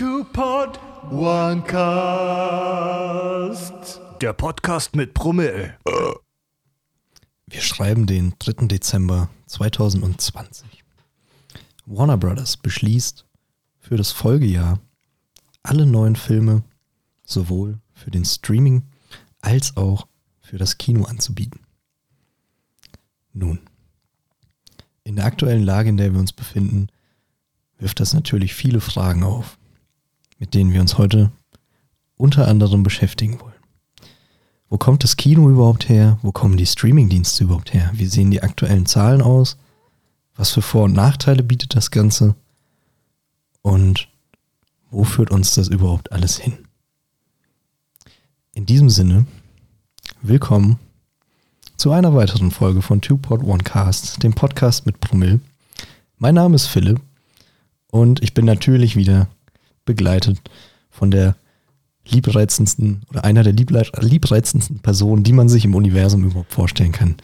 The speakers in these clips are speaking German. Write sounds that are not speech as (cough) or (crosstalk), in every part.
Two Pod One Cast. Der Podcast mit Brummel. Wir schreiben den 3. Dezember 2020. Warner Brothers beschließt für das Folgejahr alle neuen Filme sowohl für den Streaming als auch für das Kino anzubieten. Nun, in der aktuellen Lage, in der wir uns befinden, wirft das natürlich viele Fragen auf, mit denen wir uns heute unter anderem beschäftigen wollen. Wo kommt das Kino überhaupt her? Wo kommen die Streamingdienste überhaupt her? Wie sehen die aktuellen Zahlen aus? Was für Vor- und Nachteile bietet das Ganze? Und wo führt uns das überhaupt alles hin? In diesem Sinne, willkommen zu einer weiteren Folge von Two Pod One Cast, dem Podcast mit Promille. Mein Name ist Philipp und ich bin natürlich wieder begleitet von der liebreizendsten oder einer der liebreizendsten Personen, die man sich im Universum überhaupt vorstellen kann.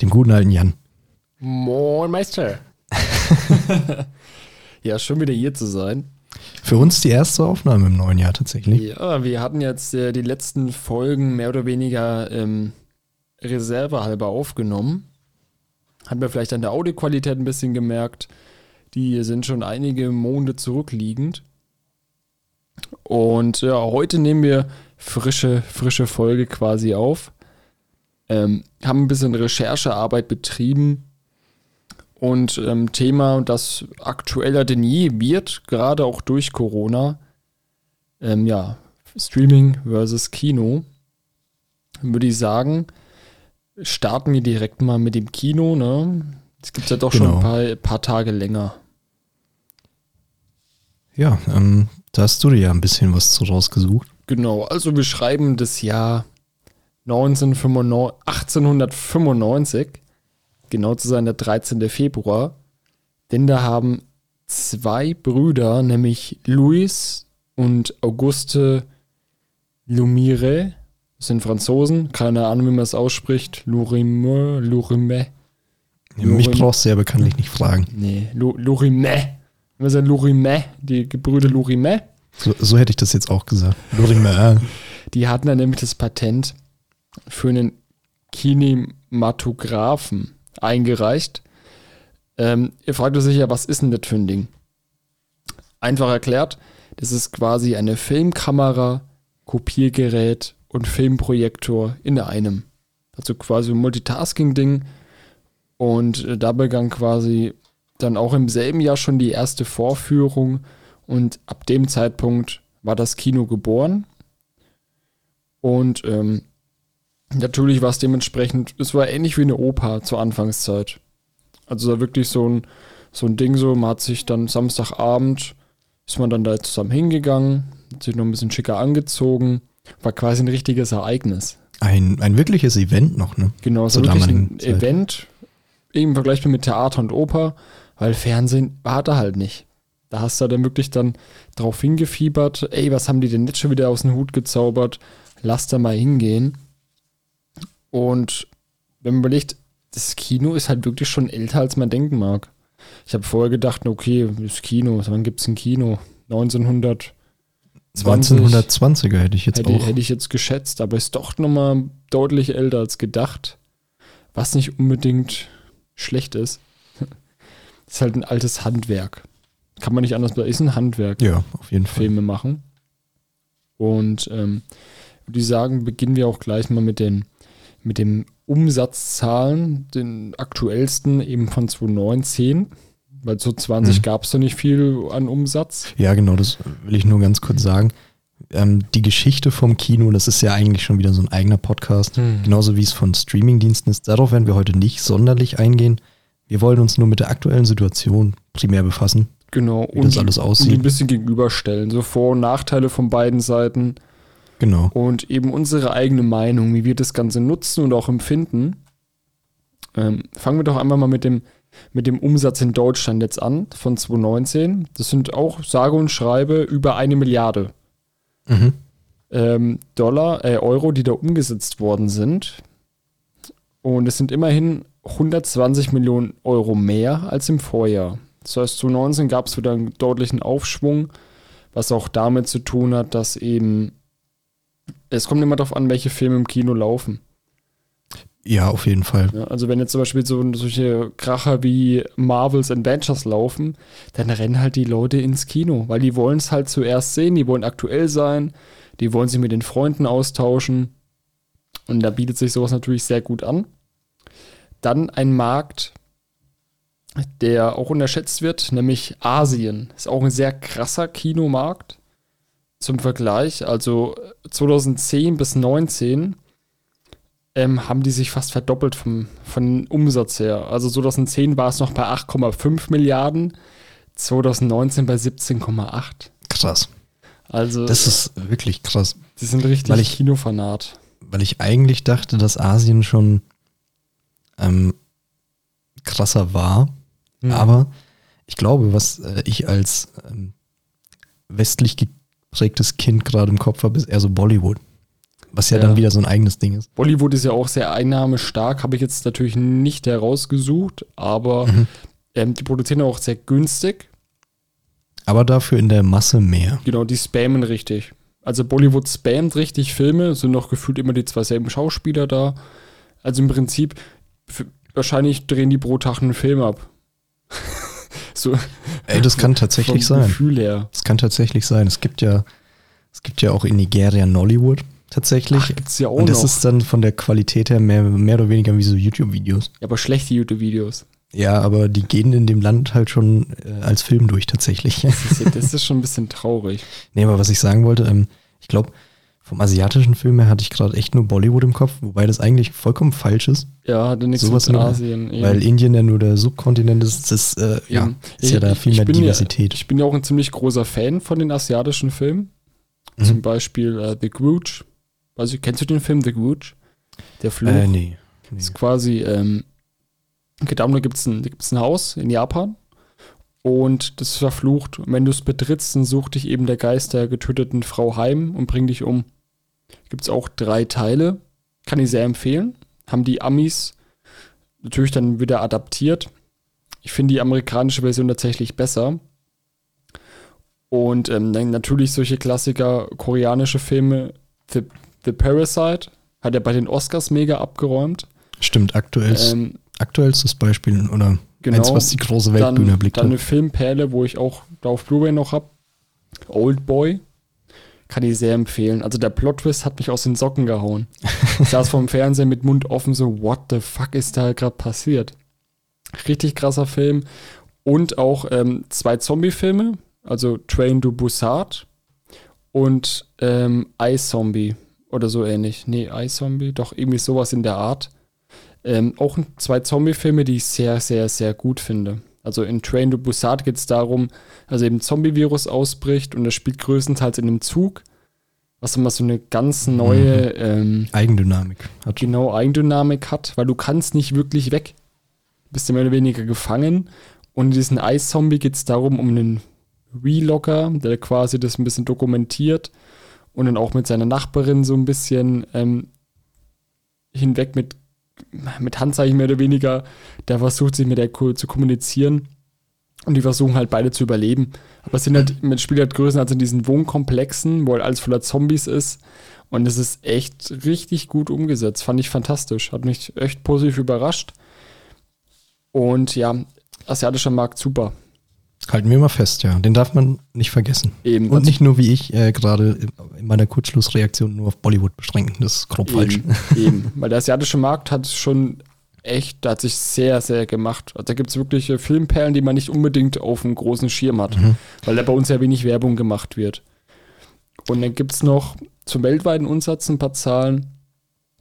Dem guten alten Jan. Moin Meister. (laughs) ja, schön wieder hier zu sein. Für uns die erste Aufnahme im neuen Jahr tatsächlich. Ja, wir hatten jetzt äh, die letzten Folgen mehr oder weniger ähm, reservehalber aufgenommen. Haben wir vielleicht an der Audioqualität ein bisschen gemerkt. Die sind schon einige Monde zurückliegend. Und ja, heute nehmen wir frische, frische Folge quasi auf. Ähm, haben ein bisschen Recherchearbeit betrieben und ähm, Thema, das aktueller denn je wird, gerade auch durch Corona. Ähm, ja, Streaming versus Kino. Würde ich sagen, starten wir direkt mal mit dem Kino, ne? Das gibt es ja doch schon Genau. ein paar, paar Tage länger. Ja, ähm, da hast du dir ja ein bisschen was zu rausgesucht. Genau, also wir schreiben das Jahr 1995, 1895, genau zu sein der 13. Februar, denn da haben zwei Brüder, nämlich Louis und Auguste Lumire, das sind Franzosen, keine Ahnung, wie man es ausspricht, Lorime, Lorime, Mich Lorin- brauchst du ja bekanntlich nicht fragen. nee, Lo- Lorime, was ist Lorime, die Gebrüder Lorime, So, so hätte ich das jetzt auch gesagt. Lorimer. Die hatten dann nämlich das Patent für einen Kinematographen eingereicht. Ähm, ihr fragt euch sicher, was ist denn das für ein Ding? Einfach erklärt, das ist quasi eine Filmkamera, Kopiergerät und Filmprojektor in einem. Also quasi ein Multitasking-Ding. Und äh, da begann quasi dann auch im selben Jahr schon die erste Vorführung. Und ab dem Zeitpunkt war das Kino geboren. Und ähm, natürlich war es dementsprechend, es war ähnlich wie eine Oper zur Anfangszeit. Also da wirklich so ein, so ein Ding so, man hat sich dann Samstagabend, ist man dann da zusammen hingegangen, hat sich noch ein bisschen schicker angezogen, war quasi ein richtiges Ereignis. Ein, ein wirkliches Event noch, ne? Genau, so wirklich ein Zeit. Event, eben vergleichbar mit Theater und Oper, weil Fernsehen war da halt nicht. Da hast du dann wirklich dann drauf hingefiebert, ey, was haben die denn jetzt schon wieder aus dem Hut gezaubert? Lass da mal hingehen. Und wenn man überlegt, das Kino ist halt wirklich schon älter, als man denken mag. Ich habe vorher gedacht, okay, das Kino, wann gibt es ein Kino? 1920. 1920er hätte ich jetzt Hätte, auch. hätte ich jetzt geschätzt, aber ist doch nochmal deutlich älter als gedacht. Was nicht unbedingt schlecht ist. Ist halt ein altes Handwerk. Kann man nicht anders sagen. Ist ein Handwerk, ja, auf jeden Fall. Filme machen. Und ähm, würde ich sagen, beginnen wir auch gleich mal mit den, mit den Umsatzzahlen, den aktuellsten eben von 2019. Weil so 20 Mhm. gab es da nicht viel an Umsatz. Ja, genau, das will ich nur ganz kurz sagen. Ähm, die Geschichte vom Kino, das ist ja eigentlich schon wieder so ein eigener Podcast. Hm. Genauso wie es von Streamingdiensten ist. Darauf werden wir heute nicht sonderlich eingehen. Wir wollen uns nur mit der aktuellen Situation primär befassen. Genau. Wie das alles Und aussieht. die ein bisschen gegenüberstellen. So Vor- und Nachteile von beiden Seiten. Genau. Und eben unsere eigene Meinung, wie wir das Ganze nutzen und auch empfinden. Ähm, fangen wir doch einmal mal mit dem, mit dem Umsatz in Deutschland jetzt an, von 2019. Das sind auch, sage und schreibe, über eine Milliarde Mhm. ähm, Dollar, äh, Euro, die da umgesetzt worden sind. Und es sind immerhin 120 Millionen Euro mehr als im Vorjahr. Das heißt, 2019 gab es wieder einen deutlichen Aufschwung, Was auch damit zu tun hat, dass eben es kommt immer darauf an, welche Filme im Kino laufen. Ja, auf jeden Fall. Ja, also wenn jetzt zum Beispiel so solche Kracher wie Marvels Adventures laufen, dann rennen halt die Leute ins Kino, weil die wollen es halt zuerst sehen, die wollen aktuell sein, die wollen sich mit den Freunden austauschen. Und da bietet sich sowas natürlich sehr gut an. Dann ein Markt, der auch unterschätzt wird, nämlich Asien. Ist auch ein sehr krasser Kinomarkt zum Vergleich. Also 2010 bis 2019 ähm, haben die sich fast verdoppelt vom, von Umsatz her. Also 2010 war es noch bei 8,5 Milliarden, 2019 bei 17,8. Krass. Also Das ist wirklich krass. die sind richtig weil ich- Kinofanat. Weil ich eigentlich dachte, dass Asien schon ähm, krasser war. Mhm. Aber ich glaube, was äh, ich als ähm, westlich geprägtes Kind gerade im Kopf habe, ist eher so Bollywood. Was ja, Ja. dann wieder so ein eigenes Ding ist. Bollywood ist ja auch sehr einnahmestark, habe ich jetzt natürlich nicht herausgesucht, aber Mhm. ähm, die produzieren auch sehr günstig. Aber dafür in der Masse mehr. Genau, die spammen richtig. Also Bollywood spammt richtig Filme, sind noch gefühlt immer die zwei selben Schauspieler da. Also im Prinzip, wahrscheinlich drehen die pro Tag einen Film ab. (laughs) so Ey, das kann tatsächlich sein. Gefühl her. Das kann tatsächlich sein. Es gibt ja, es gibt ja auch in Nigeria Nollywood tatsächlich. Ach, gibt's ja auch Und das noch. ist dann von der Qualität her mehr, mehr oder weniger wie so YouTube-Videos. Ja, aber schlechte YouTube-Videos. Ja, aber die gehen in dem Land halt schon äh, als Film durch tatsächlich. Das ist, das ist (laughs) schon ein bisschen traurig. nee, aber was ich sagen wollte, ähm, ich glaube, vom asiatischen Film her hatte ich gerade echt nur Bollywood im Kopf, wobei das eigentlich vollkommen falsch ist, Ja, hatte nichts Sowas mit nur- Asien. eben. weil Indien ja nur der Subkontinent ist, das äh, ja, ist ja da Ich- viel ich mehr Diversität. Ja, ich bin ja auch ein ziemlich großer Fan von den asiatischen Filmen. Mhm. Zum Beispiel äh, The Grudge. Also, kennst du den Film The Grudge? Der Fluch. äh, nee. nee. ist quasi, ähm, da gibt es ein, gibt's ein Haus in Japan und das ist verflucht. Und wenn du es betrittst, dann sucht dich eben der Geist der getöteten Frau heim und bringt dich um. Gibt es auch drei Teile. Kann ich sehr empfehlen. Haben die Amis natürlich dann wieder adaptiert. Ich finde die amerikanische Version tatsächlich besser. Und ähm, dann natürlich solche Klassiker, koreanische Filme. The, The Parasite hat er bei den Oscars mega abgeräumt. Stimmt, aktuell, Ähm, aktuellstes Beispiel oder genau. eins, was die große Weltbühne dann, erblickt dann eine hat. Filmperle, wo ich auch da auf Blu-ray noch habe. Old Boy. Kann ich sehr empfehlen. Also der Plot-Twist hat mich aus den Socken gehauen. Ich saß vorm Fernseher mit Mund offen, so, what the fuck ist da gerade passiert? Richtig krasser Film. Und auch ähm, zwei Zombie-Filme, also Train to Bussard und ähm, Ice Zombie oder so ähnlich. Nee, Ice Zombie, doch irgendwie sowas in der Art. Ähm, auch zwei Zombie-Filme, die ich sehr, sehr, sehr gut finde. Also in Train to Bussard geht es darum, also eben Zombie-Virus ausbricht und das spielt größtenteils in einem Zug, was immer so eine ganz neue ähm, Eigendynamik hat. genau Eigendynamik hat, weil du kannst nicht wirklich weg. Du bist ja mehr oder weniger gefangen. Und in diesem Eis-Zombie geht es darum, um einen Relocker, der quasi das ein bisschen dokumentiert und dann auch mit seiner Nachbarin so ein bisschen ähm, hinweg mit, mit Handzeichen mehr oder weniger, der versucht sich mit der Ko- zu kommunizieren. Und die versuchen halt beide zu überleben. Aber es sind halt, man spielt halt größtenteils in diesen Wohnkomplexen, wo halt alles voller Zombies ist. Und es ist echt richtig gut umgesetzt. Fand ich fantastisch. Hat mich echt positiv überrascht. Und ja, asiatischer Markt super. Halten wir mal fest, ja. Den darf man nicht vergessen. Eben. Und nicht nur wie ich äh, gerade in meiner Kurzschlussreaktion nur auf Bollywood beschränken. Das ist grob falsch. (laughs) Eben, eben. (laughs) Weil der asiatische Markt hat schon echt, da hat sich sehr, sehr gemacht. Also da gibt es wirklich äh, Filmperlen, die man nicht unbedingt auf einem großen Schirm hat, Mhm. weil da bei uns ja wenig Werbung gemacht wird. Und dann gibt es noch zum weltweiten Umsatz ein paar Zahlen.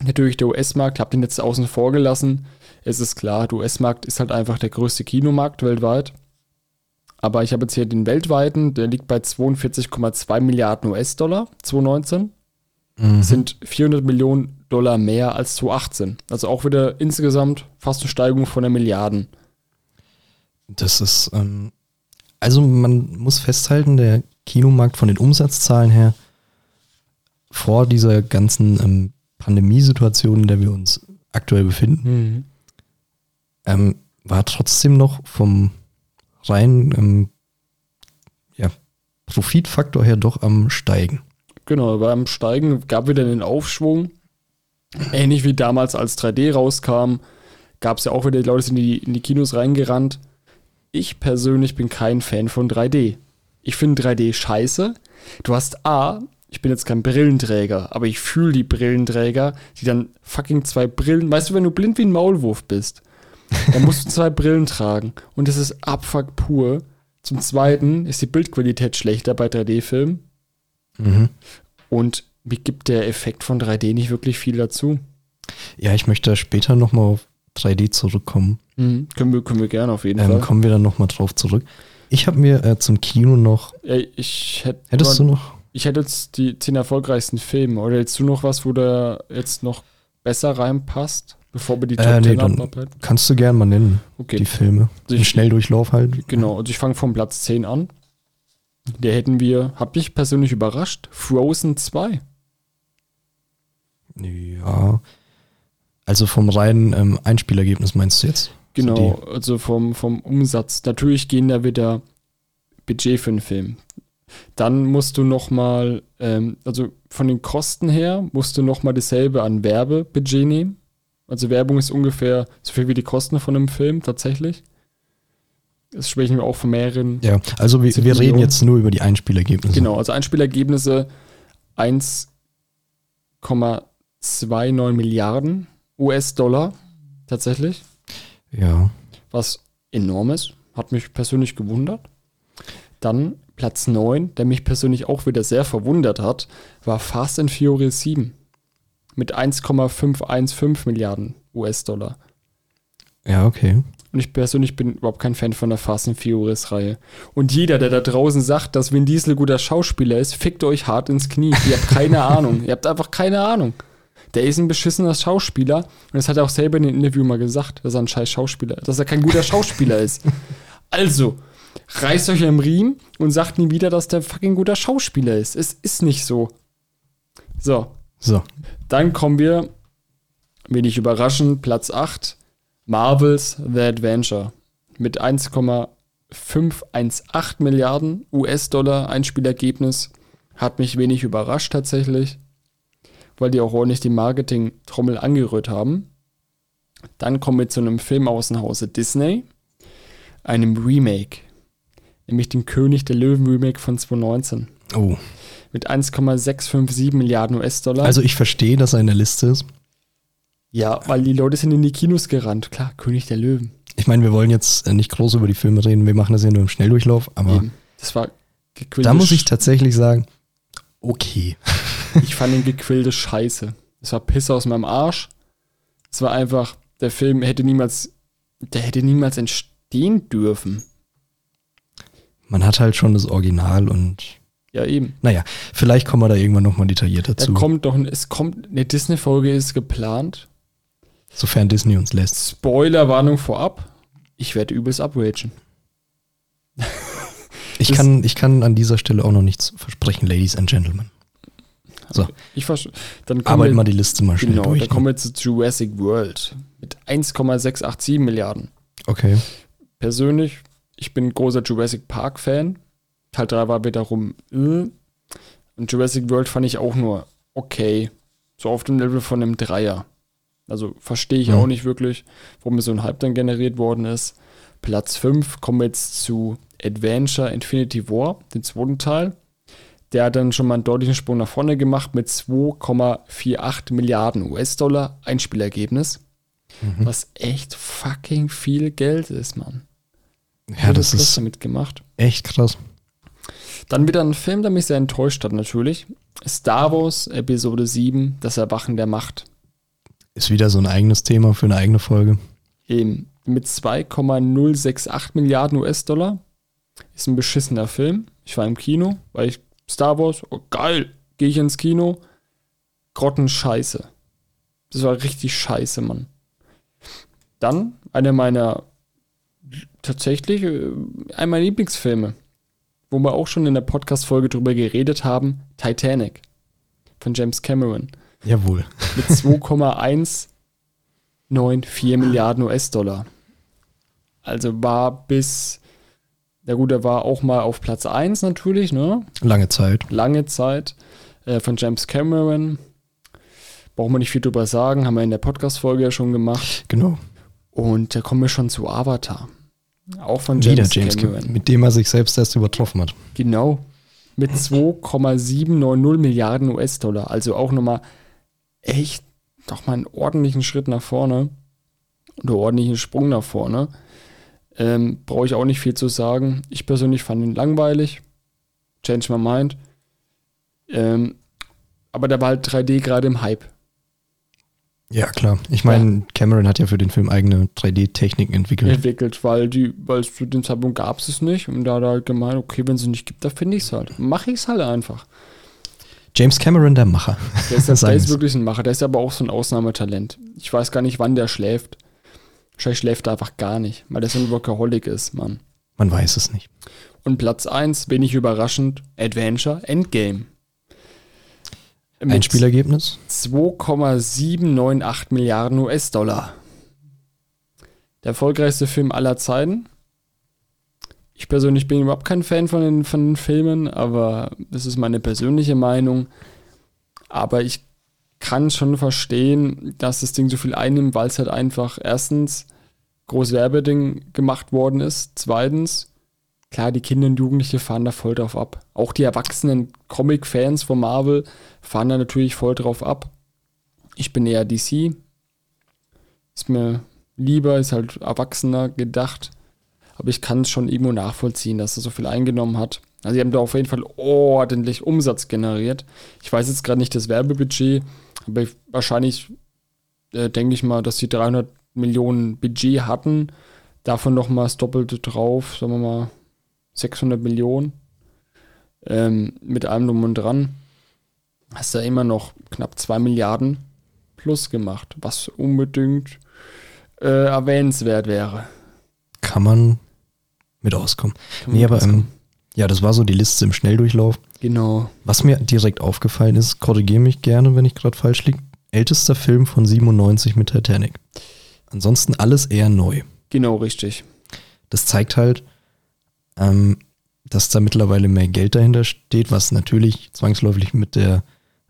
Natürlich der US-Markt, habe den jetzt außen vor gelassen. Es ist klar, der US-Markt ist halt einfach der größte Kinomarkt weltweit. Aber ich habe jetzt hier den weltweiten, der liegt bei 42,2 Milliarden US-Dollar 2019 Mhm. sind 400 Millionen Dollar mehr als 2018. Also auch wieder insgesamt fast eine Steigerung von einer Milliarden. Das ist, ähm, also man muss festhalten, der Kinomarkt von den Umsatzzahlen her vor dieser ganzen ähm, Pandemiesituation, in der wir uns aktuell befinden, ähm, war trotzdem noch vom rein ähm, ja, Profitfaktor her doch am Steigen. Genau, beim Steigen gab wieder den Aufschwung. Ähnlich wie damals, als 3D rauskam, gab es ja auch wieder die Leute sind in die, in die Kinos reingerannt. Ich persönlich bin kein Fan von 3D. Ich finde 3D scheiße. Du hast A, ich bin jetzt kein Brillenträger, aber ich fühle die Brillenträger, die dann fucking zwei Brillen, weißt du, wenn du blind wie ein Maulwurf bist, dann musst du zwei Brillen tragen und das ist Abfuck pur. Zum Zweiten ist die Bildqualität schlechter bei 3D-Filmen Mhm. und mir gibt der Effekt von 3D nicht wirklich viel dazu. Ja, ich möchte da später nochmal auf 3D zurückkommen. Mhm. Können, wir, können wir gerne auf jeden Ähm, Fall. kommen wir dann nochmal drauf zurück. Ich habe mir äh, zum Kino noch. Ja, ich hätte Hättest du noch? ich hätte jetzt die zehn erfolgreichsten Filme. Oder hättest du noch was, wo der jetzt noch besser reinpasst, bevor wir die Top Äh, nee, 10 dann abarbeiten? kannst du gern mal nennen, Okay, die Filme. Also ich- Schnelldurchlauf halt. genau. Also ich fange vom Platz 10 an. Der hätten wir, hat mich persönlich überrascht, Frozen 2. Ja. Also vom reinen ähm, Einspielergebnis meinst du jetzt? Genau, also vom, vom Umsatz. Natürlich gehen da wieder Budget für einen Film. Dann musst du nochmal, ähm, also von den Kosten her, musst du nochmal dasselbe an Werbebudget nehmen. Also Werbung ist ungefähr so viel wie die Kosten von einem Film tatsächlich. Das sprechen wir auch von mehreren. Ja, also wir, wir reden jetzt nur über die Einspielergebnisse. Genau, also Einspielergebnisse 1,29 Milliarden US-Dollar tatsächlich. Ja. was enorm ist. Hat mich persönlich gewundert. Dann Platz 9, der mich persönlich auch wieder sehr verwundert hat, war Fast and Furious 7 mit 1,515 Milliarden US-Dollar. Ja, okay. Und ich persönlich bin überhaupt kein Fan von der Fast and Furious-Reihe. Und jeder, der da draußen sagt, dass Vin Diesel guter Schauspieler ist, fickt euch hart ins Knie. Ihr habt keine (laughs) Ahnung. Ihr habt einfach keine Ahnung. Der ist ein beschissener Schauspieler. Und das hat er auch selber in dem Interview mal gesagt, dass er ein scheiß Schauspieler ist. Dass er kein guter Schauspieler ist. (laughs) Also, reißt euch am Riemen und sagt nie wieder, dass der fucking guter Schauspieler ist. Es ist nicht so. So, So. dann kommen wir, wenig überraschend, Platz 8, Marvels The Adventure mit 1,518 Milliarden US-Dollar Einspielergebnis. Hat mich wenig überrascht tatsächlich, weil die auch ordentlich die Marketing-Trommel angerührt haben. Dann kommen wir zu einem Film aus dem Hause Disney, einem Remake, nämlich dem König der Löwen Remake von 2019 Oh. Mit 1,657 Milliarden US-Dollar. Also ich verstehe, dass er in der Liste ist. Ja, weil die Leute sind in die Kinos gerannt. Klar, König der Löwen. Ich meine, wir wollen jetzt äh, nicht groß über die Filme reden, wir machen das ja nur im Schnelldurchlauf, aber Eben. Das war gequillte da muss ich tatsächlich sagen, okay. (laughs) Ich fand den gequillte Scheiße. Das war Pisse aus meinem Arsch. Es war einfach, der Film hätte niemals, der hätte niemals entstehen dürfen. Man hat halt schon das Original und Ja, eben. naja, vielleicht kommen wir da irgendwann nochmal detailliert Da dazu, kommt doch, es kommt, eine Disney-Folge ist geplant. sofern Disney uns lässt. Spoilerwarnung vorab. Ich werde übelst abragen. (laughs) Ich Das- kann, ich kann an dieser Stelle auch noch nichts versprechen, Ladies and Gentlemen. So, Ich dann kommen arbeiten wir, die Liste mal schnell genau, durch. dann kommen wir zu Jurassic World mit 1,687 Milliarden. okay. persönlich, ich bin großer Jurassic Park-Fan. Teil 3 war wiederum äh. Und Jurassic World fand ich auch nur okay. So auf dem Level von einem Dreier. Also verstehe ich Ja. auch nicht wirklich, warum so ein Hype dann generiert worden ist. Platz 5 kommen wir jetzt zu Adventure Infinity War, den zweiten Teil. Der hat dann schon mal einen deutlichen Sprung nach vorne gemacht mit 2,48 Milliarden US-Dollar Einspielergebnis. Mhm. Was echt fucking viel Geld ist, Mann. Ja, das ist damit gemacht. echt krass. Dann wieder ein Film, der mich sehr enttäuscht hat, natürlich. Star Wars Episode 7, Das Erwachen der Macht. Ist wieder so ein eigenes Thema für eine eigene Folge. Eben mit 2,068 Milliarden US-Dollar. Ist ein beschissener Film. Ich war im Kino, weil ich Star Wars, oh geil, gehe ich ins Kino. Grottenscheiße. Das war richtig scheiße, Mann. Dann einer meiner tatsächlich äh, einer meiner Lieblingsfilme, wo wir auch schon in der Podcast-Folge drüber geredet haben, Titanic von James Cameron Jawohl. mit 2,194 Milliarden US-Dollar. Also war bis Ja gut, der war auch mal auf Platz 1 natürlich, ne? Lange Zeit. Lange Zeit. Äh, von James Cameron. Braucht man nicht viel drüber sagen, haben wir in der Podcast-Folge ja schon gemacht. Genau. Und da kommen wir schon zu Avatar. Auch von Wieder James, James Cameron. Cameron, mit dem er sich selbst erst übertroffen hat. Genau. Mit 2,790 Milliarden US-Dollar. Also auch nochmal echt doch mal einen ordentlichen Schritt nach vorne. Oder ordentlichen Sprung nach vorne. Ähm, Brauche ich auch nicht viel zu sagen. Ich persönlich fand ihn langweilig. Change my mind. Ähm, aber da war halt 3D gerade im Hype. Ja, klar. Ich meine, Cameron hat ja für den Film eigene 3D-Techniken entwickelt. entwickelt, weil die, weil es zu dem Zeitpunkt gab es es nicht. Und da hat er halt gemeint, okay, wenn es nicht gibt, dann finde ich es halt. Mache ich es halt einfach. James Cameron, der Macher. Der ist, (laughs) der ist wirklich ein Macher. Der ist aber auch so ein Ausnahmetalent. Ich weiß gar nicht, wann der schläft. Wahrscheinlich schläft er einfach gar nicht, weil der so ein Workaholic ist, Mann. Man weiß es nicht. Und Platz 1, wenig überraschend, Adventure Endgame. Mit Einspielergebnis? 2,798 Milliarden US-Dollar. Der erfolgreichste Film aller Zeiten. Ich persönlich bin überhaupt kein Fan von den, von den Filmen, aber das ist meine persönliche Meinung. Aber ich kann schon verstehen, dass das Ding so viel einnimmt, weil es halt einfach erstens groß Werbeding gemacht worden ist. Zweitens, klar, die Kinder und Jugendliche fahren da voll drauf ab. Auch die erwachsenen Comic-Fans von Marvel fahren da natürlich voll drauf ab. Ich bin eher DC. Ist mir lieber, ist halt erwachsener gedacht. Aber ich kann es schon irgendwo nachvollziehen, dass er so viel eingenommen hat. Also, sie haben da auf jeden Fall ordentlich Umsatz generiert. Ich weiß jetzt gerade nicht das Werbebudget, aber ich, wahrscheinlich äh, denke ich mal, dass sie 300 Millionen Budget hatten. Davon nochmal das Doppelte drauf, sagen wir mal 600 Millionen. Ähm, mit allem drum und dran. Hast du ja immer noch knapp 2 Milliarden plus gemacht, was unbedingt äh, erwähnenswert wäre. Kann man mit auskommen. Kann Nee, aber ähm, ja, das war so die Liste im Schnelldurchlauf. Genau. Was mir direkt aufgefallen ist, korrigiere mich gerne, wenn ich gerade falsch liege. Ältester Film von 97 mit Titanic. Ansonsten alles eher neu. Genau, richtig. Das zeigt halt, ähm, dass da mittlerweile mehr Geld dahinter steht, was natürlich zwangsläufig mit der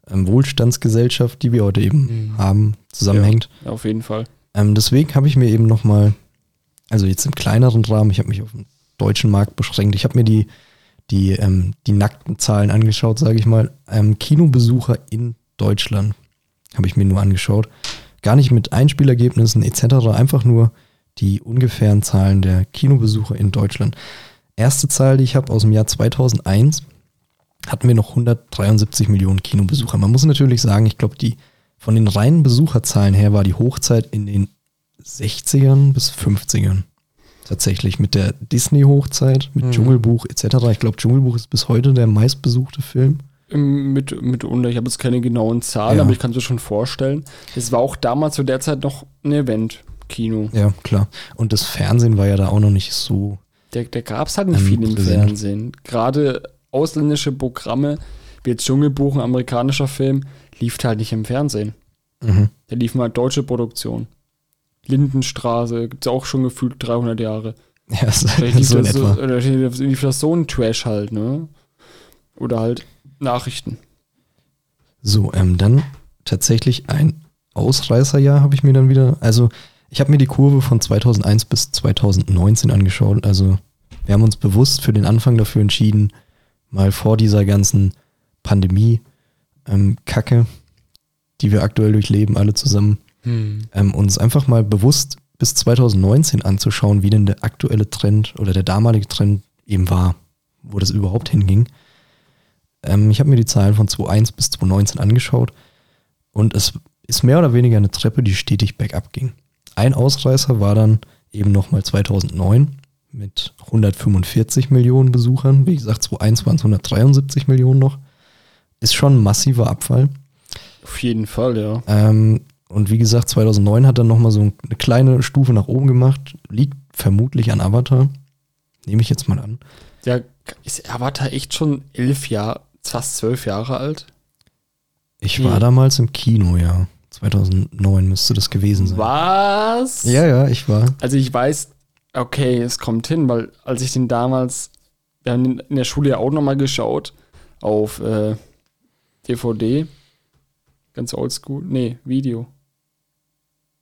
ähm, Wohlstandsgesellschaft, die wir heute eben Mhm. haben, zusammenhängt. Ja, auf jeden Fall. Ähm, deswegen habe ich mir eben nochmal, also jetzt im kleineren Rahmen, ich habe mich auf den deutschen Markt beschränkt, ich habe mir die, die, ähm, die nackten Zahlen angeschaut, sage ich mal. Ähm, Kinobesucher in Deutschland habe ich mir nur angeschaut. Gar nicht mit Einspielergebnissen etc., einfach nur die ungefähren Zahlen der Kinobesucher in Deutschland. Erste Zahl, die ich habe aus dem Jahr 2001, hatten wir noch 173 Millionen Kinobesucher. Man muss natürlich sagen, ich glaube, die von den reinen Besucherzahlen her war die Hochzeit in den 60ern bis 50ern. Tatsächlich mit der Disney-Hochzeit, mit Mhm. Dschungelbuch etc. Ich glaube, Dschungelbuch ist bis heute der meistbesuchte Film. Ähm, Mit, mitunter, ich habe jetzt keine genauen Zahlen, Ja. aber ich kann es mir schon vorstellen. Es war auch damals zu der Zeit noch ein Event-Kino. Ja, klar. Und das Fernsehen war ja da auch noch nicht so. Der, der gab es halt nicht Ähm, viel im. Fernsehen. Gerade ausländische Programme, wie jetzt Dschungelbuch, ein amerikanischer Film, lief halt nicht im Fernsehen. Mhm. Da liefen halt deutsche Produktionen. Lindenstraße, gibt es auch schon gefühlt 300 Jahre. (laughs) Ja, so, so in etwa. oder lief das so ein Trash halt, ne? Oder halt Nachrichten. So, ähm, dann tatsächlich ein Ausreißerjahr habe ich mir dann wieder. Also, ich habe mir die Kurve von 2001 bis 2019 angeschaut. Also, wir haben uns bewusst für den Anfang dafür entschieden, mal vor dieser ganzen Pandemie-Kacke, die wir aktuell durchleben, alle zusammen, ähm, uns einfach mal bewusst bis 2019 anzuschauen, wie denn der aktuelle Trend oder der damalige Trend eben war, wo das überhaupt hinging. Ähm, ich habe mir die Zahlen von 2001 bis 2019 angeschaut und es ist mehr oder weniger eine Treppe, die stetig bergab ging. Ein Ausreißer war dann eben nochmal 2009 mit 145 Millionen Besuchern. Wie gesagt, 2001 waren es 173 Millionen noch. Ist schon ein massiver Abfall. Auf jeden Fall, ja. Ähm, und wie gesagt, 2009 hat er nochmal so eine kleine Stufe nach oben gemacht. Liegt vermutlich an Avatar. Nehme ich jetzt mal an. Ja, ist Avatar echt schon elf Jahre, fast zwölf Jahre alt? Ich Hm. war damals im Kino, ja. 2009 müsste das gewesen sein. Was? Ja, ja, ich war. Also ich weiß, okay, es kommt hin, weil als ich den damals, wir haben in der Schule ja auch nochmal geschaut, auf äh, DVD, ganz oldschool, nee, Video.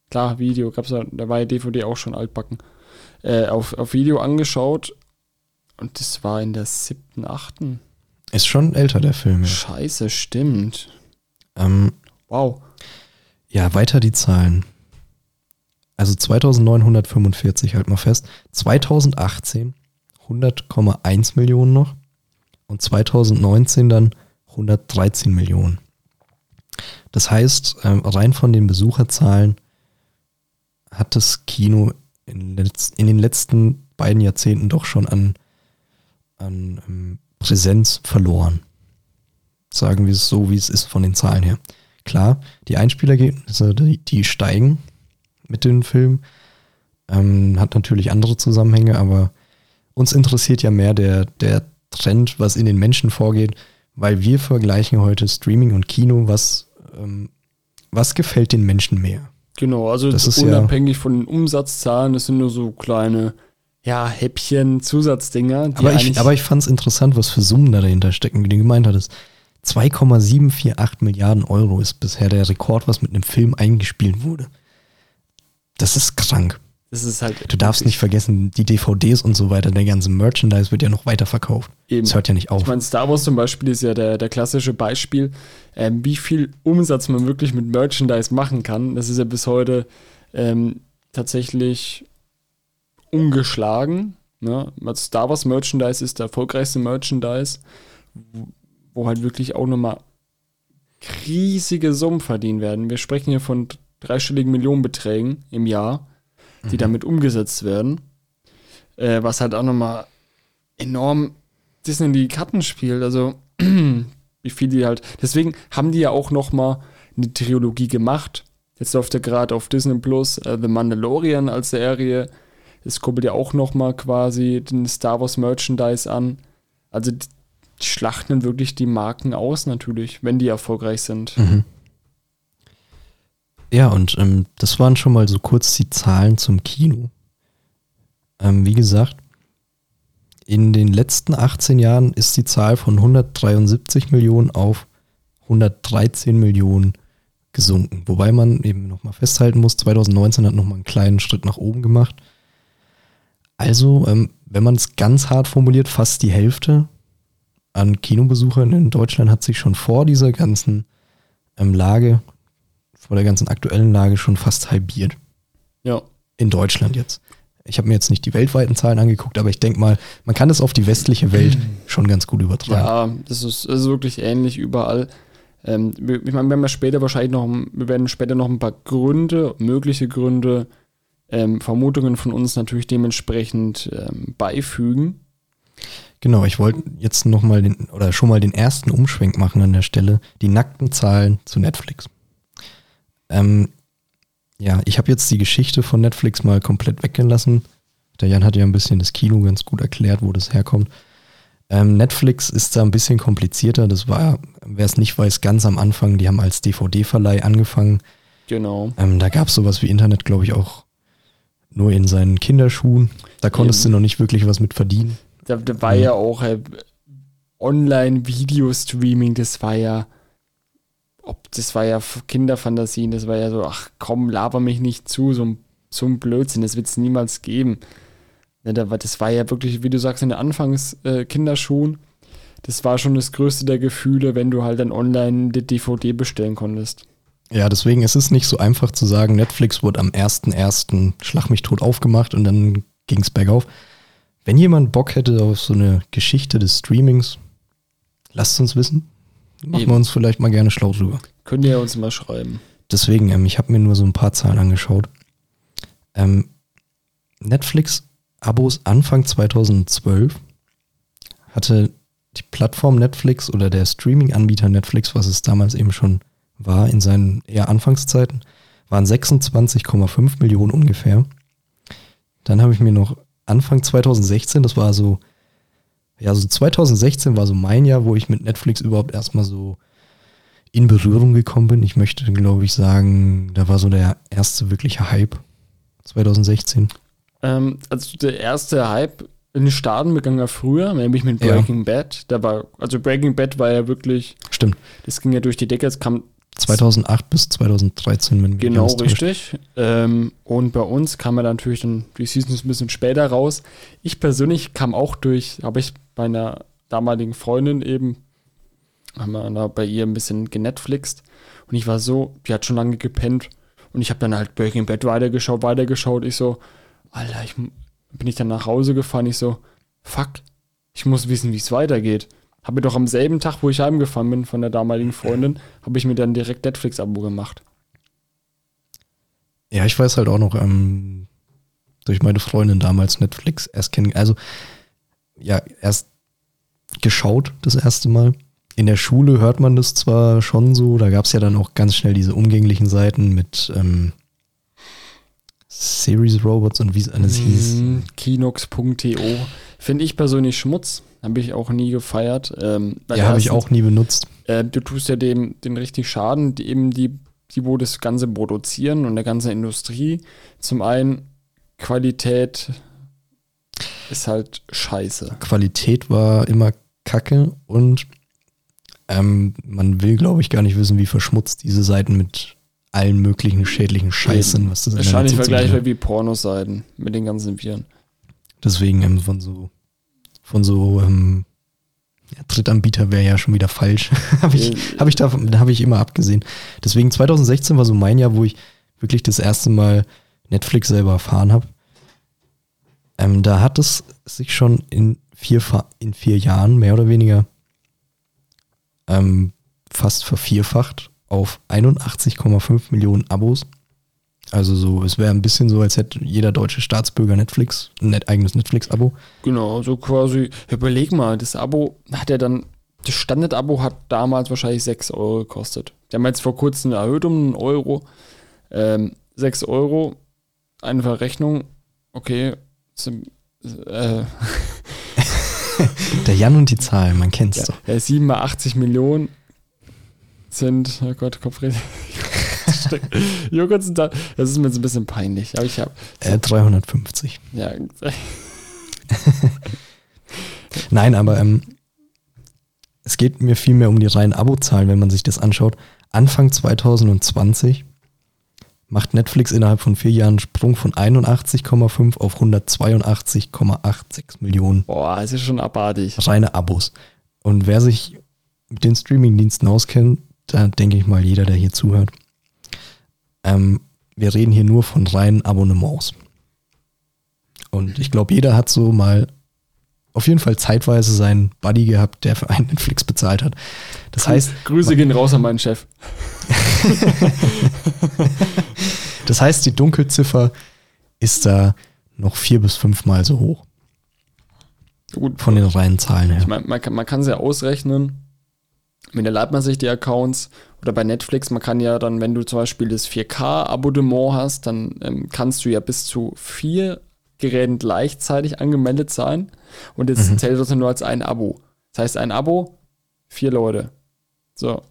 Klar, Video, gab's da, da war ja DVD auch schon altbacken. Äh, auf, auf Video angeschaut und das war in der siebten, achten. Ist schon älter, der Film. Ja, Scheiße, stimmt. ähm, Wow. Ja weiter die Zahlen. Also 2945, halt mal fest. 2018 100,1 Millionen noch. Und 2019 dann 113 Millionen. Das heißt, ähm, rein von den Besucherzahlen hat das Kino in, den letzten beiden Jahrzehnten doch schon an, an ähm, Präsenz verloren. Sagen wir es so, wie es ist von den Zahlen her. Klar, die Einspielergebnisse, die, die steigen mit den Filmen. Ähm, hat natürlich andere Zusammenhänge, aber uns interessiert ja mehr der, der Trend, was in den Menschen vorgeht, weil wir vergleichen heute Streaming und Kino, was, ähm, was gefällt den Menschen mehr. Genau, also Das ist ja- unabhängig von den Umsatzzahlen, das sind nur so kleine, ja, Häppchen, Zusatzdinger. Aber ich, aber ich fand es interessant, was für Summen da dahinter stecken, wie du gemeint hattest. 2,748 Milliarden Euro ist bisher der Rekord, was mit einem Film eingespielt wurde. Das ist krank. das ist halt. Du darfst nicht vergessen, die DVDs und so weiter, der ganze Merchandise wird ja noch weiter verkauft. Eben. Das hört ja nicht Ich auf. meine, Star Wars zum Beispiel ist ja der, der klassische Beispiel, ähm, wie viel Umsatz man wirklich mit Merchandise machen kann. Das ist ja bis heute ähm, tatsächlich ungeschlagen. Ne? Star Wars Merchandise ist der erfolgreichste Merchandise, wo, halt wirklich auch nochmal riesige Summen verdient werden. Wir sprechen hier von dreistelligen Millionenbeträgen im Jahr, die damit umgesetzt werden. Äh, was halt auch nochmal enorm Disney in die Karten spielt. Also, (clears throat) wie viel die halt. Deswegen haben die ja auch noch mal eine Trilogie gemacht. Jetzt läuft ja gerade auf Disney Plus äh, The Mandalorian als Serie. Es kuppelt ja auch noch mal quasi den Star Wars Merchandise an. Also, die, schlachten wirklich die Marken aus, natürlich, wenn die erfolgreich sind. Mhm. Ja, und ähm, das waren schon mal so kurz die Zahlen zum Kino. Ähm, wie gesagt, in den letzten 18 Jahren ist die Zahl von 173 Millionen auf 113 Millionen gesunken. Wobei man eben nochmal festhalten muss, 2019 hat nochmal einen kleinen Schritt nach oben gemacht. Also, ähm, wenn man es ganz hart formuliert, fast die Hälfte an Kinobesuchern in Deutschland hat sich schon vor dieser ganzen ähm, Lage, vor der ganzen aktuellen Lage schon fast halbiert. Ja. In Deutschland jetzt. Ich habe mir jetzt nicht die weltweiten Zahlen angeguckt, aber ich denke mal, man kann das auf die westliche Welt schon ganz gut übertragen. Ja, das ist, das ist wirklich ähnlich überall. Ähm, wir- ich meine, wir ja später wahrscheinlich noch, wir werden später noch ein paar Gründe, mögliche Gründe, ähm, Vermutungen von uns natürlich dementsprechend ähm, beifügen. Genau, ich wollte jetzt noch mal den, oder schon mal den ersten Umschwenk machen an der Stelle. Die nackten Zahlen zu Netflix. Ähm, ja, ich habe jetzt die Geschichte von Netflix mal komplett weggelassen. Der Jan hat ja ein bisschen das Kino ganz gut erklärt, wo das herkommt. Ähm, Netflix ist da ein bisschen komplizierter. Das war, wer es nicht weiß, ganz am Anfang. Die haben als DVD-Verleih angefangen. Genau. Ähm, da gab es sowas wie Internet, glaube ich, auch nur in seinen Kinderschuhen. Da konntest Eben. du noch nicht wirklich was mit verdienen. Da, da war Mhm. ja auch äh, Online-Video-Streaming, das war ja, ob das war ja Kinderfantasien, das war ja so, ach komm, laber mich nicht zu, so ein, so ein Blödsinn, das wird es niemals geben. Ja, da war, das war ja wirklich, wie du sagst, in den Anfangs-Kinderschuhen, das war schon das größte der Gefühle, wenn du halt dann online die DVD bestellen konntest. Ja, deswegen ist es nicht so einfach zu sagen, Netflix wurde am 1.1. Schlag mich tot aufgemacht und dann ging es bergauf. Wenn jemand Bock hätte auf so eine Geschichte des Streamings, lasst uns wissen. Machen Eben. wir uns vielleicht mal gerne schlau drüber. Könnt ihr uns mal schreiben. Deswegen, ähm, ich habe mir nur so ein paar Zahlen angeschaut. Ähm, Netflix-Abos Anfang 2012 hatte die Plattform Netflix oder der Streaming-Anbieter Netflix, was es damals eben schon war in seinen eher Anfangszeiten, waren 26,5 Millionen ungefähr. Dann habe ich mir noch Anfang 2016, das war so, ja, so 2016 war so mein Jahr, wo ich mit Netflix überhaupt erstmal so in Berührung gekommen bin. Ich möchte, glaube ich, sagen, da war so der erste wirkliche Hype 2016. Ähm, also der erste Hype in den Staaten begann ja früher, nämlich mit Ja. Breaking Bad. Da war, also Breaking Bad war ja wirklich, Stimmt. das ging ja durch die Decke, es kam 2008 bis 2013, wenn mich Genau, richtig. Ähm, und bei uns kam ja natürlich dann die Seasons ein bisschen später raus. Ich persönlich kam auch durch, habe ich bei einer damaligen Freundin eben, haben wir da bei ihr ein bisschen genetflixt. Und ich war so, die hat schon lange gepennt. Und ich habe dann halt Breaking Bad weitergeschaut, weitergeschaut. Ich so, Alter, ich bin ich dann nach Hause gefahren. Ich so, fuck, ich muss wissen, wie es weitergeht. Habe mir doch am selben Tag, wo ich heimgefahren bin von der damaligen Freundin, habe ich mir dann direkt Netflix-Abo gemacht. Ja, ich weiß halt auch noch, ähm, durch meine Freundin damals Netflix erst kennen, also ja, erst geschaut das erste Mal. In der Schule hört man das zwar schon so, da gab es ja dann auch ganz schnell diese umgänglichen Seiten mit ähm, Series Robots und wie es alles hieß. Mm, Kinox.to. Finde ich persönlich Schmutz. Habe ich auch nie gefeiert. Ähm, Ja, habe ich auch nie benutzt. Äh, du tust ja dem den richtig Schaden, die, eben die, die, wo das Ganze produzieren und der ganzen Industrie. Zum einen, Qualität ist halt scheiße. Qualität war immer kacke und ähm, man will, glaube ich, gar nicht wissen, wie verschmutzt diese Seiten mit allen möglichen schädlichen Scheiß sind, was das Wahrscheinlich vergleichbar wie Pornoseiten mit den ganzen Viren. Deswegen ähm, von so von so ähm, ja, Drittanbieter wäre ja schon wieder falsch. (laughs) habe ich, Äh, hab ich da habe ich immer abgesehen. Deswegen 2016 war so mein Jahr, wo ich wirklich das erste Mal Netflix selber erfahren habe. Ähm, da hat es sich schon in vier, in vier Jahren mehr oder weniger ähm, fast vervierfacht auf 81,5 Millionen Abos. Also so, es wäre ein bisschen so, als hätte jeder deutsche Staatsbürger Netflix, ein net, eigenes Netflix-Abo. Genau, so quasi. Überleg mal, das Abo hat ja dann, das Standard-Abo hat damals wahrscheinlich 6 Euro gekostet. Die haben jetzt vor kurzem erhöht um einen Euro. Ähm, 6 Euro, einfach Rechnung, okay, zum, äh, (laughs) Der Jan und die Zahlen, man kennt's ja, doch. ja, 7 mal 80 Millionen sind, oh Gott, Kopfrede. (laughs) Joghurt sind da, das ist mir jetzt ein bisschen peinlich, aber ich habe, Äh, 350. ja, (laughs) Nein, aber ähm, es geht mir vielmehr um die reinen Abozahlen, wenn man sich das anschaut. Anfang 2020 macht Netflix innerhalb von vier Jahren einen Sprung von 81,5 auf 182,86 Millionen boah, es ist schon abartig. reine Abos. Und wer sich mit den Streamingdiensten auskennt, da denke ich mal jeder, der hier zuhört, ähm, wir reden hier nur von reinen Abonnements. Und ich glaube, jeder hat so mal auf jeden Fall zeitweise seinen Buddy gehabt, der für einen (laughs) Netflix bezahlt hat. Das heißt, Grüße gehen raus an meinen Chef. (laughs) das heißt, die Dunkelziffer ist da noch vier bis fünfmal so hoch Gut, von den reinen Zahlen her. Ich meine, man kann es ja ausrechnen. Mit der leiht man sich die Accounts oder bei Netflix, man kann ja dann, wenn du zum Beispiel das 4K-Abonnement hast, dann ähm, kannst du ja bis zu vier Geräten gleichzeitig angemeldet sein und jetzt zählt das nur als ein Abo. Das heißt, ein Abo, vier Leute. So.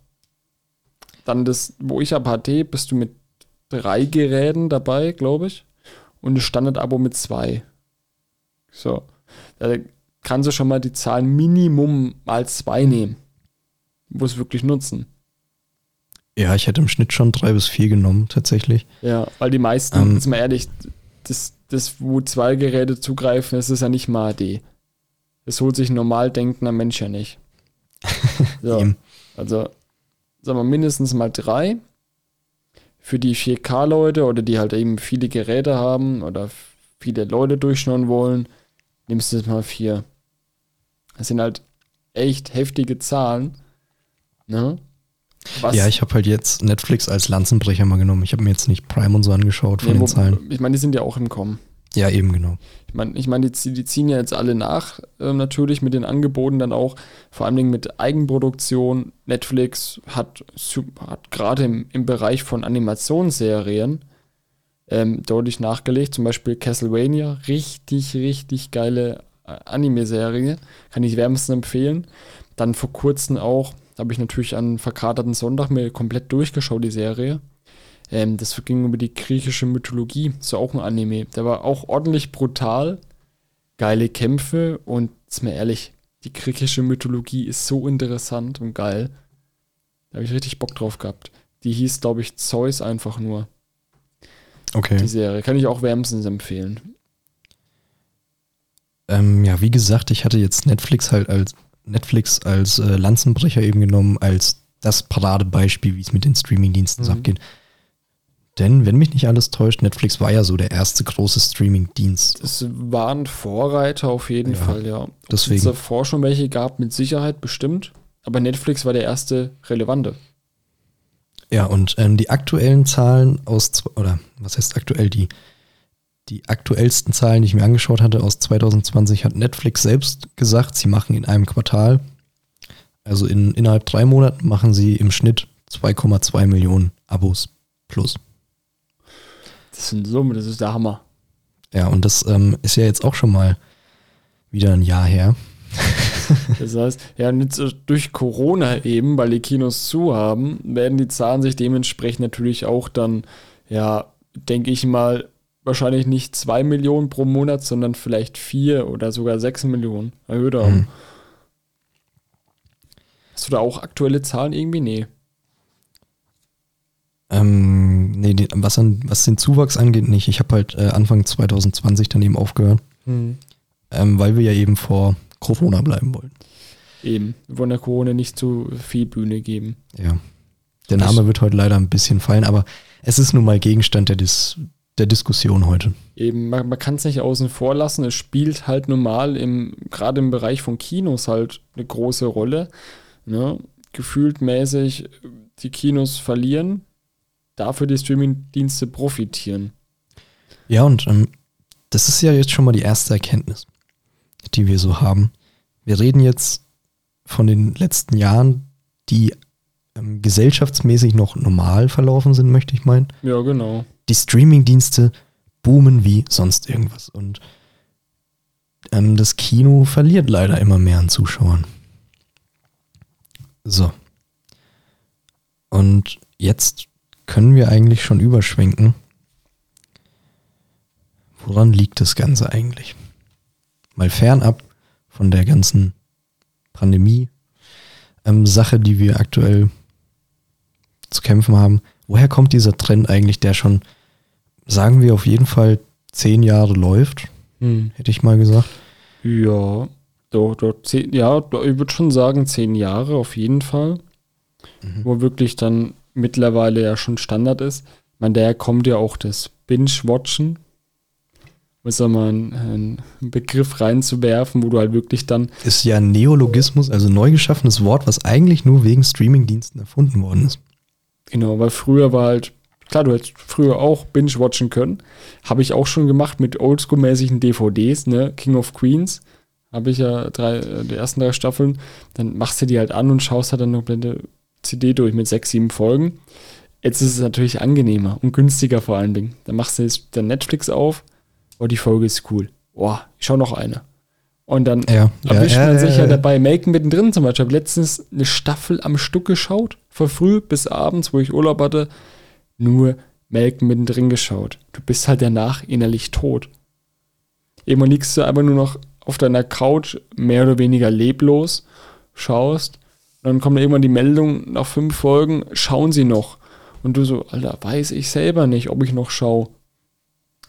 Dann das, wo ich habe HD, bist du mit drei Geräten dabei, glaube ich. Und das Standard-Abo mit zwei. So. Da kannst du schon mal die Zahl Minimum mal zwei nehmen. Wo es wirklich nutzen. Ja, ich hätte im Schnitt schon drei bis vier genommen, tatsächlich. Ja, weil die meisten, Ähm. jetzt mal ehrlich, das, das, wo zwei Geräte zugreifen, das ist ja nicht mal HD. Das holt sich ein normal denkender Mensch ja nicht. (laughs) So, also, sagen wir mindestens mal drei. Für die 4K-Leute oder die halt eben viele Geräte haben oder viele Leute durchschauen wollen, nimmst du jetzt mal vier. Das sind halt echt heftige Zahlen. Ne? Was, Ja, ich habe halt jetzt Netflix als Lanzenbrecher mal genommen. Ich habe mir jetzt nicht Prime und so angeschaut von den wo- Zahlen. Ich meine, die sind ja auch im Kommen. Ja, eben genau. Ich meine, ich meine, die, die ziehen ja jetzt alle nach, ähm, natürlich mit den Angeboten dann auch, vor allem mit Eigenproduktion. Netflix hat, hat gerade im, im Bereich von Animationsserien ähm, deutlich nachgelegt, zum Beispiel Castlevania, richtig, richtig geile äh, Anime-Serie, kann ich wärmstens empfehlen. Dann vor kurzem auch, habe ich natürlich an verkaterten Sonntag mir komplett durchgeschaut, die Serie. Ähm, das ging über die griechische Mythologie. So auch ein Anime. Der war auch ordentlich brutal. Geile Kämpfe und ist mir ehrlich, die griechische Mythologie ist so interessant und geil. Da habe ich richtig Bock drauf gehabt. Die hieß, glaube ich, Zeus einfach nur. Okay. Die Serie. Kann ich auch wärmstens empfehlen. Ähm, ja, wie gesagt, ich hatte jetzt Netflix halt als Netflix als äh, Lanzenbrecher eben genommen, als das Paradebeispiel, wie es mit den Streamingdiensten so Mhm. abgeht. Denn, wenn mich nicht alles täuscht, Netflix war ja so der erste große Streamingdienst. Das waren Vorreiter auf jeden Ja, Fall, ja. Ob deswegen. es davor schon welche gab, mit Sicherheit bestimmt. Aber Netflix war der erste relevante. Ja, und ähm, die aktuellen Zahlen aus, oder was heißt aktuell, die, die aktuellsten Zahlen, die ich mir angeschaut hatte aus 2020, hat Netflix selbst gesagt, sie machen in einem Quartal, also in, innerhalb drei Monaten, machen sie im Schnitt 2,2 Millionen Abos plus. Das sind Summe, das ist der Hammer. Ja, und das ähm, ist ja jetzt auch schon mal wieder ein Jahr her. (laughs) Das heißt, ja, äh, durch Corona eben, weil die Kinos zu haben, werden die Zahlen sich dementsprechend natürlich auch dann, ja, denke ich mal, wahrscheinlich nicht zwei Millionen pro Monat, sondern vielleicht vier oder sogar sechs Millionen erhöht haben. Mhm. Hast du da auch aktuelle Zahlen irgendwie? Nee. Ähm, nee, was, an, was den Zuwachs angeht, nicht. Ich habe halt äh, Anfang 2020 dann eben aufgehört, ähm, weil wir ja eben vor Corona bleiben wollen. Eben. Wir wollen der Corona nicht zu viel Bühne geben. Ja. Der Name wird heute leider ein bisschen fallen, aber es ist nun mal Gegenstand der, Dis der Diskussion heute. Eben, man, man kann es nicht außen vor lassen. Es spielt halt normal im, gerade im Bereich von Kinos halt eine große Rolle. Ne? Gefühlt mäßig die Kinos verlieren, dafür die Streamingdienste profitieren. Ja, und ähm, das ist ja jetzt schon mal die erste Erkenntnis, die wir so haben. Wir reden jetzt von den letzten Jahren, die ähm, gesellschaftsmäßig noch normal verlaufen sind, möchte ich meinen. Ja, genau. Die Streamingdienste boomen wie sonst irgendwas. Und ähm, das Kino verliert leider immer mehr an Zuschauern. So. Und jetzt können wir eigentlich schon überschwenken. Woran liegt das Ganze eigentlich? Mal fernab von der ganzen Pandemie, ähm, die wir aktuell zu kämpfen haben. Woher kommt dieser Trend eigentlich, der schon, sagen wir auf jeden Fall, zehn Jahre läuft, hätte ich mal gesagt. Ja, doch, doch, zehn, ja, ich würde schon sagen, zehn Jahre auf jeden Fall. Wo wirklich dann mittlerweile ja schon Standard ist. Ich meine, daher kommt ja auch das Binge-Watchen. Um jetzt mal einen, einen Begriff reinzuwerfen, wo du halt wirklich dann, Ist ja ein Neologismus, also neu geschaffenes Wort, was eigentlich nur wegen Streamingdiensten erfunden worden ist. genau, weil früher war halt, klar, du hättest früher auch Binge-Watchen können. Habe ich auch schon gemacht mit oldschool-mäßigen DVDs, ne? King of Queens. Habe ich ja drei, äh, die ersten drei Staffeln. Dann machst du die halt an und schaust halt dann eine komplette CD durch mit sechs, sieben Folgen. Jetzt ist es natürlich angenehmer und günstiger vor allen Dingen. Dann machst du jetzt dann Netflix auf. Oh, die Folge ist cool. Boah, ich schau noch eine. Und dann Ja, erwischt ja, man ja, sich ja ja. dabei Melken mittendrin zum Beispiel. Ich habe letztens eine Staffel am Stück geschaut, von früh bis abends, wo ich Urlaub hatte, nur Melken mittendrin geschaut. Du bist halt danach innerlich tot. Irgendwann liegst du einfach nur noch auf deiner Couch, mehr oder weniger leblos, schaust. Und dann kommt irgendwann die Meldung nach fünf Folgen, schauen sie noch. Und du so, Alter, weiß ich selber nicht, ob ich noch schaue.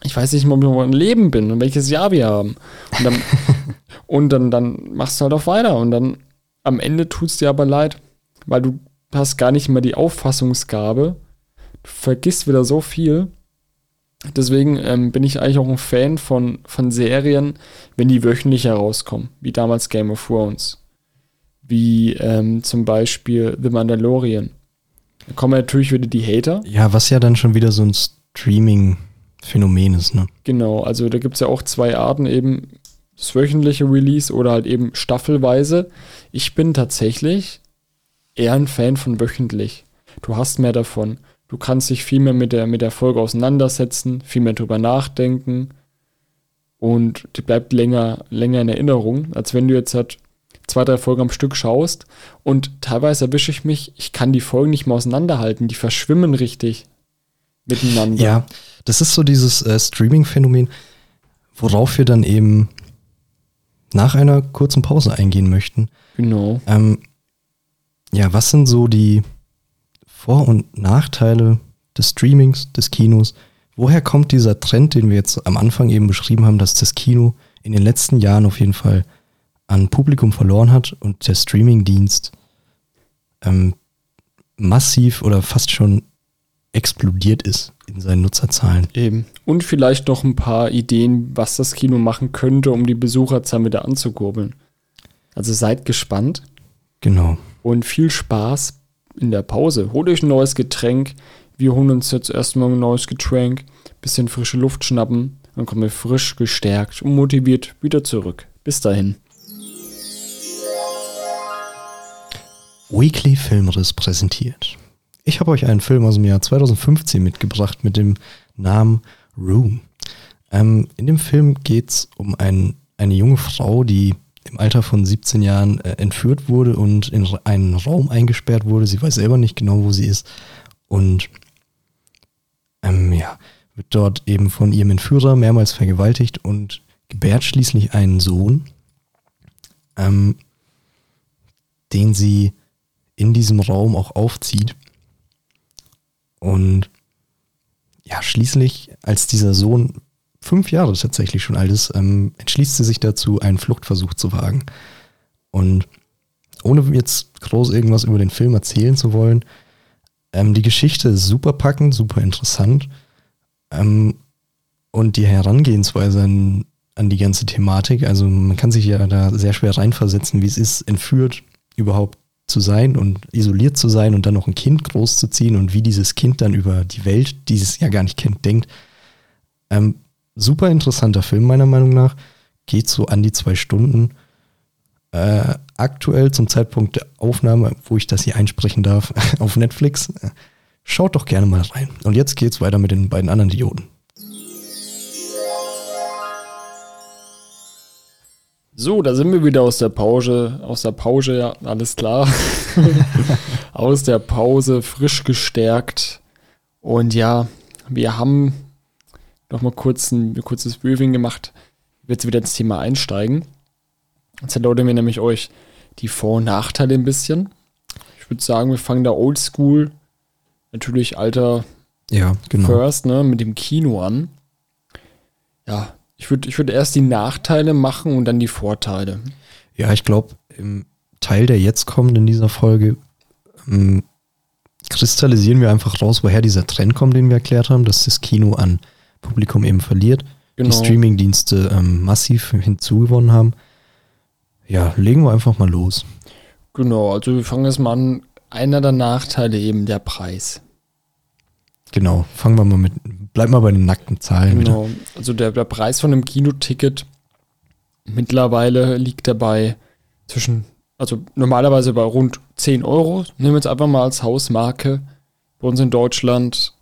Ich weiß nicht mal, ob ich noch am Leben bin und welches Jahr wir haben. Und dann, (laughs) und dann, dann machst du halt auch weiter. Und dann am Ende tut es dir aber leid, weil du hast gar nicht mehr die Auffassungsgabe. Du vergisst wieder so viel. Deswegen ähm, bin ich eigentlich auch ein Fan von, von Serien, wenn die wöchentlich herauskommen, wie damals Game of Thrones. Wie ähm, zum Beispiel The Mandalorian. Da kommen natürlich wieder die Hater. Ja, was ja dann schon wieder so ein Streaming-Phänomen ist, ne? Genau, also da gibt es ja auch zwei Arten, eben das wöchentliche Release oder halt eben staffelweise. Ich bin tatsächlich eher ein Fan von wöchentlich. Du hast mehr davon. Du kannst dich viel mehr mit der, mit der Folge auseinandersetzen, viel mehr drüber nachdenken und die bleibt länger, länger in Erinnerung, als wenn du jetzt halt zwei, drei Folgen am Stück schaust und teilweise erwische ich mich, ich kann die Folgen nicht mehr auseinanderhalten, die verschwimmen richtig. miteinander. Ja, das ist so dieses äh, Streaming-Phänomen, worauf wir dann eben nach einer kurzen Pause eingehen möchten. Genau. Ähm, ja, was sind so die Vor- und Nachteile des Streamings, des Kinos? Woher kommt dieser Trend, den wir jetzt am Anfang eben beschrieben haben, dass das Kino in den letzten Jahren auf jeden Fall an Publikum verloren hat und der Streamingdienst ähm, massiv oder fast schon explodiert ist in seinen Nutzerzahlen? Eben. Und vielleicht noch ein paar Ideen, was das Kino machen könnte, um die Besucherzahl wieder anzukurbeln. Also seid gespannt Genau. und viel Spaß in der Pause. Holt euch ein neues Getränk. Wir holen uns jetzt erstmal ein neues Getränk, bisschen frische Luft schnappen, dann kommen wir frisch, gestärkt und motiviert wieder zurück. Bis dahin. Weekly Filmriss präsentiert. Ich habe euch einen Film aus dem Jahr 2015 mitgebracht mit dem Namen Room. Ähm, in dem Film geht es um ein, eine junge Frau, die im Alter von 17 Jahren äh, entführt wurde und in einen Raum eingesperrt wurde. Sie weiß selber nicht genau, wo sie ist. Und ähm, ja, wird dort eben von ihrem Entführer mehrmals vergewaltigt und gebärt schließlich einen Sohn, ähm, den sie in diesem Raum auch aufzieht. Und ja, schließlich, als dieser Sohn fünf Jahre tatsächlich schon alt ist, ähm, entschließt sie sich dazu, einen Fluchtversuch zu wagen. Und ohne jetzt groß irgendwas über den Film erzählen zu wollen, ähm, die Geschichte ist super packend, super interessant. Ähm, und die Herangehensweise an, an die ganze Thematik, also man kann sich ja da sehr schwer reinversetzen, wie es ist, entführt überhaupt zu sein und isoliert zu sein und dann noch ein Kind großzuziehen und wie dieses Kind dann über die Welt, die es ja gar nicht kennt, denkt. Ähm, super interessanter Film, meiner Meinung nach. Geht so an die zwei Stunden. Äh, aktuell zum Zeitpunkt der Aufnahme, wo ich das hier einsprechen darf, (laughs) auf Netflix. Schaut doch gerne mal rein. Und jetzt geht's weiter mit den beiden anderen Dioden. So, da sind wir wieder aus der Pause. Aus der Pause, ja, alles klar. (laughs) aus der Pause, frisch gestärkt. Und ja, wir haben noch mal kurz ein, ein kurzes Briefing gemacht. Jetzt wieder ins Thema einsteigen. Jetzt erläutern wir nämlich euch die Vor- und Nachteile ein bisschen. Ich würde sagen, wir fangen da oldschool, natürlich alter Ja, genau. First, ne, mit dem Kino an. Ja, ich würde ich würd erst die Nachteile machen und dann die Vorteile. Ja, ich glaube, im Teil, der jetzt kommt in dieser Folge, ähm, kristallisieren wir einfach raus, woher dieser Trend kommt, den wir erklärt haben, dass das Kino an Publikum eben verliert, Genau. die Streamingdienste ähm, massiv hinzugewonnen haben. Ja, legen wir einfach mal los. Genau, also wir fangen jetzt mal an. Einer der Nachteile eben der Preis. Genau, fangen wir mal mit, bleib mal bei den nackten Zahlen wieder. Genau. Also der, der Preis von einem Kinoticket mittlerweile liegt dabei zwischen, also normalerweise bei rund 10 Euro. Nehmen wir jetzt einfach mal als Hausmarke. Bei uns in Deutschland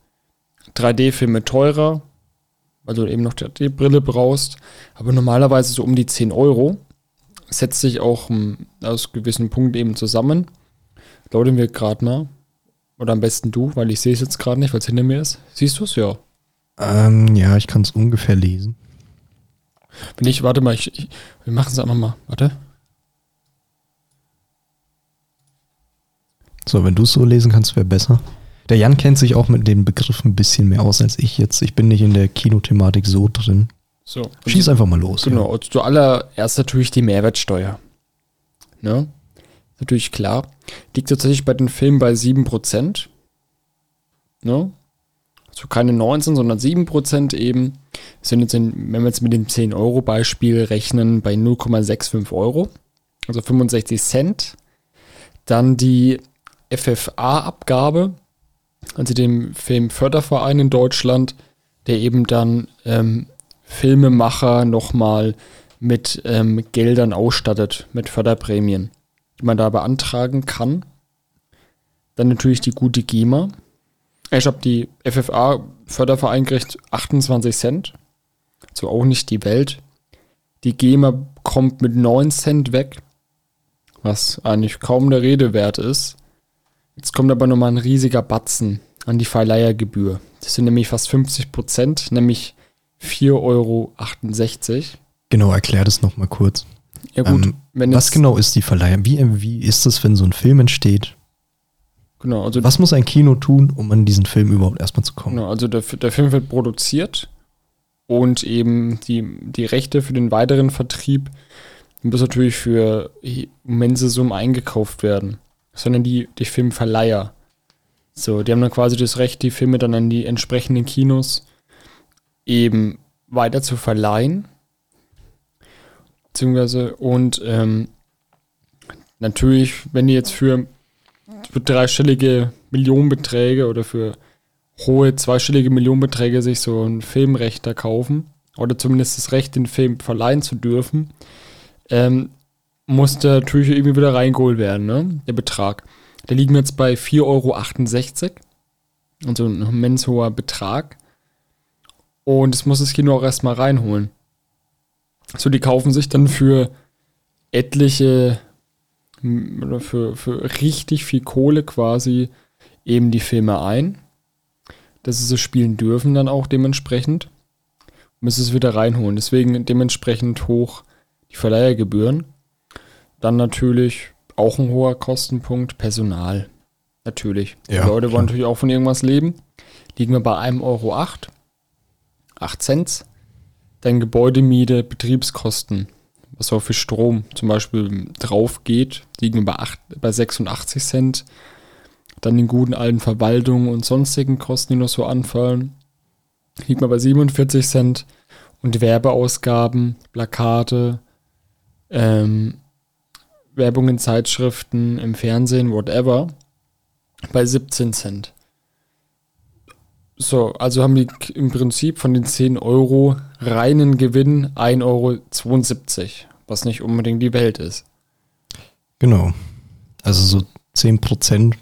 3D-Filme teurer, weil du eben noch die, die Brille brauchst. Aber normalerweise so um die 10 Euro. Setzt sich auch ähm, aus gewissen Punkten eben zusammen. Lauten wir gerade mal. Oder am besten du, weil ich sehe es jetzt gerade nicht, weil es hinter mir ist. Siehst du es? Ja. Ähm, ja, ich kann es ungefähr lesen. Wenn ich, warte mal, ich, ich, wir machen es einfach mal. Warte. So, wenn du es so lesen kannst, wäre besser. Der Jan kennt sich auch mit den Begriffen ein bisschen mehr aus als ich jetzt. Ich bin nicht in der Kinothematik so drin. So. Schieß einfach mal los. Genau, und zuallererst natürlich die Mehrwertsteuer. Ne? Natürlich klar. Liegt tatsächlich bei den Filmen bei 7%. Ne? Also keine 19, sondern 7% eben. Sind jetzt, in, wenn wir jetzt mit dem 10-Euro-Beispiel rechnen, bei 0,65 Euro. Also 65 Cent. Dann die FFA-Abgabe, also dem Filmförderverein in Deutschland, der eben dann ähm, Filmemacher nochmal mit ähm, Geldern ausstattet, mit Förderprämien, die man da beantragen kann. Dann natürlich die gute GEMA. Ich habe die FFA-Förderverein kriegt 28 Cent. So auch nicht die Welt. Die GEMA kommt mit 9 Cent weg, was eigentlich kaum der Rede wert ist. Jetzt kommt aber nochmal ein riesiger Batzen an die Verleihergebühr. Das sind nämlich fast 50 Prozent, nämlich 4,68 Euro. Genau, erklär das nochmal kurz. Ja gut, Ähm, Was genau ist die Verleihung? Wie, wie ist es, wenn so ein Film entsteht? genau, also, Was muss ein Kino tun, um an diesen Film überhaupt erstmal zu kommen? genau, also der, der Film wird produziert und eben die, die Rechte für den weiteren Vertrieb müssen natürlich für immense Summen eingekauft werden. Sondern die, die Filmverleiher. So, die haben dann quasi das Recht, die Filme dann an die entsprechenden Kinos eben weiter zu verleihen. Beziehungsweise, und ähm, natürlich, wenn die jetzt für, für dreistellige Millionenbeträge oder für hohe zweistellige Millionenbeträge sich so ein Filmrecht da kaufen, oder zumindest das Recht, den Film verleihen zu dürfen, ähm, muss der natürlich irgendwie wieder reingeholt werden, ne? Der Betrag. Da liegen wir jetzt bei 4,68 Euro. Also ein immens hoher Betrag. Und das muss das Kino auch erstmal reinholen. So, die kaufen sich dann für etliche, oder für, für richtig viel Kohle quasi eben die Filme ein. Dass sie so spielen dürfen dann auch dementsprechend. Müssen es wieder reinholen. Deswegen dementsprechend hoch die Verleihergebühren. Dann natürlich auch ein hoher Kostenpunkt, Personal. Natürlich. Die Ja, Leute klar. wollen natürlich auch von irgendwas leben. Liegen wir bei 1,08 Euro. 8 Cent. Dann Gebäudemiete, Betriebskosten, was auch für Strom zum Beispiel drauf geht, liegen wir bei, 8, bei 86 Cent. Dann den guten alten Verwaltungen und sonstigen Kosten, die noch so anfallen, liegt man bei 47 Cent. Und Werbeausgaben, Plakate, ähm, Werbung in Zeitschriften, im Fernsehen, whatever, bei 17 Cent. So, also haben die im Prinzip von den 10 Euro reinen Gewinn 1,72 Euro, was nicht unbedingt die Welt ist. Genau. Also so 10%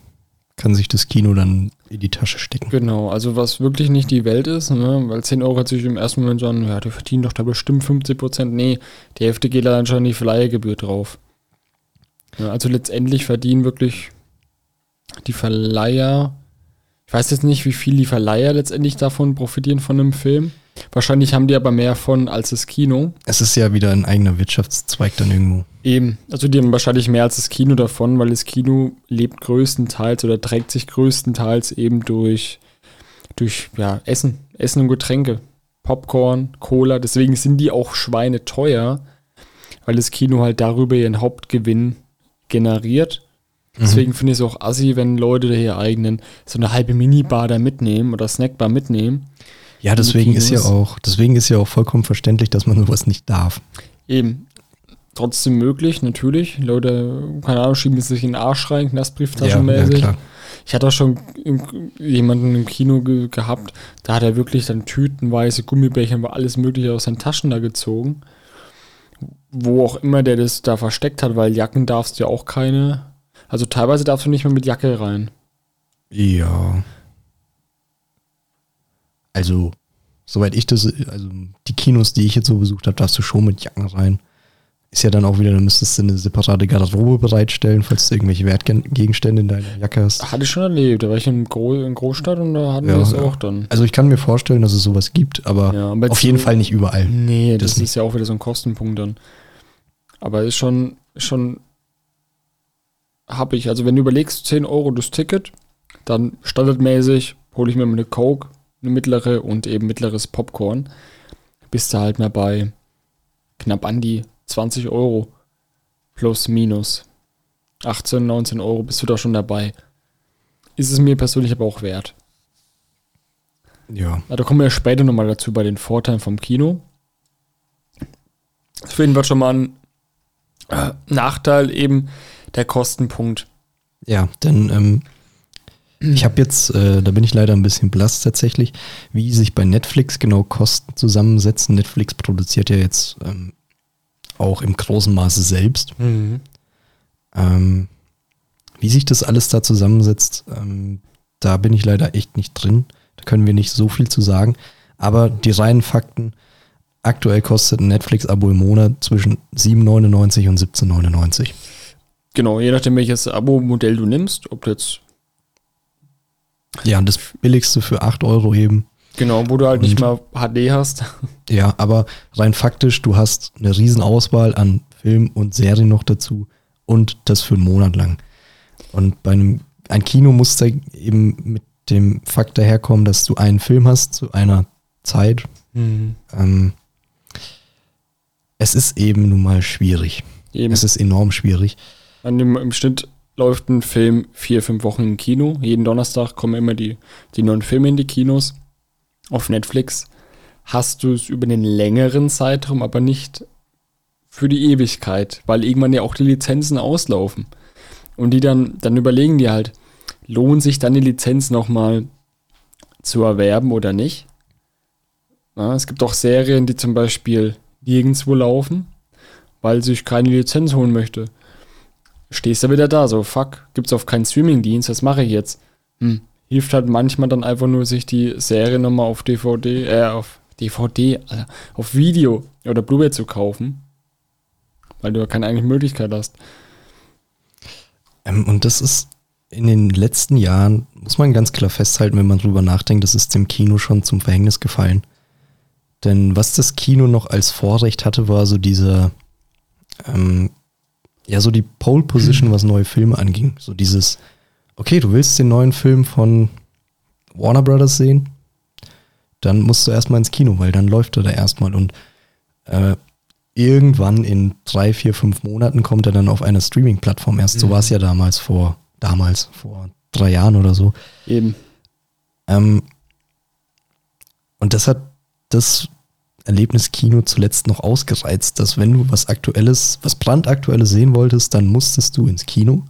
kann sich das Kino dann in die Tasche stecken. Genau, also was wirklich nicht die Welt ist, ne? weil 10 Euro hört sich im ersten Moment so an, ja, die verdienen doch da bestimmt 50 Prozent. Nee, die Hälfte geht dann schon die Verleihgebühr drauf. Ja, also letztendlich verdienen wirklich die Verleiher, ich weiß jetzt nicht, wie viel die Verleiher letztendlich davon profitieren von einem Film. Wahrscheinlich haben die aber mehr von als das Kino. Es ist ja wieder ein eigener Wirtschaftszweig dann irgendwo. Eben, also die haben wahrscheinlich mehr als das Kino davon, weil das Kino lebt größtenteils oder trägt sich größtenteils eben durch, durch ja, Essen, Essen und Getränke, Popcorn, Cola. Deswegen sind die auch Schweine teuer, weil das Kino halt darüber ihren Hauptgewinn generiert. Deswegen finde ich es auch assi, wenn Leute hier eigenen so eine halbe Minibar da mitnehmen oder Snackbar mitnehmen. Ja, deswegen ist ja auch, deswegen ist ja auch vollkommen verständlich, dass man sowas nicht darf. Eben. Trotzdem möglich, natürlich. Leute, keine Ahnung, schieben sich in den Arsch rein, Knastbrieftaschenmäßig. Ich hatte auch schon im- jemanden im Kino ge gehabt, da hat er wirklich dann tütenweise Gummibärchen, war alles mögliche aus seinen Taschen da gezogen. Wo auch immer der das da versteckt hat, weil Jacken darfst du ja auch keine. Also teilweise darfst du nicht mehr mit Jacke rein. Ja. Also, soweit ich das, also die Kinos, die ich jetzt so besucht habe, darfst du schon mit Jacken rein. Ist ja dann auch wieder, dann müsstest du eine separate Garderobe bereitstellen, falls du irgendwelche Wertgegenstände in deiner Jacke hast. Hatte ich schon erlebt. Da war ich in, Gro in Großstadt und da hatten Ja, wir das ja. auch dann. Also ich kann mir vorstellen, dass es sowas gibt, aber Ja, aber auf jeden Fall nicht überall. Nee, das, Das ist ja auch wieder so ein Kostenpunkt dann. Aber ist schon, schon hab ich. Also wenn du überlegst, 10 Euro das Ticket, dann standardmäßig hole ich mir eine Coke, eine mittlere und eben mittleres Popcorn. Bist du halt mal bei knapp an die 20 Euro. Plus, minus. 18, 19 Euro bist du da schon dabei. Ist es mir persönlich aber auch wert. Ja. Da kommen wir ja später nochmal dazu bei den Vorteilen vom Kino. Auf jeden Fall schon mal ein äh, Nachteil eben der Kostenpunkt. Ja, denn ähm, ich habe jetzt, äh, da bin ich leider ein bisschen blass tatsächlich, wie sich bei Netflix genau Kosten zusammensetzen. Netflix produziert ja jetzt ähm, auch im großen Maße selbst. Ähm, wie sich das alles da zusammensetzt, ähm, da bin ich leider echt nicht drin. Da können wir nicht so viel zu sagen. Aber die reinen Fakten, aktuell kostet ein Netflix-Abo im Monat zwischen 7,99 und 17,99. Genau, je nachdem welches Abo-Modell du nimmst, ob du jetzt Ja, und das billigste für 8 Euro eben. Genau, wo du halt nicht Und- mal HD hast. Ja, aber rein faktisch, du hast eine riesen Auswahl an Filmen und Serien noch dazu und das für einen Monat lang. Und bei einem, ein Kino muss da eben mit dem Fakt daherkommen, dass du einen Film hast zu einer Zeit. Ähm, es ist eben nun mal schwierig. Eben. Es ist enorm schwierig. An dem, Im Schnitt läuft ein Film vier, fünf Wochen im Kino. Jeden Donnerstag kommen immer die, die neuen Filme in die Kinos. Auf Netflix hast du es über einen längeren Zeitraum, aber nicht für die Ewigkeit, weil irgendwann ja auch die Lizenzen auslaufen. Und die dann, dann überlegen die halt, lohnt sich dann die Lizenz nochmal zu erwerben oder nicht? Ja, es gibt auch Serien, die zum Beispiel nirgendwo laufen, weil sich keine Lizenz holen möchte stehst du wieder da, so fuck, gibt's auf keinen Streamingdienst, was mache ich jetzt? Hm. Hilft halt manchmal dann einfach nur, sich die Serie nochmal auf DVD, äh, auf DVD, Alter, auf Video oder Blu-ray zu kaufen, weil du ja keine eigene Möglichkeit hast. Ähm, und das ist in den letzten Jahren, muss man ganz klar festhalten, wenn man drüber nachdenkt, das ist dem Kino schon zum Verhängnis gefallen. Denn was das Kino noch als Vorrecht hatte, war so dieser, ähm, ja, so die Pole Position, was neue Filme anging. So dieses, okay, du willst den neuen Film von Warner Brothers sehen, dann musst du erstmal ins Kino, weil dann läuft er da erstmal und äh, irgendwann in drei, vier, fünf Monaten kommt er dann auf eine Streaming-Plattform erst. So war es ja damals vor, damals, vor drei Jahren oder so. Eben. Ähm, und das hat das Erlebnis Kino zuletzt noch ausgereizt, dass wenn du was Aktuelles, was brandaktuelles sehen wolltest, dann musstest du ins Kino.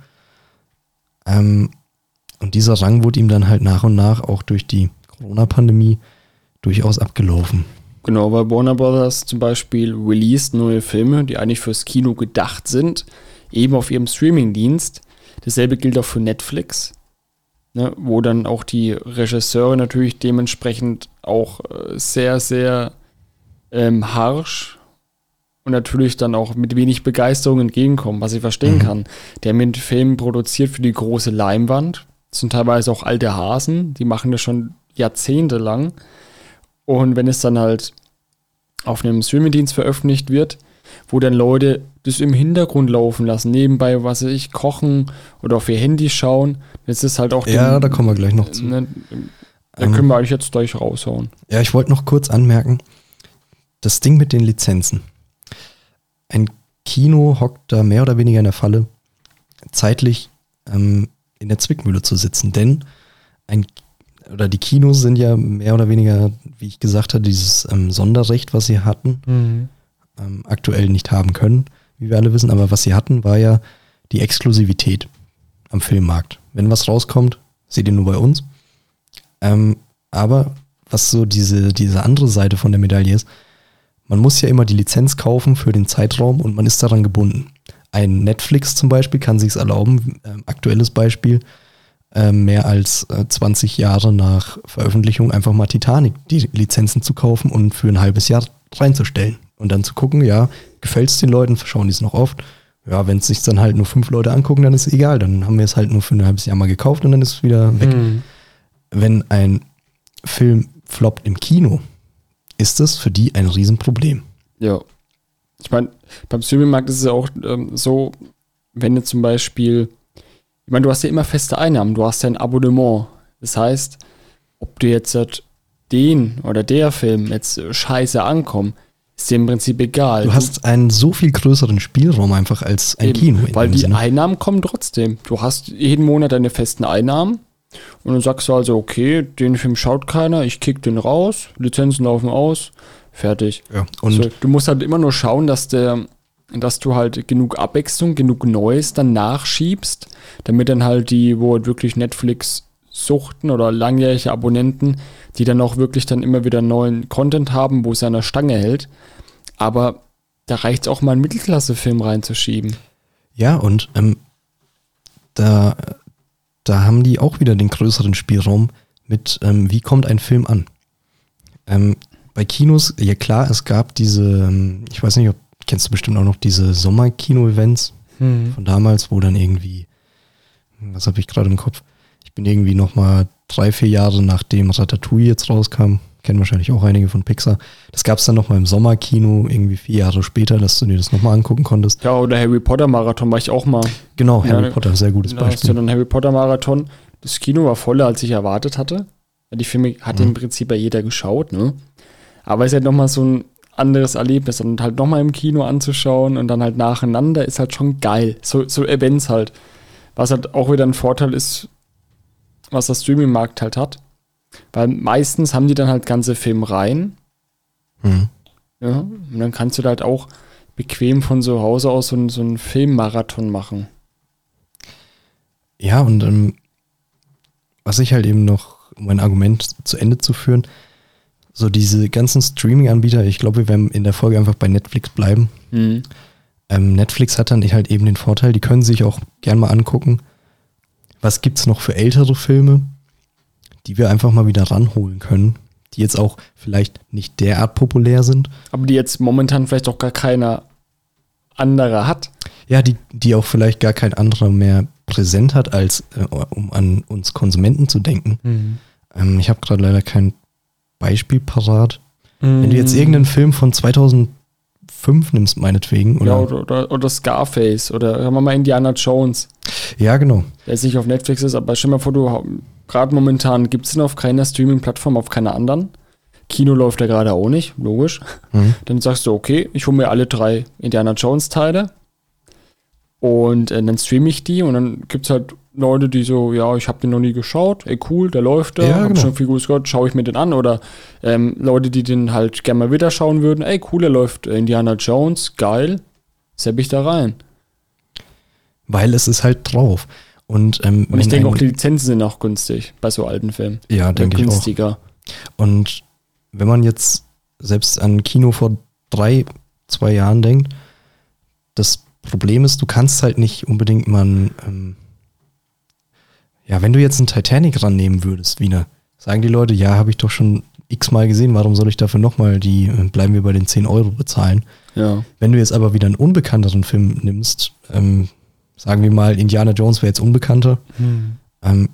Ähm, und dieser Rang wurde ihm dann halt nach und nach auch durch die Corona-Pandemie durchaus abgelaufen. Genau, weil Warner Brothers zum Beispiel released neue Filme, die eigentlich fürs Kino gedacht sind, eben auf ihrem Streamingdienst. Dasselbe gilt auch für Netflix, ne, wo dann auch die Regisseure natürlich dementsprechend auch äh, sehr, sehr ähm, harsch und natürlich dann auch mit wenig Begeisterung entgegenkommen, was ich verstehen Mhm. kann. Der mit Filmen produziert für die große Leinwand, sind teilweise auch alte Hasen, die machen das schon jahrzehntelang. Und wenn es dann halt auf einem Streamingdienst veröffentlicht wird, wo dann Leute das im Hintergrund laufen lassen, nebenbei, was weiß ich, kochen oder auf ihr Handy schauen, das ist halt auch Ja, dem- da kommen wir gleich noch zu. Ne, da Ähm, können wir eigentlich jetzt gleich raushauen. Ja, ich wollte noch kurz anmerken, das Ding mit den Lizenzen. Ein Kino hockt da mehr oder weniger in der Falle, zeitlich ähm, in der Zwickmühle zu sitzen, denn ein oder die Kinos sind ja mehr oder weniger, wie ich gesagt hatte, dieses ähm, Sonderrecht, was sie hatten, ähm, aktuell nicht haben können, wie wir alle wissen, aber was sie hatten, war ja die Exklusivität am Filmmarkt. Wenn was rauskommt, seht ihr nur bei uns. Ähm, aber was so diese, diese andere Seite von der Medaille ist, man muss ja immer die Lizenz kaufen für den Zeitraum und man ist daran gebunden. Ein Netflix zum Beispiel kann sich erlauben, ähm, aktuelles Beispiel, ähm, mehr als äh, 20 Jahre nach Veröffentlichung einfach mal Titanic die Lizenzen zu kaufen und für ein halbes Jahr reinzustellen. Und dann zu gucken, ja, gefällt es den Leuten, schauen die es noch oft. Ja, wenn es sich dann halt nur fünf Leute angucken, dann ist es egal. Dann haben wir es halt nur für ein halbes Jahr mal gekauft und dann ist es wieder weg. Wenn ein Film floppt im Kino, ist das für die ein Riesenproblem. Ja. Ich meine, beim Streamingmarkt ist es ja auch ähm, so, wenn du zum Beispiel, ich meine, du hast ja immer feste Einnahmen, du hast ja ein Abonnement. Das heißt, ob du jetzt halt den oder der Film jetzt scheiße ankommt, ist dir im Prinzip egal. Du hast einen so viel größeren Spielraum einfach als ein Eben, Kino. in Weil die Sinne. Einnahmen kommen trotzdem. Du hast jeden Monat deine festen Einnahmen und dann sagst du also, okay, den Film schaut keiner, ich kick den raus, Lizenzen laufen aus, fertig. ja. Und so, du musst halt immer nur schauen, dass der, dass du halt genug Abwechslung, genug Neues dann nachschiebst, damit dann halt die, wo halt wirklich Netflix suchten oder langjährige Abonnenten, die dann auch wirklich dann immer wieder neuen Content haben, wo es an der Stange hält. Aber da reicht es auch mal einen Mittelklasse-Film reinzuschieben. Ja, und ähm, da, da haben die auch wieder den größeren Spielraum mit, ähm, wie kommt ein Film an. Ähm, bei Kinos, ja klar, es gab diese, ähm, ich weiß nicht, ob, kennst du bestimmt auch noch diese Sommerkino-Events von damals, wo dann irgendwie, was habe ich gerade im Kopf? Ich bin irgendwie nochmal drei, vier Jahre nachdem Ratatouille jetzt rauskam. Kennen wahrscheinlich auch einige von Pixar. Das gab es dann nochmal im Sommerkino, irgendwie vier Jahre später, dass du dir das nochmal angucken konntest. Ja, oder Harry Potter Marathon war ich auch mal. Genau, Ja, Harry Potter, sehr gutes Da hast du Beispiel. dann Harry Potter Marathon. Das Kino war voller, als ich erwartet hatte. Die Filme hat Mhm. im Prinzip ja jeder geschaut, ne? Aber es ist halt nochmal so ein anderes Erlebnis und halt nochmal im Kino anzuschauen und dann halt nacheinander ist halt schon geil. So, so Events halt. Was halt auch wieder ein Vorteil ist, was der Streaming-Markt halt hat. Weil meistens haben die dann halt ganze Filmreihen. Mhm. Ja, und dann kannst du da halt auch bequem von zu Hause aus so, einen- so einen Filmmarathon machen. Ja, und ähm, was ich halt eben noch, um mein Argument zu Ende zu führen, so diese ganzen Streaming-Anbieter, ich glaube, wir werden in der Folge einfach bei Netflix bleiben. Mhm. Ähm, Netflix hat dann halt eben den Vorteil, die können sich auch gern mal angucken, was gibt's noch für ältere Filme, die wir einfach mal wieder ranholen können, die jetzt auch vielleicht nicht derart populär sind. Aber die jetzt momentan vielleicht auch gar keiner anderer hat. Ja, die, die auch vielleicht gar kein anderer mehr präsent hat, als äh, um an uns Konsumenten zu denken. Ähm, ich habe gerade leider kein Beispiel parat. Wenn du jetzt irgendeinen Film von 2005 nimmst, meinetwegen, ja, oder, oder, oder, oder Scarface oder sagen wir mal Indiana Jones, ja, genau. der jetzt nicht auf Netflix ist, aber stell mal vor, du gerade momentan gibt es ihn auf keiner Streaming-Plattform, auf keiner anderen. Kino läuft ja gerade auch nicht, logisch. Mhm. (laughs) Dann sagst du, okay, ich hole mir alle drei Indiana Jones-Teile und äh, dann streame ich die und dann gibt es halt Leute, die so, ja, ich habe den noch nie geschaut, ey cool, der läuft da, Ja, hab genau. schon viel Gutes gehört, schaue ich mir den an oder ähm, Leute, die den halt gerne mal wieder schauen würden, ey cool, der läuft äh, Indiana Jones, geil, sepp ich da rein. Weil es ist halt drauf. Und, ähm, Und ich denke auch, die Lizenzen sind auch günstig bei so alten Filmen. Ja, denke ich auch. günstiger. Und wenn man jetzt selbst an Kino vor drei, zwei Jahren denkt, das Problem ist, du kannst halt nicht unbedingt mal, ein, ähm, ja, wenn du jetzt einen Titanic rannehmen würdest, Wiener, sagen die Leute, ja, habe ich doch schon x-mal gesehen, warum soll ich dafür nochmal die, äh, bleiben wir bei den 10 Euro bezahlen? Ja. Wenn du jetzt aber wieder einen unbekannteren Film nimmst, ähm, sagen wir mal, Indiana Jones wäre jetzt unbekannter, ähm,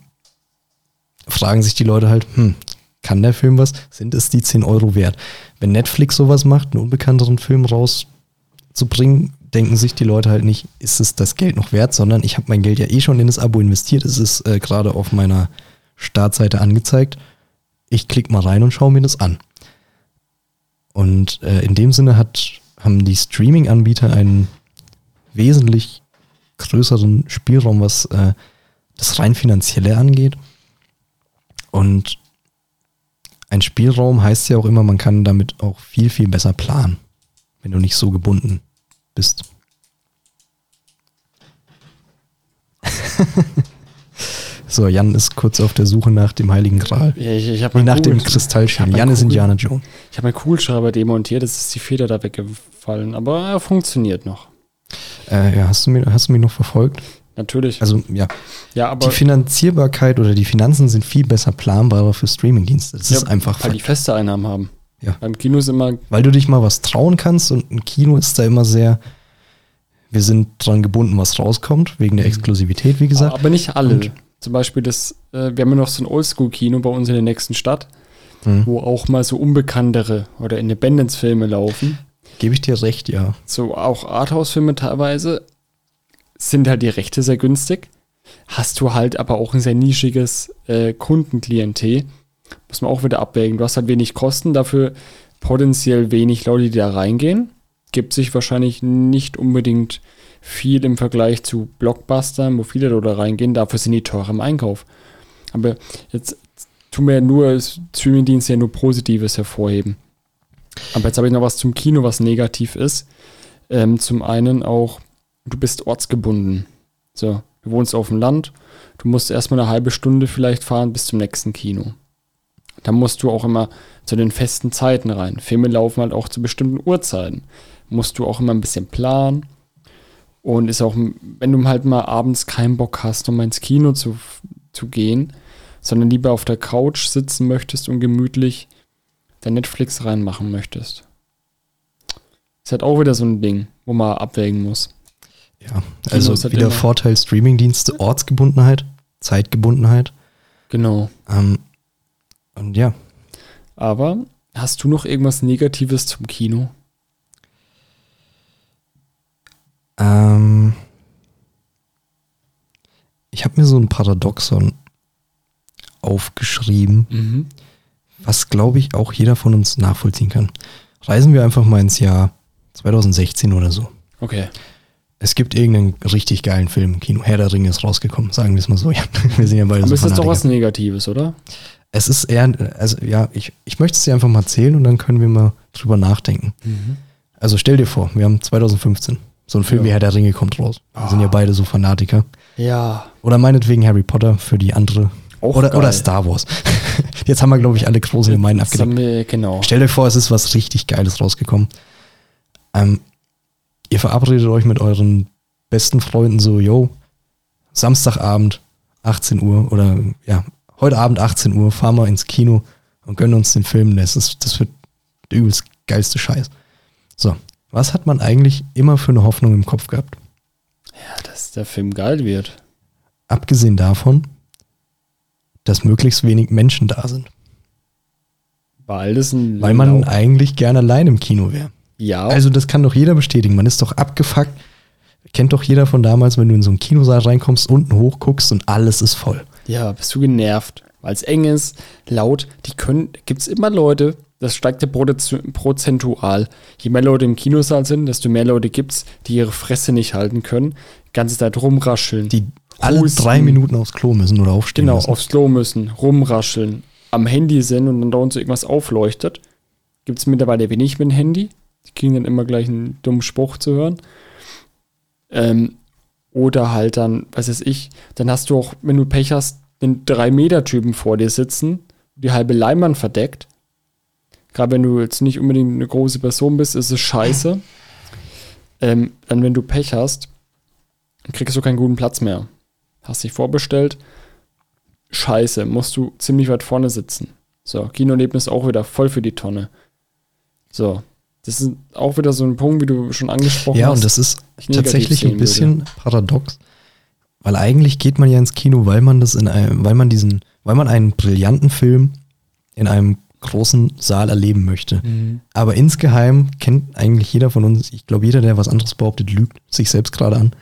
fragen sich die Leute halt, hm, kann der Film was? Sind es die 10 Euro wert? Wenn Netflix sowas macht, einen unbekannteren Film rauszubringen, denken sich die Leute halt nicht, ist es das Geld noch wert, sondern ich habe mein Geld ja eh schon in das Abo investiert. Es ist äh, gerade auf meiner Startseite angezeigt. Ich klicke mal rein und schaue mir das an. Und äh, in dem Sinne hat, haben die Streaming-Anbieter einen wesentlich größeren Spielraum, was äh, das rein finanzielle angeht. Und ein Spielraum heißt ja auch immer, man kann damit auch viel, viel besser planen, wenn du nicht so gebunden bist. (laughs) so, Jan ist kurz auf der Suche nach dem Heiligen Gral. Ja, ich, ich Nee, nach dem Kristallschädel. Jan ist Indiana Jones. Ich habe meinen Kugelschreiber demontiert, es ist die Feder da weggefallen, aber er funktioniert noch. Äh, ja, hast du, mir, hast du mich noch verfolgt? Natürlich. Also, ja, ja, aber die Finanzierbarkeit oder die Finanzen sind viel besser planbarer für Streamingdienste. Das ja, ist einfach weil die Fakt. feste Einnahmen haben. Ja. Beim Kino ist immer, Weil du dich mal was trauen kannst und ein Kino ist da immer sehr, wir sind dran gebunden, was rauskommt, wegen der Exklusivität, wie gesagt. aber nicht alle. Und- Zum Beispiel das, äh, wir haben ja noch so ein Oldschool-Kino bei uns in der nächsten Stadt, Hm. wo auch mal so unbekanntere oder Independence-Filme laufen. Gebe ich dir recht, ja. so auch Arthouse-Filme teilweise, sind halt die Rechte sehr günstig. Hast du halt aber auch ein sehr nischiges äh, Kundenklientel. Muss man auch wieder abwägen. Du hast halt wenig Kosten, dafür potenziell wenig Leute, die da reingehen. Gibt sich wahrscheinlich nicht unbedingt viel im Vergleich zu Blockbustern, wo viele Leute reingehen. Dafür sind die teurer im Einkauf. Aber jetzt tun wir ja nur Streamingdienste ja nur Positives hervorheben. Aber jetzt habe ich noch was zum Kino, was negativ ist. Ähm, zum einen auch, du bist ortsgebunden. So, du wohnst auf dem Land, du musst erstmal eine halbe Stunde vielleicht fahren bis zum nächsten Kino. Da musst du auch immer zu den festen Zeiten rein. Filme laufen halt auch zu bestimmten Uhrzeiten. Musst du auch immer ein bisschen planen. Und ist auch, wenn du halt mal abends keinen Bock hast, um ins Kino zu, zu gehen, sondern lieber auf der Couch sitzen möchtest und gemütlich dein Netflix reinmachen möchtest. Ist halt auch wieder so ein Ding, wo man abwägen muss. Ja, also ist halt wieder Vorteil Streamingdienste, Ortsgebundenheit, Zeitgebundenheit. Genau. Ähm, und ja, Aber hast du noch irgendwas Negatives zum Kino? ähm, ich habe mir so ein Paradoxon aufgeschrieben, Mhm. was glaube ich auch jeder von uns nachvollziehen kann. Reisen wir einfach mal ins Jahr 2016 oder so. Okay. Es gibt irgendeinen richtig geilen Film im Kino. Herr der Ringe ist rausgekommen, sagen wir es mal so. Ja, (laughs) wir sind ja beide Aber so ist das doch was Negatives, oder? Es ist eher, also ja, ich, ich möchte es dir einfach mal erzählen und dann können wir mal drüber nachdenken. Also stell dir vor, wir haben 2015, so ein Film Ja. wie Herr der Ringe kommt raus. Wir sind ja beide so Fanatiker. Ja. Oder meinetwegen Harry Potter für die andere. Auch oder, geil. oder Star Wars. (laughs) Jetzt haben wir, glaube ich, alle großen Gemeinden abgedeckt. genau. Stell dir vor, es ist was richtig Geiles rausgekommen. Ähm, ihr verabredet euch mit euren besten Freunden so, yo, Samstagabend, 18 Uhr oder ja, heute Abend 18 Uhr, fahren wir ins Kino und gönnen uns den Film. Das, ist, das wird der übelst geilste Scheiß. So, was hat man eigentlich immer für eine Hoffnung im Kopf gehabt? Ja, dass der Film geil wird. Abgesehen davon, dass möglichst wenig Menschen da sind. Weil das ein. Weil man eigentlich gerne allein im Kino wäre. Ja, Also das kann doch jeder bestätigen. Man ist doch abgefuckt. Kennt doch jeder von damals, wenn du in so einen Kinosaal reinkommst, unten hochguckst und alles ist voll. Ja, bist du genervt. Weil es eng ist, laut. Die können. Gibt es immer Leute, das steigt ja prozentu- prozentual. Je mehr Leute im Kinosaal sind, desto mehr Leute gibt es, die ihre Fresse nicht halten können. Die ganze Zeit rumrascheln. Die alle Husten. drei Minuten aufs Klo müssen oder aufstehen Genau, müssen. aufs Klo müssen, rumrascheln, am Handy sind und dann da uns irgendwas aufleuchtet. Gibt es mittlerweile wenig mit dem Handy. Die kriegen dann immer gleich einen dummen Spruch zu hören. Ähm, oder halt dann, was weiß ich, dann hast du auch, wenn du Pech hast, den 3-Meter-Typen vor dir sitzen, die halbe Leinwand verdeckt. Gerade wenn du jetzt nicht unbedingt eine große Person bist, ist es scheiße. Ähm, dann, wenn du Pech hast, kriegst du keinen guten Platz mehr. Hast dich vorbestellt, scheiße, musst du ziemlich weit vorne sitzen. So, Kinoerlebnis auch wieder voll für die Tonne. So, das ist auch wieder so ein Punkt, wie du schon angesprochen Ja, hast. und das ist tatsächlich ein bisschen paradox, weil eigentlich geht man ja ins Kino, weil man das in einem, weil man diesen, weil man einen brillanten Film in einem großen Saal erleben möchte. würde. Mhm. Aber insgeheim kennt eigentlich jeder von uns, ich glaube, jeder, der was anderes behauptet, lügt sich selbst gerade an.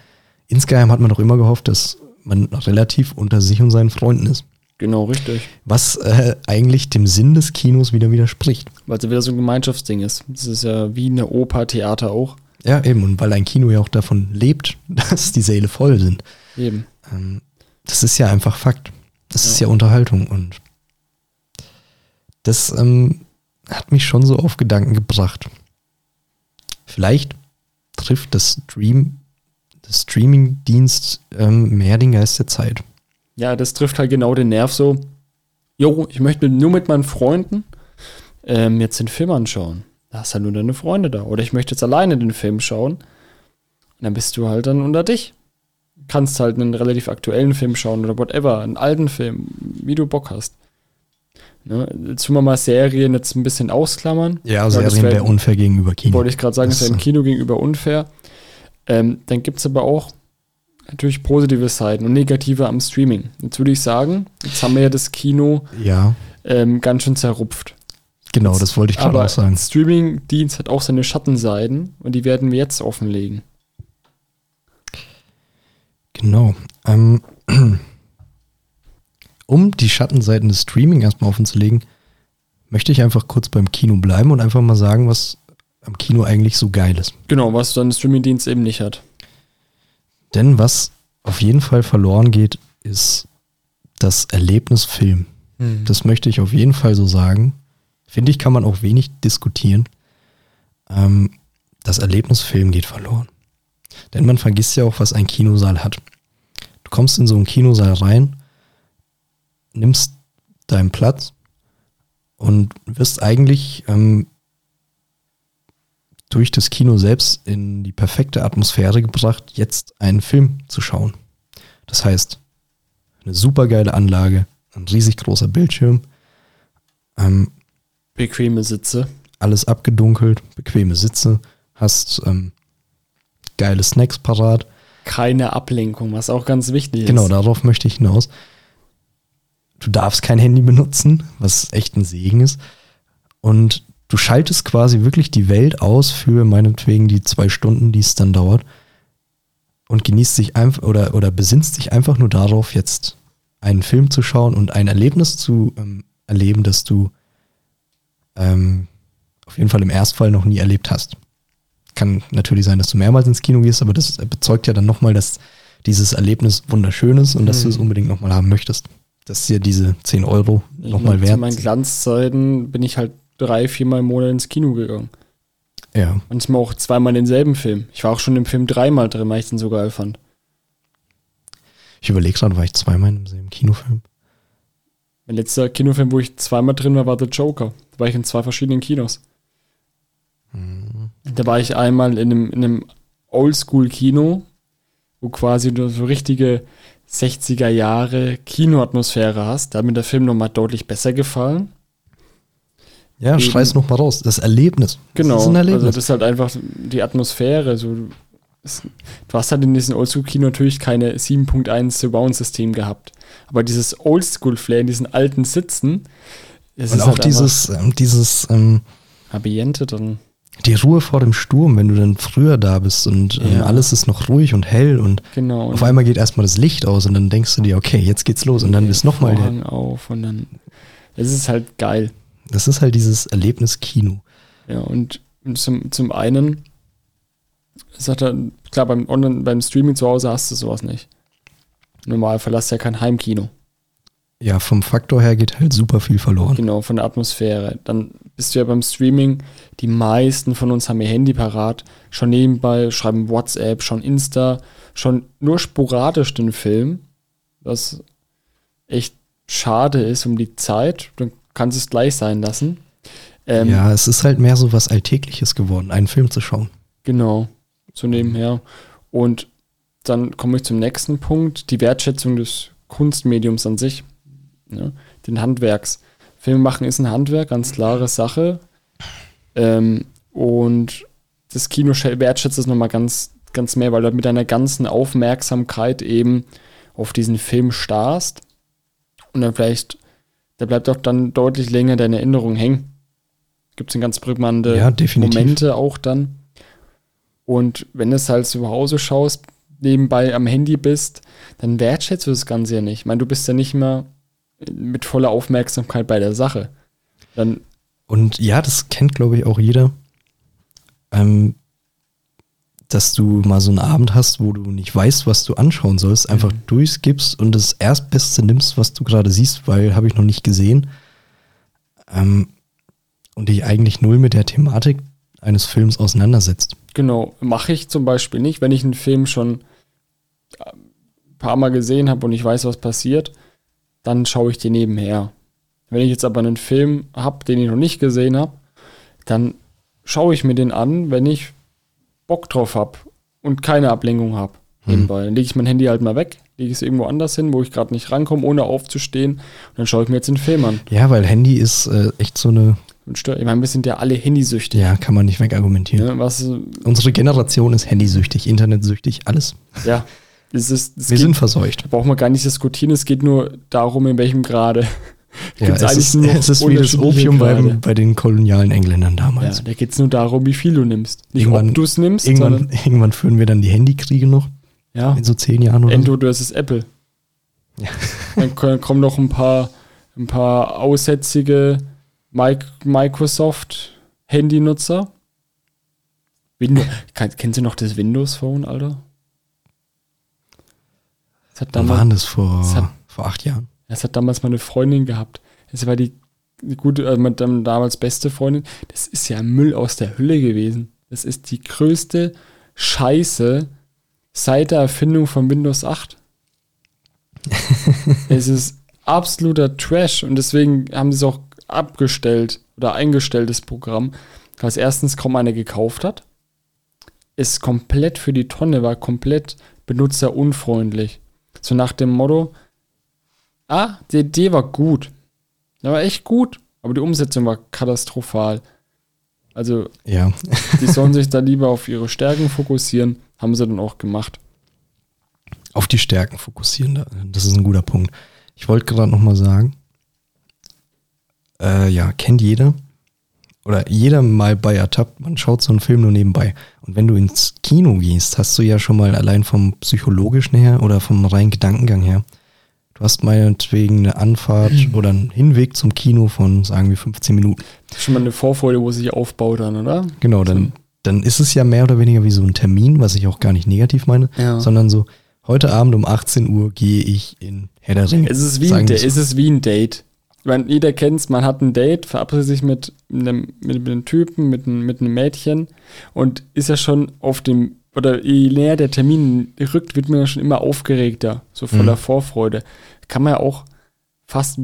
Insgeheim hat man doch immer gehofft, dass man relativ unter sich und seinen Freunden ist. Genau, richtig. Was äh, eigentlich dem Sinn des Kinos wieder widerspricht. Weil es ja wieder so ein Gemeinschaftsding ist. Das ist ja wie eine Oper, Theater auch. Ja, eben. Und weil ein Kino ja auch davon lebt, (laughs) dass die Säle voll sind. Eben. Ähm, das ist ja einfach Fakt. Das ist Ja. ja Unterhaltung. Und das ähm, hat mich schon so auf Gedanken gebracht. Vielleicht trifft das Stream, das Streaming-Dienst ähm, mehr den Geist der Zeit. Ja, das trifft halt genau den Nerv so. Jo, ich möchte nur mit meinen Freunden ähm, jetzt den Film anschauen. Da hast halt nur deine Freunde da. Oder ich möchte jetzt alleine den Film schauen. Und dann bist du halt dann unter dich. Kannst halt einen relativ aktuellen Film schauen oder whatever, einen alten Film, wie du Bock hast. Ne? Jetzt tun wir mal Serien jetzt ein bisschen ausklammern. Ja, das Serien wär- wäre unfair gegenüber Kino. Wollte ich gerade sagen, Das ist ja im Kino gegenüber unfair. Ähm, dann gibt es aber auch natürlich positive Seiten und negative am Streaming. Jetzt würde ich sagen, jetzt haben wir ja das Kino Ja, ähm, ganz schön zerrupft. genau, das wollte ich gerade auch sagen. Streaming-Dienst hat auch seine Schattenseiten und die werden wir jetzt offenlegen. Genau. Ähm, (clears throat) um die Schattenseiten des Streaming erstmal offenzulegen, möchte ich einfach kurz beim Kino bleiben und einfach mal sagen, was am Kino eigentlich so geil ist. Genau, was dann Streaming-Dienst eben nicht hat. Denn was auf jeden Fall verloren geht, ist das Erlebnis Film. Das möchte ich auf jeden Fall so sagen. Finde ich, kann man auch wenig diskutieren. Ähm, das Erlebnis Film geht verloren. Denn man vergisst ja auch, was ein Kinosaal hat. Du kommst in so einen Kinosaal rein, nimmst deinen Platz und wirst eigentlich ähm, durch das Kino selbst in die perfekte Atmosphäre gebracht, jetzt einen Film zu schauen. Das heißt, eine supergeile Anlage, ein riesig großer Bildschirm, ähm, Bequeme Sitze. alles abgedunkelt, bequeme Sitze, hast ähm, geile Snacks parat. Keine Ablenkung, was auch ganz wichtig Genau, ist. darauf möchte ich hinaus. du darfst kein Handy benutzen, was echt ein Segen ist. Und du schaltest quasi wirklich die Welt aus für meinetwegen die zwei Stunden, die es dann dauert. Und genießt sich einfach oder, oder besinnst dich einfach nur darauf, jetzt einen Film zu schauen und ein Erlebnis zu ähm, erleben, das du ähm, auf jeden Fall im Erstfall noch nie erlebt hast. Kann natürlich sein, dass du mehrmals ins Kino gehst, aber das bezeugt ja dann nochmal, dass dieses Erlebnis wunderschön ist und dass Mhm. du es unbedingt nochmal haben möchtest. Dass dir diese 10 Euro nochmal meine, Zu wert meinen sind. Glanzzeiten bin ich halt drei, viermal im Monat ins Kino gegangen. Ja. Manchmal auch zweimal in denselben Film. Ich war auch schon im Film dreimal drin, weil ich den so geil fand. Ich überlege gerade, war ich zweimal im selben Kinofilm? Mein letzter Kinofilm, wo ich zweimal drin war, war The Joker. Da war ich in zwei verschiedenen Kinos. Da war ich einmal in einem, in einem Oldschool-Kino, wo quasi du so richtige 60er Jahre Kinoatmosphäre hast. Da hat mir der Film nochmal deutlich besser gefallen. Ja, Eben. schrei's noch mal raus. Das Erlebnis. Genau. Das ist ein Also Erlebnis. das ist halt einfach die Atmosphäre. So, es, du hast halt in diesem Oldschool-Kino natürlich keine 7.1 Surround-System gehabt. Aber dieses Oldschool-Flair in diesen alten Sitzen, und ist auch halt dieses, ähm, dieses, ähm, Ambiente dann. die Ruhe vor dem Sturm, wenn du dann früher da bist und ähm, Ja. alles ist noch ruhig und hell und Genau. auf einmal geht erstmal das Licht aus und dann denkst du dir, okay, jetzt geht's los und dann ist nochmal der, auf und dann. Es ist halt geil. Das ist halt dieses Erlebnis Kino. Ja, und zum, zum einen sagt er, klar, beim, Online, beim Streaming zu Hause hast du sowas nicht. Normal verlässt ja kein Heimkino. Ja, vom Faktor her geht halt super viel verloren. Genau, von der Atmosphäre. Dann bist du ja beim Streaming, die meisten von uns haben ihr Handy parat, schon nebenbei, schreiben WhatsApp, schon Insta, schon nur sporadisch den Film, was echt schade ist um die Zeit. Dann kannst du es gleich sein lassen. Ähm, ja, es ist halt mehr so was Alltägliches geworden, einen Film zu schauen. Genau, so nebenher. Und dann komme ich zum nächsten Punkt, die Wertschätzung des Kunstmediums an sich, ne? den Handwerks. Film machen ist ein Handwerk, ganz klare Sache. Ähm, und das Kino schä- wertschätzt es nochmal ganz, ganz mehr, weil du mit deiner ganzen Aufmerksamkeit eben auf diesen Film starrst und dann vielleicht, da bleibt auch dann deutlich länger deine Erinnerung hängen. Gibt es ganz prägnante Ja. Momente auch dann. Und wenn du es halt zu Hause schaust, nebenbei am Handy bist, dann wertschätzt du das Ganze ja nicht. Ich meine, du bist ja nicht mehr mit voller Aufmerksamkeit bei der Sache. Dann, Und ja, das kennt, glaube ich, auch jeder. Ähm, dass du mal so einen Abend hast, wo du nicht weißt, was du anschauen sollst, einfach durchskippst und das Erstbeste nimmst, was du gerade siehst, weil habe ich noch nicht gesehen. Ähm, und dich eigentlich null mit der Thematik eines Films auseinandersetzt. genau, mache ich zum Beispiel nicht, wenn ich einen Film schon ein paar Mal gesehen habe und ich weiß, was passiert, dann schaue ich den nebenher. Wenn ich jetzt aber einen Film habe, den ich noch nicht gesehen habe, dann schaue ich mir den an, wenn ich Bock drauf habe und keine Ablenkung habe. Nebenbei. Dann lege ich mein Handy halt mal weg, lege es irgendwo anders hin, wo ich gerade nicht rankomme, ohne aufzustehen. Und dann schaue ich mir jetzt den Film an. Ja, weil Handy ist äh, echt so eine, ich meine, wir sind ja alle handysüchtig. ja, kann man nicht wegargumentieren. Ne? Was, Unsere Generation ist handysüchtig, internetsüchtig, alles. ja, es ist, es Wir geht, sind verseucht. da braucht man gar nicht diskutieren, es geht nur darum, in welchem Grade. Ja, es, ist, es ist wie das Opium beim, bei den kolonialen Engländern Ja, damals. da geht es nur darum, wie viel du nimmst. Nicht, Irgendwann- ob du es nimmst, Irgendwann, sondern irgendwann führen wir dann die Handykriege noch, ja, in so zehn Jahren oder so. Endo versus Apple. Ja. (laughs) Dann kommen noch ein paar, ein paar aussätzige Mic Microsoft-Handynutzer. Kennst du noch das Windows Phone, Alter? Das hat damals, waren das vor, das hat- vor acht Jahren? Das hat damals meine Freundin gehabt. Das war die, die gute, äh, dem damals beste Freundin. Das ist ja Müll aus der Hölle gewesen. Das ist die größte Scheiße seit der Erfindung von Windows 8. (laughs) es ist absoluter Trash und deswegen haben sie es auch abgestellt oder eingestellt, das Programm, weil es erstens kaum einer gekauft hat. Es komplett für die Tonne war, komplett benutzerunfreundlich. So nach dem Motto, ah, die Idee war gut. Die war echt gut, aber die Umsetzung war katastrophal. Also, Ja, die sollen sich da lieber auf ihre Stärken fokussieren, haben sie dann auch gemacht. auf die Stärken fokussieren, da- das ist ein guter Punkt. Ich wollte gerade noch mal sagen, äh, ja, kennt jeder oder jeder mal bei ertappt, man schaut so einen Film nur nebenbei. Und wenn du ins Kino gehst, hast du ja schon mal allein vom psychologischen her oder vom reinen Gedankengang her, du hast meinetwegen eine Anfahrt oder einen Hinweg zum Kino von, sagen wir, 15 Minuten. Das ist schon mal eine Vorfreude, wo sich aufbaut dann, oder? Genau, dann, dann ist es ja mehr oder weniger wie so ein Termin, was ich auch gar nicht negativ meine, Ja. sondern so, heute Abend um 18 Uhr gehe ich in Herr der Ringe. Es ist wie, ein, Da- so. es ist wie ein Date. Ich meine, jeder kennt es, man hat ein Date, verabredet sich mit einem, mit einem Typen, mit einem, mit einem Mädchen und ist ja schon auf dem, oder je näher der Termin rückt, wird man ja schon immer aufgeregter, so voller Mhm. Vorfreude. Kann man ja auch fast,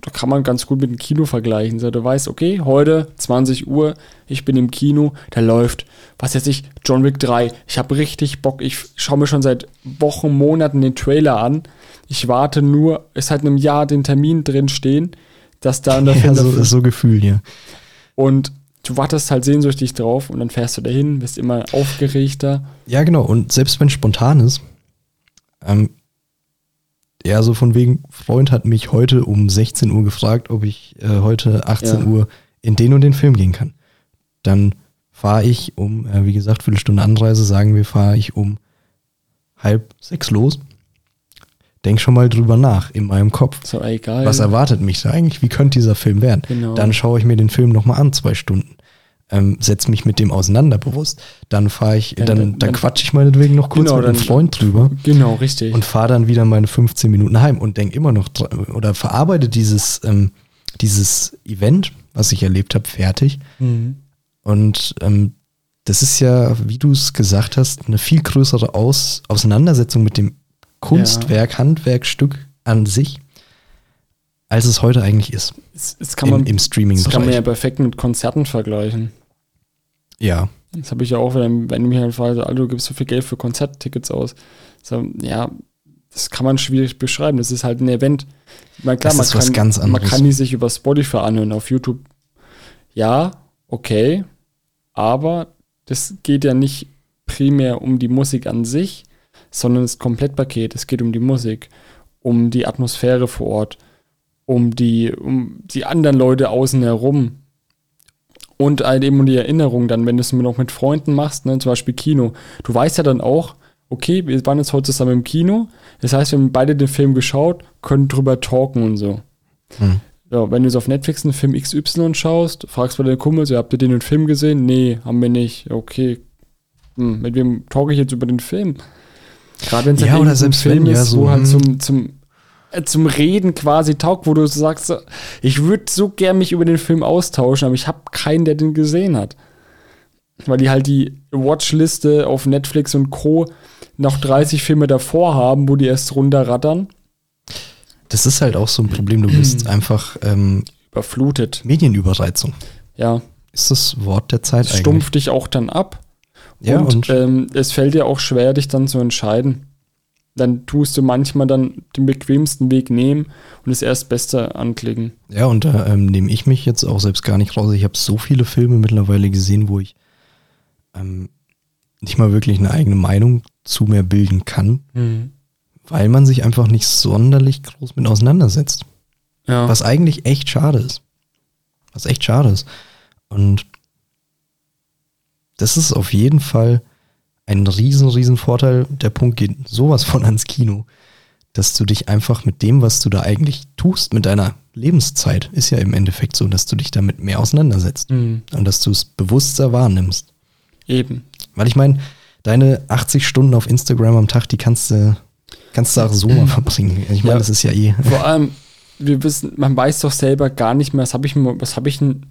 da kann man ganz gut mit dem Kino vergleichen. So, du weißt, okay, heute 20 Uhr, ich bin im Kino, da läuft, was jetzt ich, John Wick 3. Ich habe richtig Bock, ich schaue mir schon seit Wochen, Monaten den Trailer an. Ich warte nur, es hat in einem Jahr den Termin drin stehen, dass da in der (laughs) ja, Film so, so Gefühl, ja. und du wartest halt sehnsüchtig drauf und dann fährst du dahin, bist immer aufgeregter. Ja, genau. Und selbst wenn spontan ist, ähm, ja, so von wegen, Freund hat mich heute um 16 Uhr gefragt, ob ich äh, heute 18 Ja. Uhr in den und den Film gehen kann. Dann fahre ich um, äh, wie gesagt, Viertelstunde Anreise, sagen wir, fahre ich um halb sechs los. Denk schon mal drüber nach in meinem Kopf. So, ey, geil. Was erwartet mich da eigentlich? Wie könnte dieser Film werden? Genau. Dann schaue ich mir den Film nochmal an, zwei Stunden. Ähm, setz mich mit dem auseinander bewusst. Dann fahre ich, Dann- dann, dann- dann, quatsche ich meinetwegen noch kurz Genau, mit einem Freund drüber Genau, richtig. und fahre dann wieder meine 15 Minuten heim und denk immer noch oder verarbeite dieses, ähm, dieses Event, was ich erlebt habe, fertig. Mhm. Und ähm, das ist ja, wie du es gesagt hast, eine viel größere Aus Auseinandersetzung mit dem Kunstwerk, Handwerkstück an sich, als es heute eigentlich ist Das, das kann im, man, im das kann man ja Streaming-Bereich. perfekt mit Konzerten vergleichen. Ja, Das habe ich ja auch, wenn, wenn du mich halt fragst, Alter, du gibst so viel Geld für Konzerttickets aus. So, ja, das kann man schwierig beschreiben. Das ist halt ein Event. Meine, klar, Das man ist was kann, ganz man anderes. kann die sich über Spotify anhören, auf YouTube. Ja, okay, aber das geht ja nicht primär um die Musik an sich, sondern das Komplettpaket. Es geht um die Musik, um die Atmosphäre vor Ort, um die, um die anderen Leute außen herum. Und halt eben um die Erinnerung dann, wenn du es noch mit Freunden machst, ne, zum Beispiel Kino. Du weißt ja dann auch, okay, wir waren jetzt heute zusammen im Kino. Das heißt, wir haben beide den Film geschaut, können drüber talken und so. Hm. Ja, wenn du so auf Netflix einen Film XY schaust, fragst bei deinen Kumpels, ja, habt ihr den Film gesehen? Nee, haben wir nicht. Okay. Hm, mit wem talke ich jetzt über den Film? Gerade wenn es Ja, halt oder selbst Film wenn, ja, ist, so, wo halt hm. zum, zum, äh, zum Reden quasi taugt, wo du sagst, ich würde so gern mich über den Film austauschen, aber ich habe keinen, der den gesehen hat. Weil die halt die Watchliste auf Netflix und Co. noch 30 Filme davor haben, wo die erst runterrattern. das ist halt auch so ein Problem. Du bist einfach ähm, Überflutet. Medienüberreizung. Ja, Ist das Wort der Zeit es stumpft dich auch dann ab. Ja, und und, ähm, es fällt dir auch schwer, dich dann zu entscheiden. Dann tust du manchmal dann den bequemsten Weg nehmen und das Erstbeste anklicken. ja, und da ähm, nehme ich mich jetzt auch selbst gar nicht raus. Ich habe so viele Filme mittlerweile gesehen, wo ich ähm, nicht mal wirklich eine eigene Meinung zu mir bilden kann, weil man sich einfach nicht sonderlich groß mit auseinandersetzt. Ja. Was eigentlich echt schade ist. Was echt schade ist. Und das ist auf jeden Fall ein riesen, riesen Vorteil. Der Punkt geht sowas von ans Kino, dass du dich einfach mit dem, was du da eigentlich tust, mit deiner Lebenszeit, ist ja im Endeffekt so, dass du dich damit mehr auseinandersetzt Mhm. und dass du es bewusster wahrnimmst. Eben. Weil ich meine, deine 80 Stunden auf Instagram am Tag, die kannst du, kannst du auch so mal (clears throat) verbringen. Ich meine, Ja. das ist ja eh. Vor allem, wir wissen, man weiß doch selber gar nicht mehr, was habe ich was habe ich denn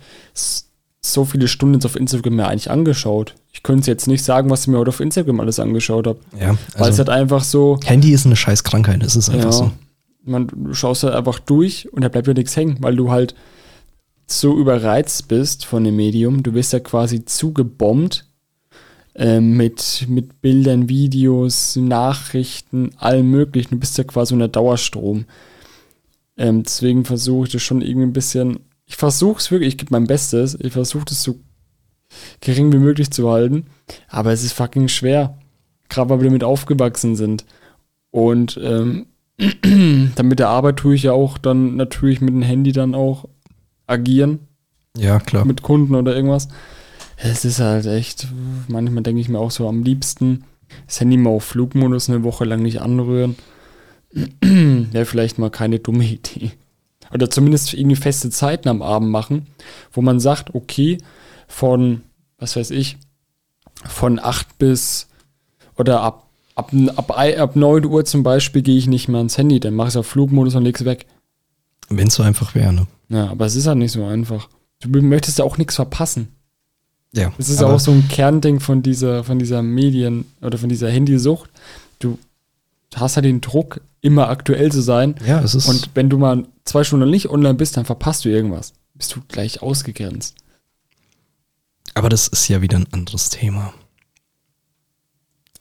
so viele Stunden jetzt auf Instagram mir eigentlich angeschaut? Ich könnte jetzt nicht sagen, was ich mir heute auf Instagram alles angeschaut habe. Ja, Weil es also, halt einfach so, Handy ist eine scheiß Krankheit, das ist einfach ja, so. man, du schaust halt einfach durch und da bleibt ja nichts hängen, weil du halt so überreizt bist von dem Medium. Du wirst ja quasi zugebombt ähm, mit, mit Bildern, Videos, Nachrichten, allem möglichen. Du bist ja quasi unter Dauerstrom. Ähm, deswegen versuche ich das schon irgendwie ein bisschen. Ich versuche es wirklich, ich gebe mein Bestes. Ich versuche das so gering wie möglich zu halten. Aber es ist fucking schwer. Gerade weil wir damit aufgewachsen sind. Und ähm, (clears throat) dann mit der Arbeit tue ich ja auch dann natürlich mit dem Handy dann auch agieren, Ja, klar. mit Kunden oder irgendwas. Es ist halt echt, manchmal denke ich mir auch so am liebsten, das Handy mal auf Flugmodus eine Woche lang nicht anrühren. (clears throat) Wäre vielleicht mal keine dumme Idee. Oder zumindest irgendwie feste Zeiten am Abend machen, wo man sagt, okay, von, was weiß ich, von 8 bis oder ab, ab, ab, ab 9 Uhr zum Beispiel gehe ich nicht mehr ans Handy, dann mache ich es auf Flugmodus und leg's weg. Wenn es so einfach wäre, ne? Ja, aber es ist halt nicht so einfach. Du möchtest ja auch nichts verpassen. Ja. Das ist auch so ein Kernding von dieser, von dieser Medien- oder von dieser Handysucht. Du hast halt den Druck, immer aktuell zu sein. Ja, es ist. Und wenn du mal zwei Stunden nicht online bist, dann verpasst du irgendwas. Bist du gleich ausgegrenzt. aber das ist ja wieder ein anderes Thema.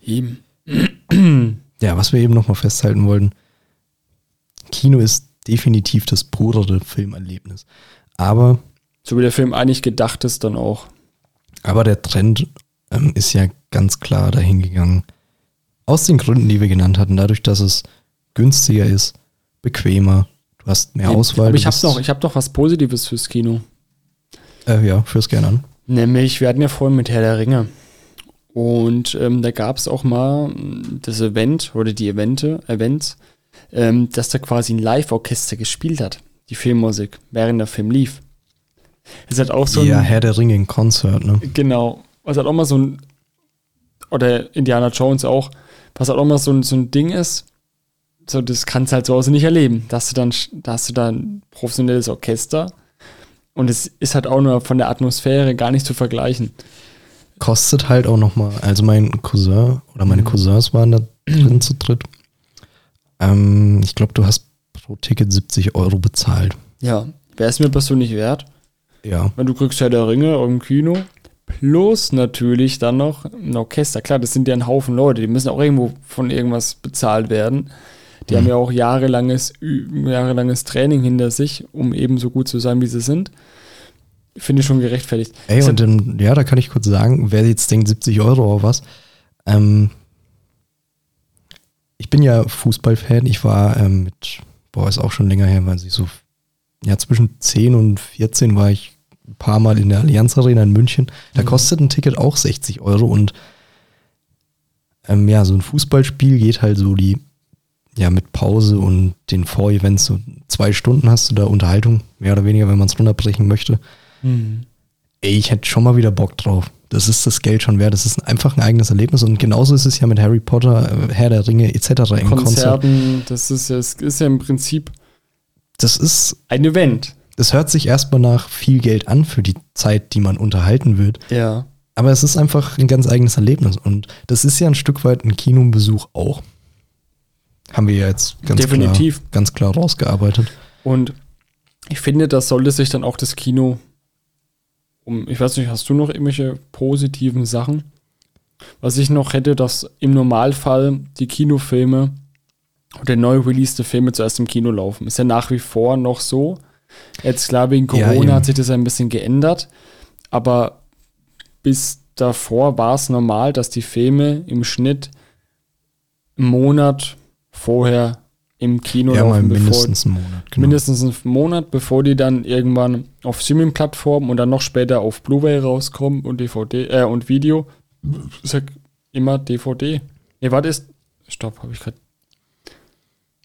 Eben. (clears throat) Ja, was wir eben nochmal festhalten wollten. Kino ist definitiv das purere Filmerlebnis. Aber, So wie der Film eigentlich gedacht ist, dann auch. aber der Trend ähm, ist ja ganz klar dahin gegangen. Aus den Gründen, die wir genannt hatten, dadurch, dass es günstiger ist, bequemer, du hast mehr Auswahl. Aber ich habe noch, ich hab doch was Positives fürs Kino. Äh, ja, fürs gerne an. Nämlich, wir hatten ja vorhin mit Herr der Ringe. Und ähm, da gab es auch mal das Event oder die Evente, Events, ähm, dass da quasi ein Live-Orchester gespielt hat, die Filmmusik, während der Film lief. Es hat auch so ja, ein, Herr der Ringe in Konzert, ne? genau, was halt auch mal so ein, oder Indiana Jones auch, was halt auch mal so ein, so ein Ding ist, so, das kannst du halt zu Hause nicht erleben. Da hast du dann, da hast du dann ein professionelles Orchester und es ist halt auch nur von der Atmosphäre gar nicht zu vergleichen. Kostet halt auch nochmal, also mein Cousin oder meine Mhm. Cousins waren da drin (clears throat) zu dritt. Ähm, ich glaube, du hast pro Ticket 70 Euro bezahlt. Ja, wäre es mir persönlich wert, Ja. wenn du kriegst Herr der Ringe im Kino, plus natürlich dann noch ein Orchester. Klar, das sind ja ein Haufen Leute, die müssen auch irgendwo von irgendwas bezahlt werden. Die Mhm. haben ja auch jahrelanges, jahrelanges Training hinter sich, um eben so gut zu sein, wie sie sind. Finde ich schon gerechtfertigt. Ey, und dann, ja, da kann ich kurz sagen, wer jetzt denkt, 70 Euro oder was. Ähm, ich bin ja Fußballfan. Ich war ähm, mit, boah, ist auch schon länger her, weil ich so, ja, zwischen 10 und 14 war ich ein paar Mal in der Allianz Arena in München. Da Mhm. kostet ein Ticket auch 60 Euro und ähm, ja, so ein Fußballspiel geht halt so die, ja, mit Pause und den Vorevents so zwei Stunden hast du da Unterhaltung, mehr oder weniger, wenn man es runterbrechen möchte. Mhm. Ey, ich hätte schon mal wieder Bock drauf. Das ist das Geld schon wert. Das ist einfach ein eigenes Erlebnis. Und genauso ist es ja mit Harry Potter, äh, Herr der Ringe etc. im Konzert. Konzerten, das ist ja, es ist ja im Prinzip Das ist, ein Event. Das hört sich erstmal nach viel Geld an für die Zeit, die man unterhalten wird. Ja. Aber es ist einfach ein ganz eigenes Erlebnis. Und das ist ja ein Stück weit ein Kinobesuch auch. Haben wir ja jetzt ganz, Definitiv. Klar, ganz klar rausgearbeitet. Und ich finde, das sollte sich dann auch das Kino um, ich weiß nicht, hast du noch irgendwelche positiven Sachen? Was ich noch hätte, dass im Normalfall die Kinofilme oder neu releaste Filme zuerst im Kino laufen. Ist ja nach wie vor noch so. Jetzt klar, wegen Ja, Corona eben. hat sich das ein bisschen geändert, aber bis davor war es normal, dass die Filme im Schnitt einen Monat vorher im Kino ja, laufen, bevor, mindestens einen Monat. Genau. mindestens einen Monat, bevor die dann irgendwann auf Streaming-Plattformen und dann noch später auf Blu-ray rauskommen und DVD äh, und Video. Ich sag immer DVD. Nee, warte, ist. Stopp, habe ich gerade.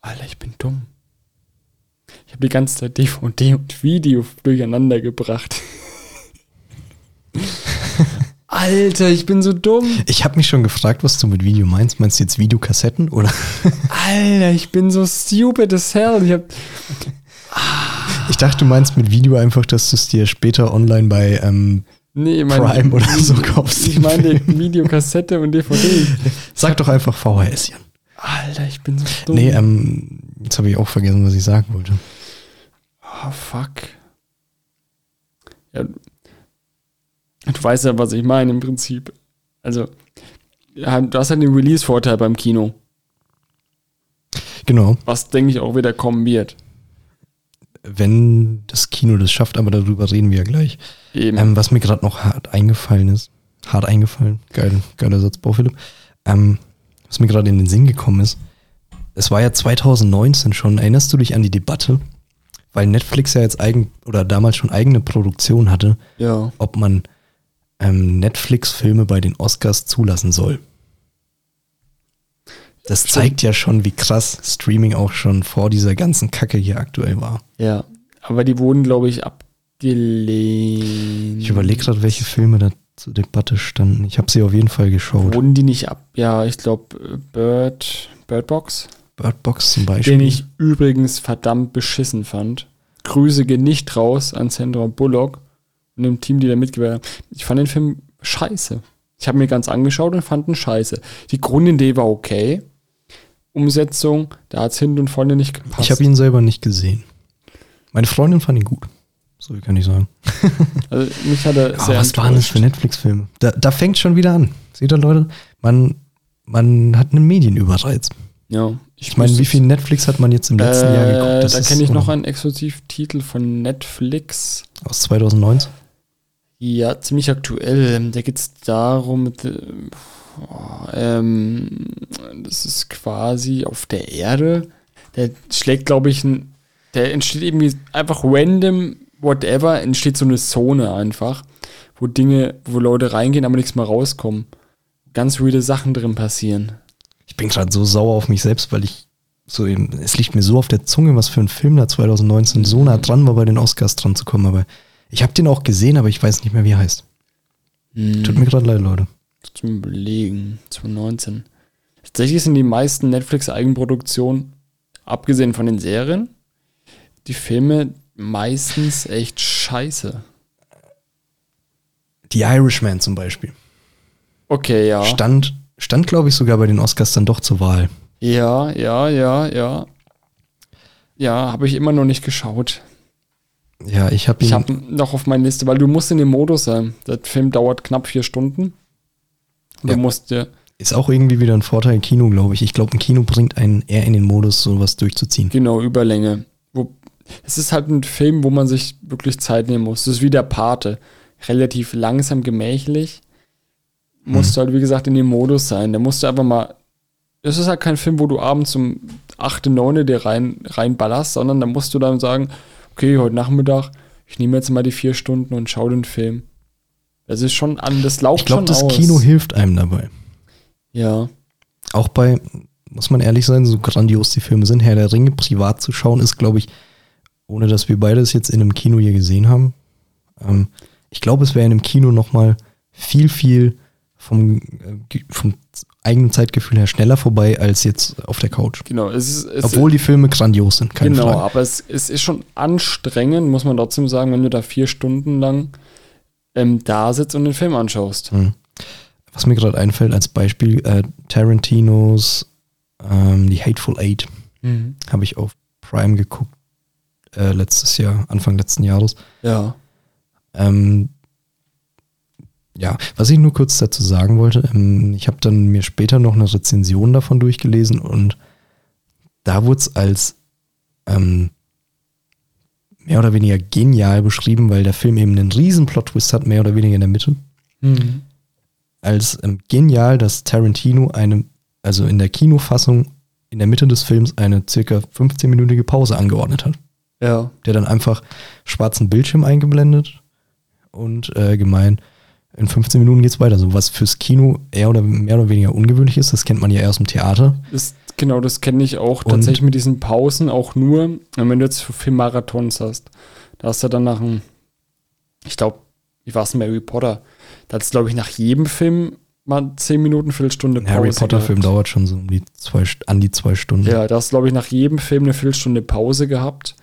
Alter, ich bin dumm. Ich habe die ganze Zeit DVD und Video durcheinander gebracht. (laughs) Alter, ich bin so dumm. Ich habe mich schon gefragt, was du mit Video meinst. Meinst du jetzt Videokassetten oder? Alter, ich bin so stupid as hell. Ich hab, (laughs) Ich dachte, du meinst mit Video einfach, dass du es dir später online bei ähm, nee, mein, Prime oder so kaufst. Ich meine Videokassette und DVD. Sag doch einfach VHS, Jan. Alter, ich bin so dumm. Nee, ähm, jetzt habe ich auch vergessen, was ich sagen wollte. oh, fuck. Ja, du weißt ja, was ich meine im Prinzip. Also, du hast halt den Release-Vorteil beim Kino, Genau, was denke ich auch wieder kommen wird. wenn das Kino das schafft, aber darüber reden wir ja gleich. Eben. Ähm, was mir gerade noch hart eingefallen ist, hart eingefallen, geil, geiler Satzbau, Philipp. Ähm, was mir gerade in den Sinn gekommen ist, es war ja 2019 schon, erinnerst du dich an die Debatte? Weil Netflix ja jetzt eigen oder damals schon eigene Produktion hatte, Ja. ob man ähm, Netflix-Filme bei den Oscars zulassen soll. Das zeigt ja schon, wie krass Streaming auch schon vor dieser ganzen Kacke hier aktuell war. Ja. Aber die wurden, glaube ich, abgelehnt. Ich überlege gerade, welche Filme da zur Debatte standen. Ich habe sie auf jeden Fall geschaut. Wurden die nicht ab? Ja, ich glaube, Bird, Bird Box. Bird Box zum Beispiel. Den ich übrigens verdammt beschissen fand. Grüße gehen nicht raus an Sandra Bullock und dem Team, die da mitgewirkt haben. Ich fand den Film scheiße. Ich habe mir ganz angeschaut und fand ihn scheiße. Die Grundidee war okay. Umsetzung, da hat es hinten und vorne nicht gepasst. ich habe ihn selber nicht gesehen. Meine Freundin fand ihn gut. So kann ich sagen. (laughs) also mich hat er Ah, sehr was waren das für. Netflix-Filme? Da, da fängt schon wieder an. Seht ihr, Leute? Man, man hat einen Medienüberreiz. Ja, Ich meine, wie viel Netflix hat man jetzt im letzten Jahr geguckt? äh, Das Da kenne ich noch einen Exklusivtitel von Netflix. Aus 2019? Ja, ziemlich aktuell. Da geht es darum, äh, oh, ähm, das ist quasi auf der Erde. Der schlägt, glaube ich, ein, der entsteht irgendwie einfach random, whatever, entsteht so eine Zone einfach, wo Dinge, wo Leute reingehen, aber nichts mehr rauskommen. Ganz weirde Sachen drin passieren. Ich bin gerade so sauer auf mich selbst, weil ich so eben, es liegt mir so auf der Zunge, was für ein Film da 2019 so nah dran war, bei den Oscars dran zu kommen. Aber ich habe den auch gesehen, aber ich weiß nicht mehr, wie er heißt. Hm. Tut mir gerade leid, Leute. zum Überlegen, 2019. Tatsächlich sind die meisten Netflix-Eigenproduktionen, abgesehen von den Serien, die Filme meistens echt scheiße. The Irishman zum Beispiel. Okay, ja. Stand, stand glaube ich, sogar bei den Oscars dann doch zur Wahl. Ja, ja, ja, ja. Ja, habe ich immer noch nicht geschaut. Ja, ich habe ihn. Ich habe noch auf meiner Liste, weil du musst in dem Modus sein. Der Film dauert knapp vier Stunden. Du Ja. musst dir, ist auch irgendwie wieder ein Vorteil im Kino, glaube ich. Ich glaube, ein Kino bringt einen eher in den Modus, sowas durchzuziehen. Genau, Überlänge. Es ist halt ein Film, wo man sich wirklich Zeit nehmen muss. Das ist wie der Pate. Relativ langsam, gemächlich. Musst du halt, wie gesagt, in dem Modus sein. Da musst du einfach mal. Es ist halt kein Film, wo du abends um 8, 9 dir rein, reinballerst, sondern da musst du dann sagen, okay, heute Nachmittag, ich nehme jetzt mal die vier Stunden und schaue den Film. Das ist schon an, das lauft Ich glaube, schon das aus. Kino hilft einem dabei. Ja. Auch bei, muss man ehrlich sein, so grandios die Filme sind, Herr der Ringe privat zu schauen, ist, glaube ich, ohne dass wir beides jetzt in einem Kino hier gesehen haben. Ähm, ich glaube, es wäre in einem Kino nochmal viel, viel vom, äh, vom eigenen Zeitgefühl her schneller vorbei als jetzt auf der Couch. Genau. Es ist, es Obwohl die Filme grandios sind, keine genau, Frage. aber es, es ist schon anstrengend, muss man trotzdem sagen, wenn du da vier Stunden lang ähm, da sitzt und den Film anschaust. Hm. Was mir gerade einfällt als Beispiel, äh, Tarantinos ähm, The Hateful Eight habe ich auf Prime geguckt, äh, letztes Jahr, Anfang letzten Jahres. Ja. Ähm, ja, was ich nur kurz dazu sagen wollte, ähm, ich habe dann mir später noch eine Rezension davon durchgelesen und da wurde es als ähm, mehr oder weniger genial beschrieben, weil der Film eben einen riesen Plot-Twist hat, mehr oder weniger in der Mitte. Als ähm, genial, dass Tarantino eine, also in der Kinofassung in der Mitte des Films eine circa 15-minütige Pause angeordnet hat Ja. der dann einfach schwarzen Bildschirm eingeblendet und äh, gemein, in 15 Minuten geht's weiter. So was fürs Kino eher oder mehr oder weniger ungewöhnlich ist, das kennt man ja eher aus dem Theater. Das, genau, das kenne ich auch Und- tatsächlich mit diesen Pausen auch nur, wenn du jetzt so Filmmarathons hast. Da hast du dann nach einem, ich glaube, wie war es Harry Potter? Da hat es, glaube ich, nach jedem Film mal 10 Minuten, Viertelstunde Ein Pause. Harry Potter-Film dauert schon so um die zwei, an die zwei Stunden. Ja, da hast du, glaube ich, nach jedem Film eine Viertelstunde Pause gehabt,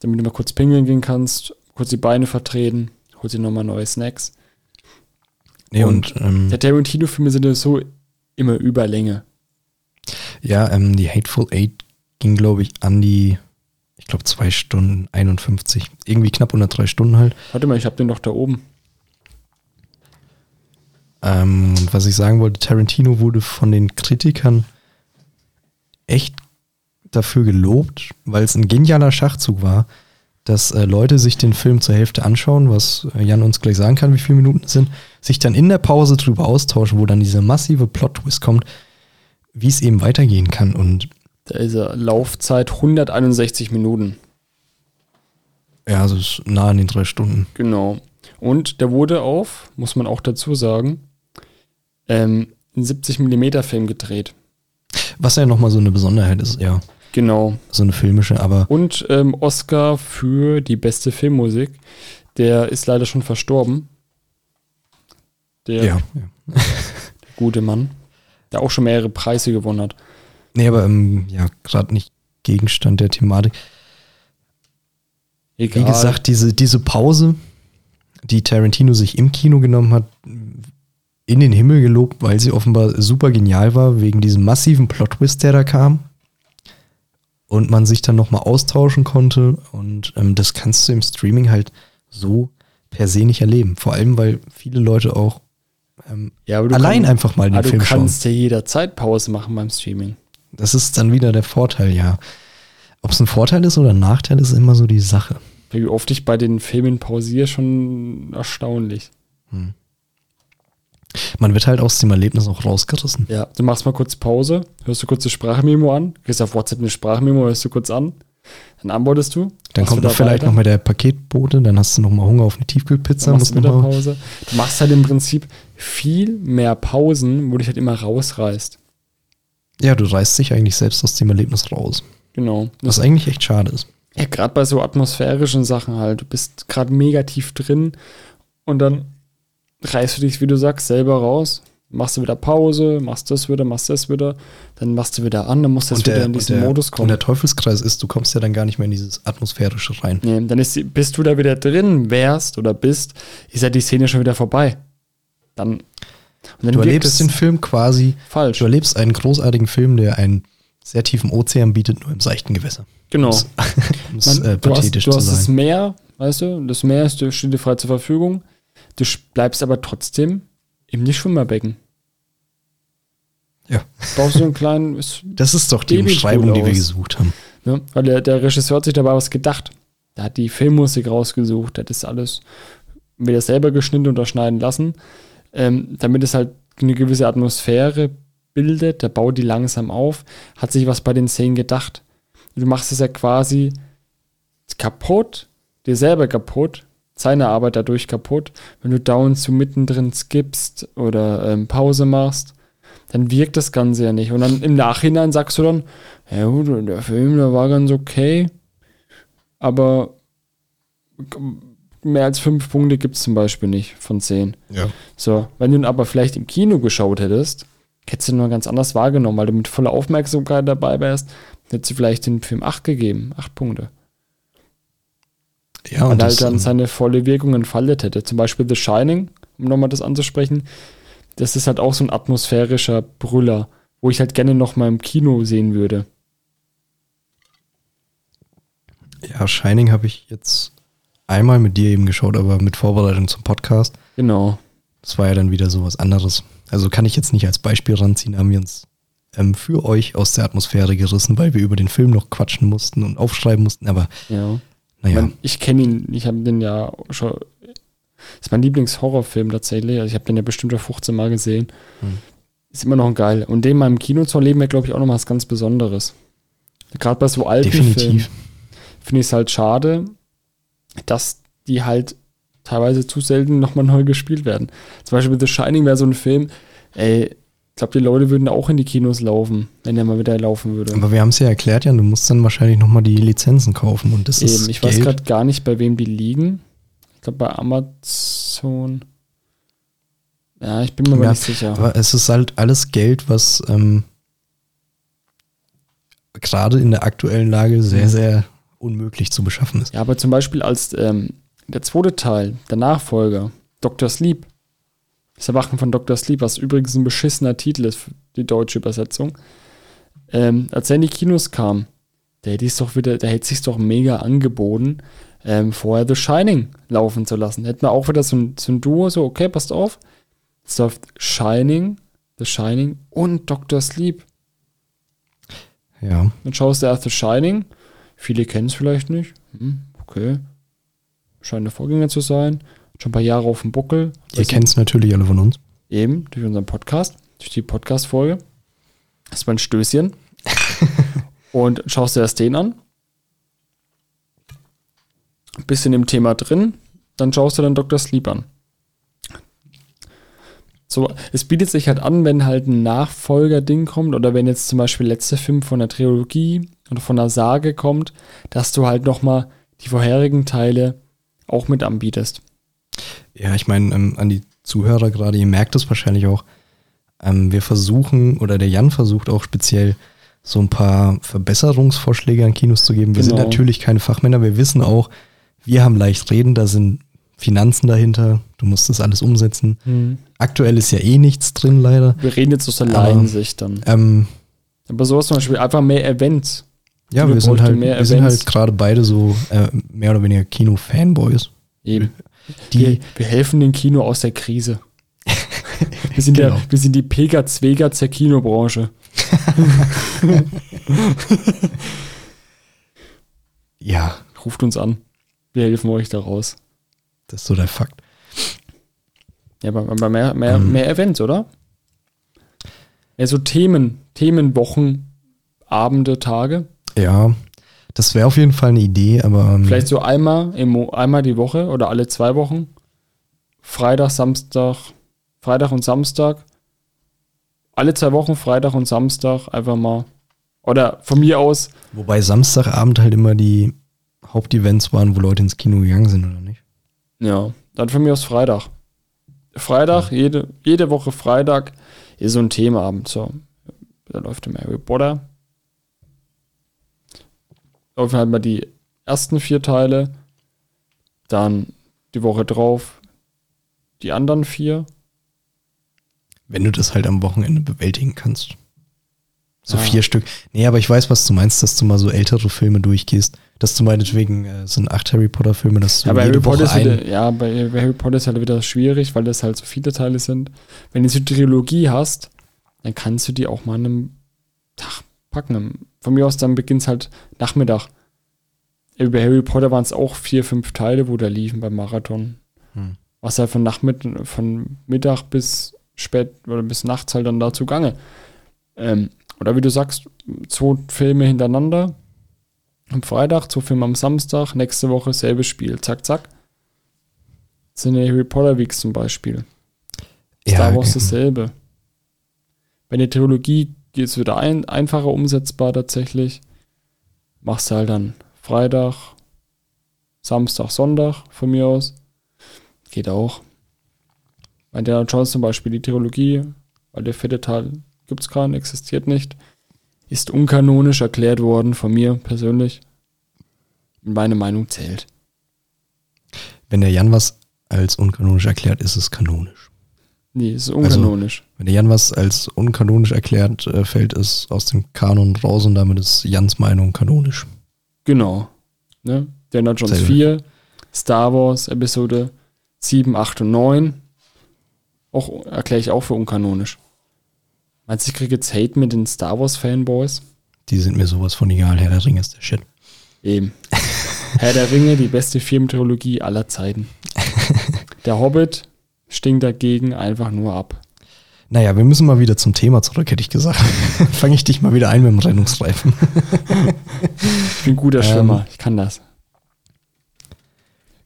damit du mal kurz pingeln gehen kannst, kurz die Beine vertreten, holst dir nochmal neue Snacks. nee, und, ähm, Der Tarantino-Filme sind ja so immer Überlänge. ja, ähm, die Hateful Eight ging, glaube ich, an die, ich glaube, zwei Stunden 51. Irgendwie knapp unter drei Stunden halt. Warte mal, ich habe den doch da oben. Ähm, und was ich sagen wollte, Tarantino wurde von den Kritikern echt dafür gelobt, weil es ein genialer Schachzug war, dass äh, Leute sich den Film zur Hälfte anschauen, was äh, Jan uns gleich sagen kann, wie viele Minuten es sind, sich dann in der Pause drüber austauschen, wo dann dieser massive Plot-Twist kommt, wie es eben weitergehen kann. Und Da ist er Laufzeit 161 Minuten. Ja, also ist nah an den drei Stunden. Genau. Und der wurde auf, muss man auch dazu sagen, ähm, in 70 mm Film gedreht. Was ja nochmal so eine Besonderheit ist, ja. Genau. So eine filmische, aber Und ähm, Oscar für die beste Filmmusik. Der ist leider schon verstorben. Der ja. ja. (laughs) gute Mann. Der auch schon mehrere Preise gewonnen hat. Nee, aber ähm, ja, gerade nicht Gegenstand der Thematik. Egal. Wie gesagt, diese, diese Pause, die Tarantino sich im Kino genommen hat, in den Himmel gelobt, weil sie offenbar super genial war, wegen diesem massiven Plot-Twist, der da kam. Und man sich dann nochmal austauschen konnte. Und ähm, das kannst du im Streaming halt so per se nicht erleben. Vor allem, weil viele Leute auch ähm, ja, aber du allein kann- einfach mal den aber du Film schauen. kannst ja jederzeit Pause machen beim Streaming. Das ist dann wieder der Vorteil, ja. Ob es ein Vorteil ist oder ein Nachteil, ist immer so die Sache. Wie oft ich bei den Filmen pausiere, schon erstaunlich. Man wird halt aus dem Erlebnis auch rausgerissen. Ja, du machst mal kurz Pause, hörst du kurz das Sprachmemo an, gehst auf WhatsApp eine Sprachmemo, hörst du kurz an, dann antwortest du. Dann kommt noch vielleicht weiter, noch mal der Paketbote, dann hast du noch mal Hunger auf eine Tiefkühlpizza. dann machst du wieder mal, Pause. Du machst halt im Prinzip viel mehr Pausen, wo dich halt immer rausreißt. ja, du reißt dich eigentlich selbst aus dem Erlebnis raus. Genau. Was eigentlich echt schade ist. Ja, gerade bei so atmosphärischen Sachen halt. Du bist gerade mega tief drin und dann reißt du dich, wie du sagst, selber raus. Machst du wieder Pause, machst das wieder, machst das wieder, dann machst du wieder an, dann musst du jetzt wieder in diesen und der, Modus Und kommen. der Teufelskreis ist, du kommst ja dann gar nicht mehr in dieses Atmosphärische rein. Nee, dann ist, bis du da wieder drin wärst oder bist, ist ja die Szene schon wieder vorbei. Dann, und dann Du erlebst den Film quasi, falsch. du erlebst einen großartigen Film, der einen sehr tiefen Ozean bietet, nur im seichten Gewässer. Genau. Um es (laughs) Man, äh, du hast, du hast das. Meer, weißt du, das Meer ist, steht dir frei zur Verfügung. Du bleibst aber trotzdem im Nicht-Schwimmerbecken. Ja. Brauchst du einen kleinen, (laughs) Das ist doch die Babypool Umschreibung, die wir gesucht haben. ne? weil der, der Regisseur hat sich dabei was gedacht. Der hat die Filmmusik rausgesucht, der hat das alles wieder selber geschnitten oder schneiden lassen, ähm, damit es halt eine gewisse Atmosphäre bildet. Der baut die langsam auf, hat sich was bei den Szenen gedacht. Du machst es ja quasi kaputt, dir selber kaputt, seine Arbeit dadurch kaputt, wenn du dauernd zu mittendrin skippst oder ähm, Pause machst, dann wirkt das Ganze ja nicht. Und dann im Nachhinein sagst du dann, ja gut, der Film, der war ganz okay, aber mehr als fünf Punkte gibt es zum Beispiel nicht von zehn. Ja. So, wenn du ihn aber vielleicht im Kino geschaut hättest, hättest du ihn nur ganz anders wahrgenommen, weil du mit voller Aufmerksamkeit dabei wärst, hättest du vielleicht den Film 8 gegeben, 8 Punkte. Ja, und das, halt dann ähm, seine volle Wirkung entfaltet hätte. Zum Beispiel The Shining, um nochmal das anzusprechen, das ist halt auch so ein atmosphärischer Brüller, wo ich halt gerne nochmal im Kino sehen würde. ja, Shining habe ich jetzt einmal mit dir eben geschaut, aber mit Vorbereitung zum Podcast. Genau. Das war ja dann wieder so was anderes. Also kann ich jetzt nicht als Beispiel ranziehen, haben wir uns ähm, für euch aus der Atmosphäre gerissen, weil wir über den Film noch quatschen mussten und aufschreiben mussten, aber Ja. Naja. Ich kenne ihn, ich habe den ja schon. Ist mein Lieblingshorrorfilm tatsächlich. Also ich habe den ja bestimmt schon 15 Mal gesehen. Hm. Ist immer noch ein geil. Und den mal im Kino zu erleben, wäre, glaube ich, auch noch was ganz Besonderes. Gerade bei so alten Filmen Definitiv. finde ich es halt schade, dass die halt teilweise zu selten nochmal neu gespielt werden. Zum Beispiel The Shining wäre so ein Film, ey, ich glaube, die Leute würden auch in die Kinos laufen, wenn der mal wieder laufen würde. Aber wir haben es ja erklärt, Jan, du musst dann wahrscheinlich nochmal die Lizenzen kaufen und das ist Eben, ich weiß Geld. gerade gar nicht, bei wem die liegen. Ich glaube, bei Amazon. Ja, ich bin mir Ja, nicht sicher. Aber es ist halt alles Geld, was ähm, gerade in der aktuellen Lage sehr, sehr unmöglich zu beschaffen ist. Ja, aber zum Beispiel als ähm, der zweite Teil, der Nachfolger, Dr. Sleep, das Erwachen von Dr. Sleep, was übrigens ein beschissener Titel ist für die deutsche Übersetzung, ähm, als er in die Kinos kam, der hätte es doch wieder, der hätte sich doch mega angeboten, ähm, vorher The Shining laufen zu lassen. Hätten wir auch wieder so ein, so ein Duo, so, okay, passt auf. Es läuft Shining, The Shining und Dr. Sleep. Ja. Dann schaust du erst The Shining. Viele kennen es vielleicht nicht. Hm, okay. Scheint der Vorgänger zu sein. Schon ein paar Jahre auf dem Buckel. Ihr kennt es natürlich alle von uns. Eben, durch unseren Podcast, durch die Podcast-Folge. Das war ein Stößchen. (laughs) Und schaust dir erst den an. Bisschen im Thema drin. Dann schaust du dann Dr. Sleep an. So, es bietet sich halt an, wenn halt ein Nachfolger-Ding kommt oder wenn jetzt zum Beispiel letzter Film von der Trilogie oder von der Sage kommt, dass du halt nochmal die vorherigen Teile auch mit anbietest. Ja, ich meine, ähm, an die Zuhörer gerade, ihr merkt es wahrscheinlich auch, ähm, wir versuchen, oder der Jan versucht auch speziell so ein paar Verbesserungsvorschläge an Kinos zu geben. Wir sind Genau. natürlich keine Fachmänner, wir wissen auch, wir haben leicht reden, da sind Finanzen dahinter, du musst das alles umsetzen. Aktuell ist ja eh nichts drin, leider. Wir reden jetzt aus der Aber- Laiensicht dann. Ähm, Aber sowas zum Beispiel einfach mehr Events. ja, Kino wir sind halt, mehr wir sind Events. halt gerade beide so äh, mehr oder weniger Kino-Fanboys. Eben. Die, Wir, wir helfen dem Kino aus der Krise. (laughs) Wir sind, Genau. der, wir sind die Pega-Zwegatz der Kinobranche. (laughs) ja, Ruft uns an. Wir helfen euch da raus. das ist so der Fakt. Ja, aber, aber mehr, mehr, Ähm. mehr Events, oder? Ja, so Themen, Themenwochen, Abende, Tage. Ja, das wäre auf jeden Fall eine Idee, aber ähm, Vielleicht so einmal, im, einmal die Woche oder alle zwei Wochen. Freitag, Samstag, Freitag und Samstag. Alle zwei Wochen, Freitag und Samstag, einfach mal. Oder von mir aus, wobei Samstagabend halt immer die Hauptevents waren, wo Leute ins Kino gegangen sind, oder nicht? ja, dann von mir aus Freitag. Freitag, jede, jede Woche Freitag ist so ein Themaabend. So, da läuft immer Harry Potter. Laufen halt mal die ersten vier Teile. Dann die Woche drauf die anderen vier. Wenn du das halt am Wochenende bewältigen kannst. So Ja. vier Stück. Nee, aber ich weiß, was du meinst, dass du mal so ältere Filme durchgehst. Dass du meinetwegen, äh, sind acht Harry Potter Filme, dass du Ja, bei Harry, jede Potter Woche ist ein, wieder, ja, bei, bei Harry Potter ist halt wieder schwierig, weil das halt so viele Teile sind. Wenn du so Trilogie hast, dann kannst du die auch mal an einem Tag packen. Von mir aus dann beginnt es halt Nachmittag. Bei Harry Potter waren es auch vier, fünf Teile, wo da liefen beim Marathon. Hm. Was halt von Nachmittag, von Mittag bis spät oder bis nachts halt dann da zugange. Ähm, oder wie du sagst, zwei Filme hintereinander. Am Freitag, zwei Filme am Samstag, nächste Woche selbes Spiel. Zack, zack. Das sind die Harry Potter Weeks zum Beispiel. Star Wars okay. dasselbe. Bei der Trilogie geht es wieder ein, einfacher umsetzbar tatsächlich. Machst du halt dann Freitag, Samstag, Sonntag von mir aus. Geht auch. Bei der Jones zum Beispiel die Trilogie, weil der vierte Teil gibt es gerade, existiert nicht, ist unkanonisch erklärt worden von mir persönlich. Meine Meinung zählt. Wenn der Jan was als unkanonisch erklärt, ist es kanonisch. Nee, ist unkanonisch. Wenn der Jan was als unkanonisch erklärt, äh, fällt es aus dem Kanon raus und damit ist Jans Meinung kanonisch. Genau. Ne? Indiana Jones Selbe. 4, Star Wars Episode 7, 8 und 9. Auch erkläre ich auch für unkanonisch. Meinst du, ich kriege jetzt Hate mit den Star Wars Fanboys? Die sind mir sowas von egal, Herr der Ring ist der Shit. Eben. Herr der Ringe, die beste Filmtrilogie aller Zeiten. (laughs) Der Hobbit stinkt dagegen einfach nur ab. Naja, wir müssen mal wieder zum Thema zurück, hätte ich gesagt. (laughs) Fange ich dich mal wieder ein mit dem Rennungsreifen. Ich bin ein guter Ähm. Schwimmer, ich kann das.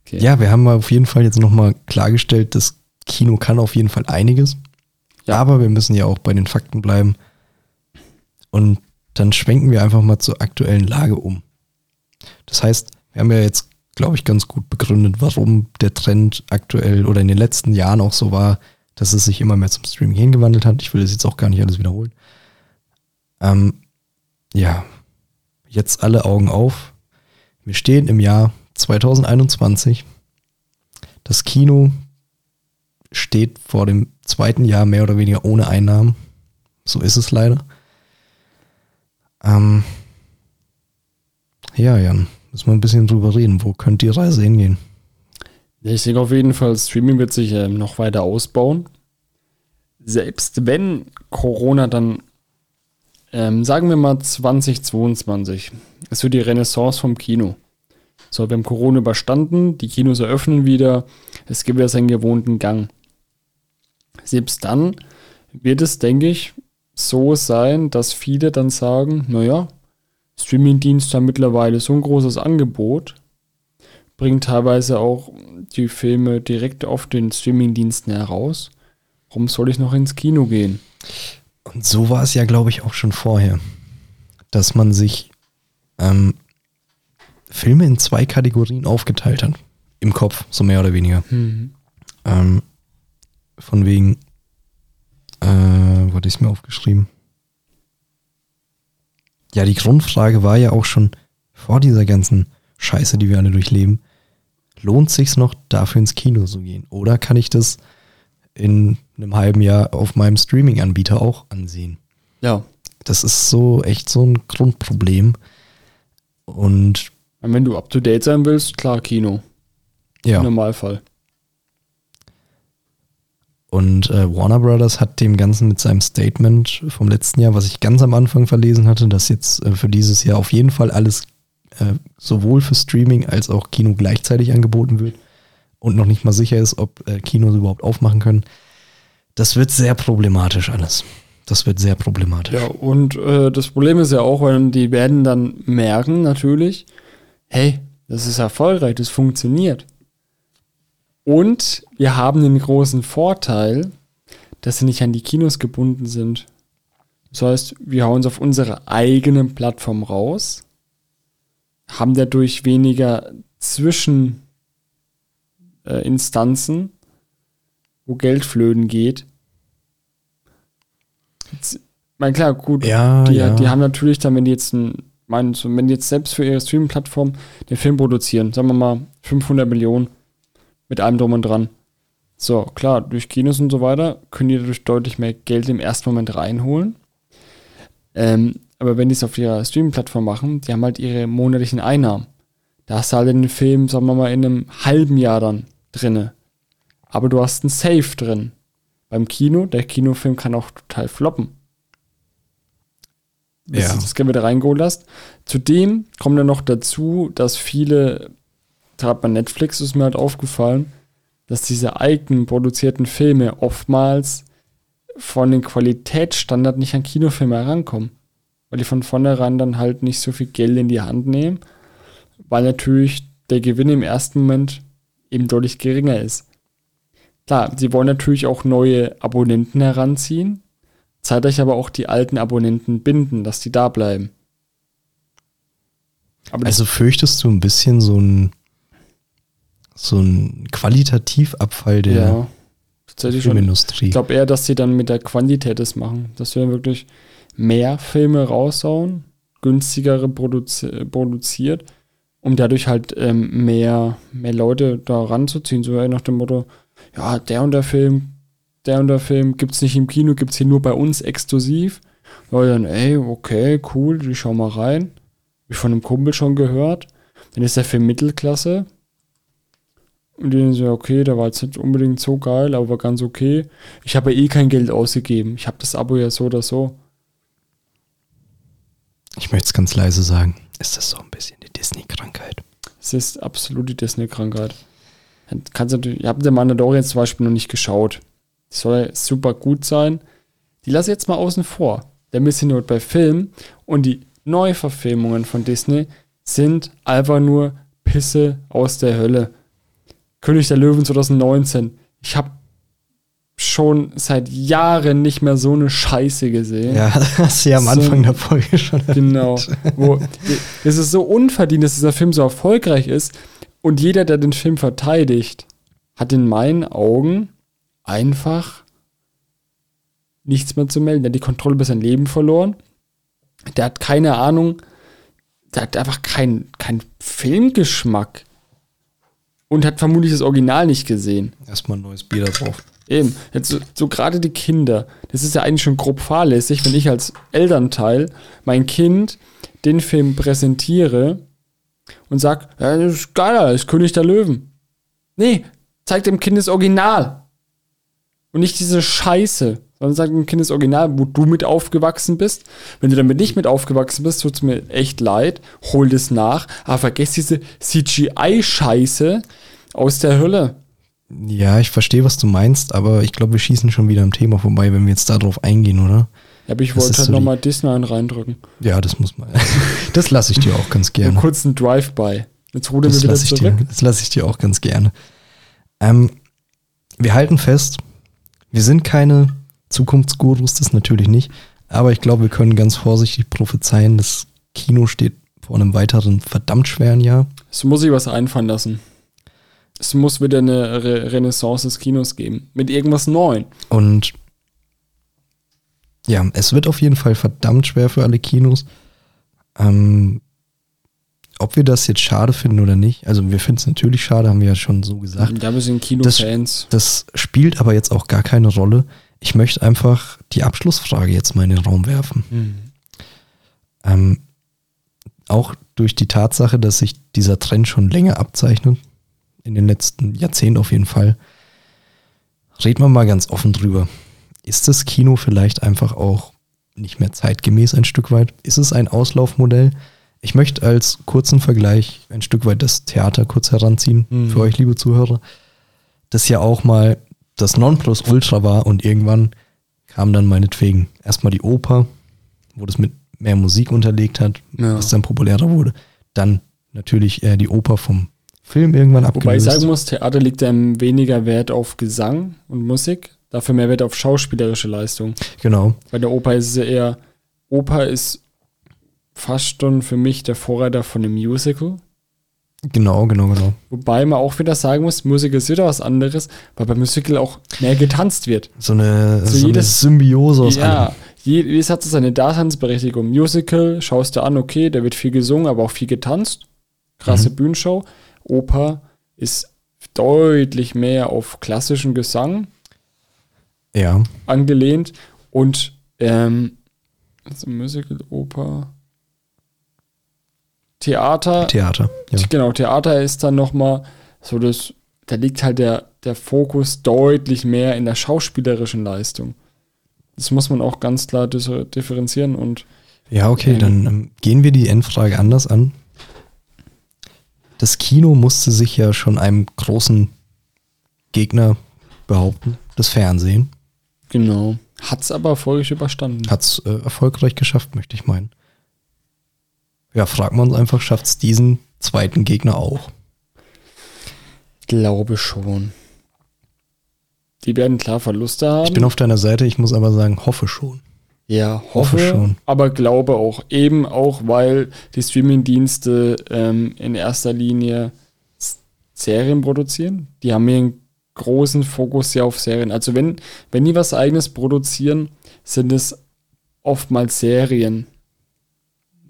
Okay. Ja, wir haben auf jeden Fall jetzt nochmal klargestellt, das Kino kann auf jeden Fall einiges. Ja. Aber wir müssen ja auch bei den Fakten bleiben. Und dann schwenken wir einfach mal zur aktuellen Lage um. Das heißt, wir haben ja jetzt, glaube ich, ganz gut begründet, warum der Trend aktuell oder in den letzten Jahren auch so war, dass es sich immer mehr zum Streaming hingewandelt hat. Ich will das jetzt auch gar nicht alles wiederholen. Ähm, ja, jetzt alle Augen auf. Wir stehen im Jahr 2021. Das Kino steht vor dem zweiten Jahr mehr oder weniger ohne Einnahmen. So ist es leider. Ähm, ja, Jan, müssen wir ein bisschen drüber reden. Wo könnte die Reise hingehen? Ich denke auf jeden Fall, Streaming wird sich ähm, noch weiter ausbauen. Selbst wenn Corona dann, ähm, sagen wir mal 2022, es wird die Renaissance vom Kino. So, wir haben Corona überstanden, die Kinos eröffnen wieder, es gibt wieder seinen gewohnten Gang. Selbst dann wird es, denke ich, so sein, dass viele dann sagen, naja, Streamingdienste haben mittlerweile so ein großes Angebot, bringen teilweise auch die Filme direkt auf den Streamingdiensten heraus. Warum soll ich noch ins Kino gehen? Und so war es ja, glaube ich, auch schon vorher, dass man sich ähm, Filme in zwei Kategorien aufgeteilt hat. Im Kopf, so mehr oder weniger. Mhm. Ähm, von wegen, äh, wo hatte ich es mir aufgeschrieben? Ja, die Grundfrage war ja auch schon vor dieser ganzen Scheiße, die wir alle durchleben. Lohnt sich's noch, dafür ins Kino zu gehen? Oder kann ich das in einem halben Jahr auf meinem Streaming-Anbieter auch ansehen? Ja. Das ist so echt so ein Grundproblem. Und Und wenn du up to date sein willst, klar, Kino. Im ja, Normalfall. Und äh, Warner Brothers hat dem Ganzen mit seinem Statement vom letzten Jahr, was ich ganz am Anfang verlesen hatte, dass jetzt äh, für dieses Jahr auf jeden Fall alles äh, sowohl für Streaming als auch Kino gleichzeitig angeboten wird und noch nicht mal sicher ist, ob äh, Kinos überhaupt aufmachen können. Das wird sehr problematisch alles. Das wird sehr problematisch. Ja, und äh, das Problem ist ja auch, weil die werden dann merken natürlich, hey, das ist erfolgreich, das funktioniert. Und wir haben den großen Vorteil, dass sie nicht an die Kinos gebunden sind. Das heißt, wir hauen es auf unsere eigene Plattform raus, haben dadurch weniger Zwischeninstanzen, äh, wo Geld flöten geht. Jetzt, mein klar, gut, Ja, die, ja. die haben natürlich dann, wenn die jetzt ein, meinen, wenn die jetzt selbst für ihre Streaming-Plattform den Film produzieren, sagen wir mal 500 Millionen mit allem drum und dran. So, klar, durch Kinos und so weiter können die dadurch deutlich mehr Geld im ersten Moment reinholen. Ähm, aber wenn die es auf ihrer Streaming-Plattform machen, die haben halt ihre monatlichen Einnahmen. Da hast du halt den Film, sagen wir mal, in einem halben Jahr dann drinne. Aber du hast einen Safe drin. Beim Kino, der Kinofilm kann auch total floppen. Ja. du das Geld wieder reingeholt hast. Zudem kommt dann noch dazu, dass viele, gerade bei Netflix ist mir halt aufgefallen, dass diese eigenproduzierten Filme oftmals von den Qualitätsstandard nicht an Kinofilme herankommen. Weil die von vornherein dann halt nicht so viel Geld in die Hand nehmen, weil natürlich der Gewinn im ersten Moment eben deutlich geringer ist. Klar, sie wollen natürlich auch neue Abonnenten heranziehen, zeitgleich aber auch die alten Abonnenten binden, dass die da bleiben. Aber Also fürchtest du ein bisschen so ein so ein Qualitativabfall der ja, tatsächlich schon. Filmindustrie. Ich glaube eher, dass sie dann mit der Quantität das machen. Dass wir dann wirklich mehr Filme raushauen, günstigere produzi produziert, um dadurch halt ähm, mehr, mehr Leute da ranzuziehen. So nach dem Motto, ja, der und der Film, der und der Film gibt's nicht im Kino, gibt's hier nur bei uns exklusiv. Ja, dann, ey, okay, cool, ich schau mal rein. Hab ich von einem Kumpel schon gehört. Dann ist der Film Mittelklasse. Und die dann so, okay, der war jetzt nicht unbedingt so geil, aber war ganz okay. Ich habe ja eh kein Geld ausgegeben. Ich habe das Abo ja so oder so. Ich möchte es ganz leise sagen. Ist das so ein bisschen die Disney-Krankheit? Es ist absolut die Disney-Krankheit. Kannst natürlich, ihr habt den Mandalorian zum Beispiel noch nicht geschaut. Die soll super gut sein. Die lasse ich jetzt mal außen vor. Der Missing Note bei Film und die Neuverfilmungen von Disney sind einfach nur Pisse aus der Hölle. König der Löwen 2019. Ich habe schon seit Jahren nicht mehr so eine Scheiße gesehen. Ja, (laughs) das hast du ja am So- Anfang der Folge schon. (laughs) Genau. Wo, es ist so unverdient, dass dieser Film so erfolgreich ist. Und jeder, der den Film verteidigt, hat in meinen Augen einfach nichts mehr zu melden. Der hat die Kontrolle über sein Leben verloren. Der hat keine Ahnung. Der hat einfach keinen kein Filmgeschmack. Und hat vermutlich das Original nicht gesehen. Erstmal ein neues Bier da drauf. Eben, jetzt so, so gerade die Kinder, das ist ja eigentlich schon grob fahrlässig, wenn ich als Elternteil mein Kind den Film präsentiere und sag, ja, das ist geiler als König der Löwen. Nee, zeig dem Kind das Original. Und nicht diese Scheiße, sondern sag dem Kind das Original, wo du mit aufgewachsen bist. Wenn du damit nicht mit aufgewachsen bist, tut's mir echt leid, hol das nach, aber vergiss diese CGI-Scheiße aus der Hölle. Ja, ich verstehe, was du meinst, aber ich glaube, wir schießen schon wieder am Thema vorbei, wenn wir jetzt darauf eingehen, oder? Ja, aber ich Das wollte halt so nochmal Disney einen reindrücken. Ja, das muss man. (laughs) Das lasse ich dir auch ganz Einen gerne. kurzen Drive-by. Jetzt rudern wir Das wieder lasse ich, zurück. dir- das lasse ich dir auch ganz gerne. Ähm, wir halten fest, wir sind keine Zukunftsgurus, das natürlich nicht. Aber ich glaube, wir können ganz vorsichtig prophezeien, das Kino steht vor einem weiteren verdammt schweren Jahr. Es muss sich was einfallen lassen. Es muss wieder eine Re Renaissance des Kinos geben. Mit irgendwas Neuem. Und ja, es wird auf jeden Fall verdammt schwer für alle Kinos. Ähm, ob wir das jetzt schade finden oder nicht, also wir finden es natürlich schade, haben wir ja schon so gesagt. Ja, wir sind Kinofans. Das spielt aber jetzt auch gar keine Rolle. Ich möchte einfach die Abschlussfrage jetzt mal in den Raum werfen. Hm. Ähm, auch durch die Tatsache, dass sich dieser Trend schon länger abzeichnet, in den letzten Jahrzehnten auf jeden Fall, reden wir mal ganz offen drüber. Ist das Kino vielleicht einfach auch nicht mehr zeitgemäß ein Stück weit? Ist es ein Auslaufmodell? Ich möchte als kurzen Vergleich ein Stück weit das Theater kurz heranziehen, Mhm. für euch, liebe Zuhörer, das ja auch mal das Nonplusultra war und irgendwann kam dann meinetwegen erstmal die Oper, wo das mit mehr Musik unterlegt hat, Ja. was dann populärer wurde. Dann natürlich äh, die Oper vom Film irgendwann Wobei ich abgelöst. sagen muss, Theater liegt ja weniger Wert auf Gesang und Musik, dafür mehr Wert auf schauspielerische Leistung. genau. Bei der Oper ist es ja eher, Oper ist fast schon für mich der Vorreiter von einem Musical. Genau, genau, genau. Wobei man auch wieder sagen muss, Musical ist wieder was anderes, weil beim Musical auch mehr getanzt wird. So eine, So so eine jedes- Symbiose aus ja, allem. je- jedes hat so seine Daseinsberechtigung. Musical, schaust du an, okay, da wird viel gesungen, aber auch viel getanzt. Krasse Mhm. Bühnenshow. Oper ist deutlich mehr auf klassischen Gesang Ja, angelehnt und ähm, also Musical, Oper, Theater. Theater. Ja. Genau, Theater ist dann nochmal so das, da liegt halt der, der Fokus deutlich mehr in der schauspielerischen Leistung. Das muss man auch ganz klar differenzieren und Ja, okay, Ähm. dann ähm, gehen wir die Endfrage anders an. Das Kino musste sich ja schon einem großen Gegner behaupten, das Fernsehen. genau. Hat's aber erfolgreich überstanden. Hat es äh, erfolgreich geschafft, möchte ich meinen. Ja, fragen wir uns einfach, schafft es diesen zweiten Gegner auch? Glaube schon. Die werden klar Verluste haben. Ich bin auf deiner Seite, ich muss aber sagen, hoffe schon. Ja, Hoffe hoffe, schon. aber glaube auch. Eben auch, weil die Streamingdienste ähm, in erster Linie Serien produzieren. Die haben hier einen großen Fokus ja auf Serien. Also wenn, wenn die was eigenes produzieren, sind es oftmals Serien.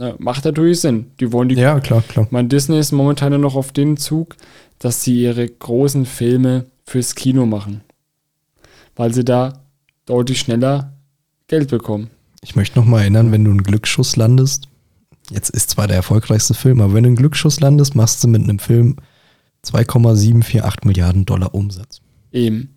Na, macht natürlich Sinn. Die wollen die Ja, klar, klar. mein Disney ist momentan nur noch auf den Zug, dass sie ihre großen Filme fürs Kino machen. Weil sie da deutlich schneller Geld bekommen. Ich möchte noch mal erinnern, wenn du einen Glücksschuss landest, jetzt ist zwar der erfolgreichste Film, aber wenn du einen Glücksschuss landest, machst du mit einem Film 2,748 Milliarden Dollar Umsatz. Eben.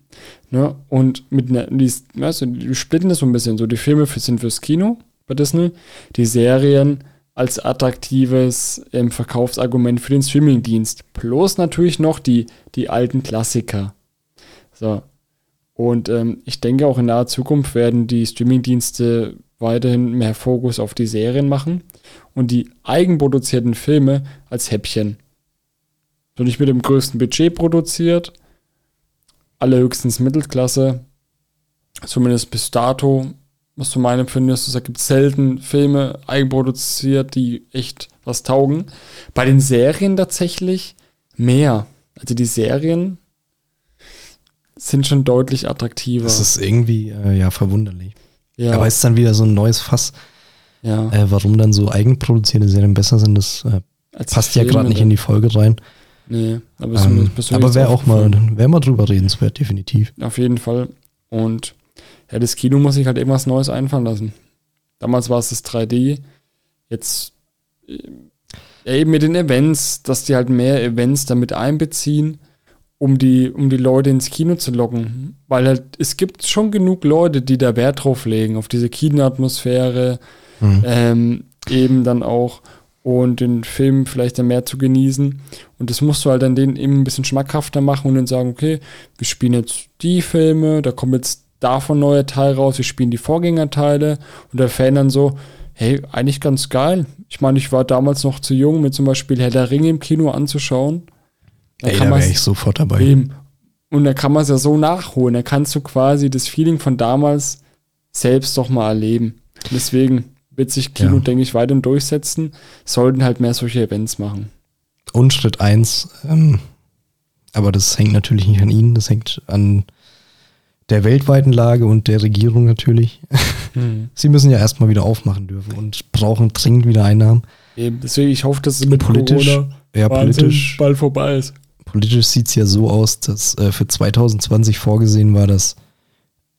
Ne? Und mit einer, die, weißt du, die splitten das so ein bisschen so. Die Filme für, sind fürs Kino bei Disney, die Serien als attraktives ähm, Verkaufsargument für den Streamingdienst. Plus natürlich noch die, die alten Klassiker. So. Und ähm, ich denke auch in naher Zukunft werden die Streamingdienste weiterhin mehr Fokus auf die Serien machen und die eigenproduzierten Filme als Häppchen. So nicht mit dem größten Budget produziert, allerhöchstens Mittelklasse, zumindest bis dato, was du meinem findest, es gibt selten Filme eigenproduziert, die echt was taugen. Bei den Serien tatsächlich mehr. Also die Serien sind schon deutlich attraktiver. Das ist irgendwie äh, ja verwunderlich. ja, Aber ist dann wieder so ein neues Fass, ja. äh, warum dann so eigenproduzierte Serien besser sind. Das äh, passt ja gerade nicht in die Folge rein. Nee, aber, ist Ähm, aber wäre auch mal, wäre mal drüber redenswert, definitiv. Auf jeden Fall. Und ja, das Kino muss sich halt irgendwas Neues einfallen lassen. Damals war es das 3D. Jetzt äh, ja, eben mit den Events, dass die halt mehr Events damit einbeziehen, um die, um die Leute ins Kino zu locken. Weil halt, es gibt schon genug Leute, die da Wert drauf legen, auf diese Kinoatmosphäre, Mhm. ähm, eben dann auch und den Film vielleicht dann mehr zu genießen. Und das musst du halt dann denen eben ein bisschen schmackhafter machen und dann sagen, okay, wir spielen jetzt die Filme, da kommt jetzt davon neue Teil raus, wir spielen die Vorgängerteile und der Fan dann so, hey, eigentlich ganz geil. Ich meine, ich war damals noch zu jung, mir zum Beispiel Herr der Ringe im Kino anzuschauen. Da Ey, kann da wäre ich sofort dabei. Eben. Und da kann man es ja so nachholen. Da kannst du quasi das Feeling von damals selbst doch mal erleben. Deswegen wird sich Kino, Ja. denke ich, weiterhin durchsetzen. Sollten halt mehr solche Events machen. Und Schritt eins, ähm, aber das hängt natürlich nicht an Ihnen, das hängt an der weltweiten Lage und der Regierung natürlich. (laughs) Sie müssen ja erstmal wieder aufmachen dürfen und brauchen dringend wieder Einnahmen. Eben. Deswegen, ich hoffe, dass es mit Politisch, Corona ja, politisch, bald vorbei ist. politisch sieht es ja so aus, dass äh, für 2020 vorgesehen war, dass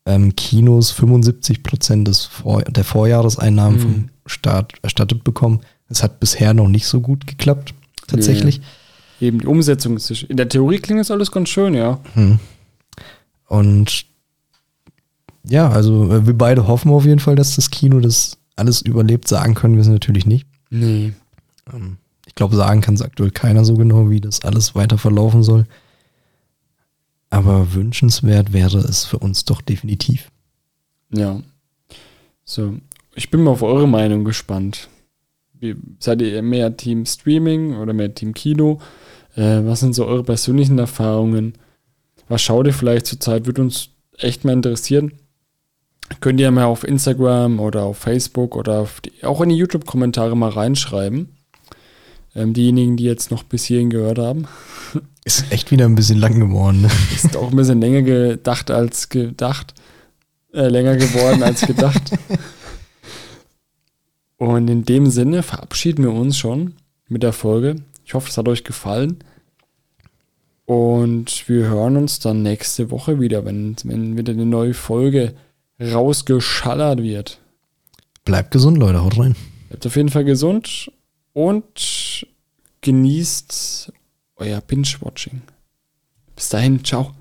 ähm, Kinos 75 Prozent des Vor der Vorjahreseinnahmen Mhm. vom Staat erstattet bekommen. Das hat bisher noch nicht so gut geklappt, tatsächlich. Eben, die Umsetzung ist. In der Theorie klingt das alles ganz schön, ja. Hm. Und ja, also äh, wir beide hoffen auf jeden Fall, dass das Kino das alles überlebt. Sagen können wir es natürlich nicht. Nee. Ähm, Ich glaube, sagen kann es aktuell keiner so genau, wie das alles weiter verlaufen soll. Aber wünschenswert wäre es für uns doch definitiv. Ja. So. Ich bin mal auf eure Meinung gespannt. Wie, seid ihr mehr Team Streaming oder mehr Team Kino? Äh, was sind so eure persönlichen Erfahrungen? Was schaut ihr vielleicht zurzeit? Würde uns echt mal interessieren. Könnt ihr mal auf Instagram oder auf Facebook oder auf die, auch in die YouTube-Kommentare mal reinschreiben. Ähm, diejenigen, die jetzt noch bis hierhin gehört haben. (laughs) Ist echt wieder ein bisschen lang geworden. Ne? (laughs) Ist auch ein bisschen länger gedacht als gedacht. Äh, länger geworden als gedacht. (laughs) Und in dem Sinne verabschieden wir uns schon mit der Folge. Ich hoffe, es hat euch gefallen. Und wir hören uns dann nächste Woche wieder, wenn, wenn wieder eine neue Folge rausgeschallert wird. Bleibt gesund, Leute. Haut rein. Bleibt auf jeden Fall gesund und genießt euer Binge-Watching. Bis dahin, ciao.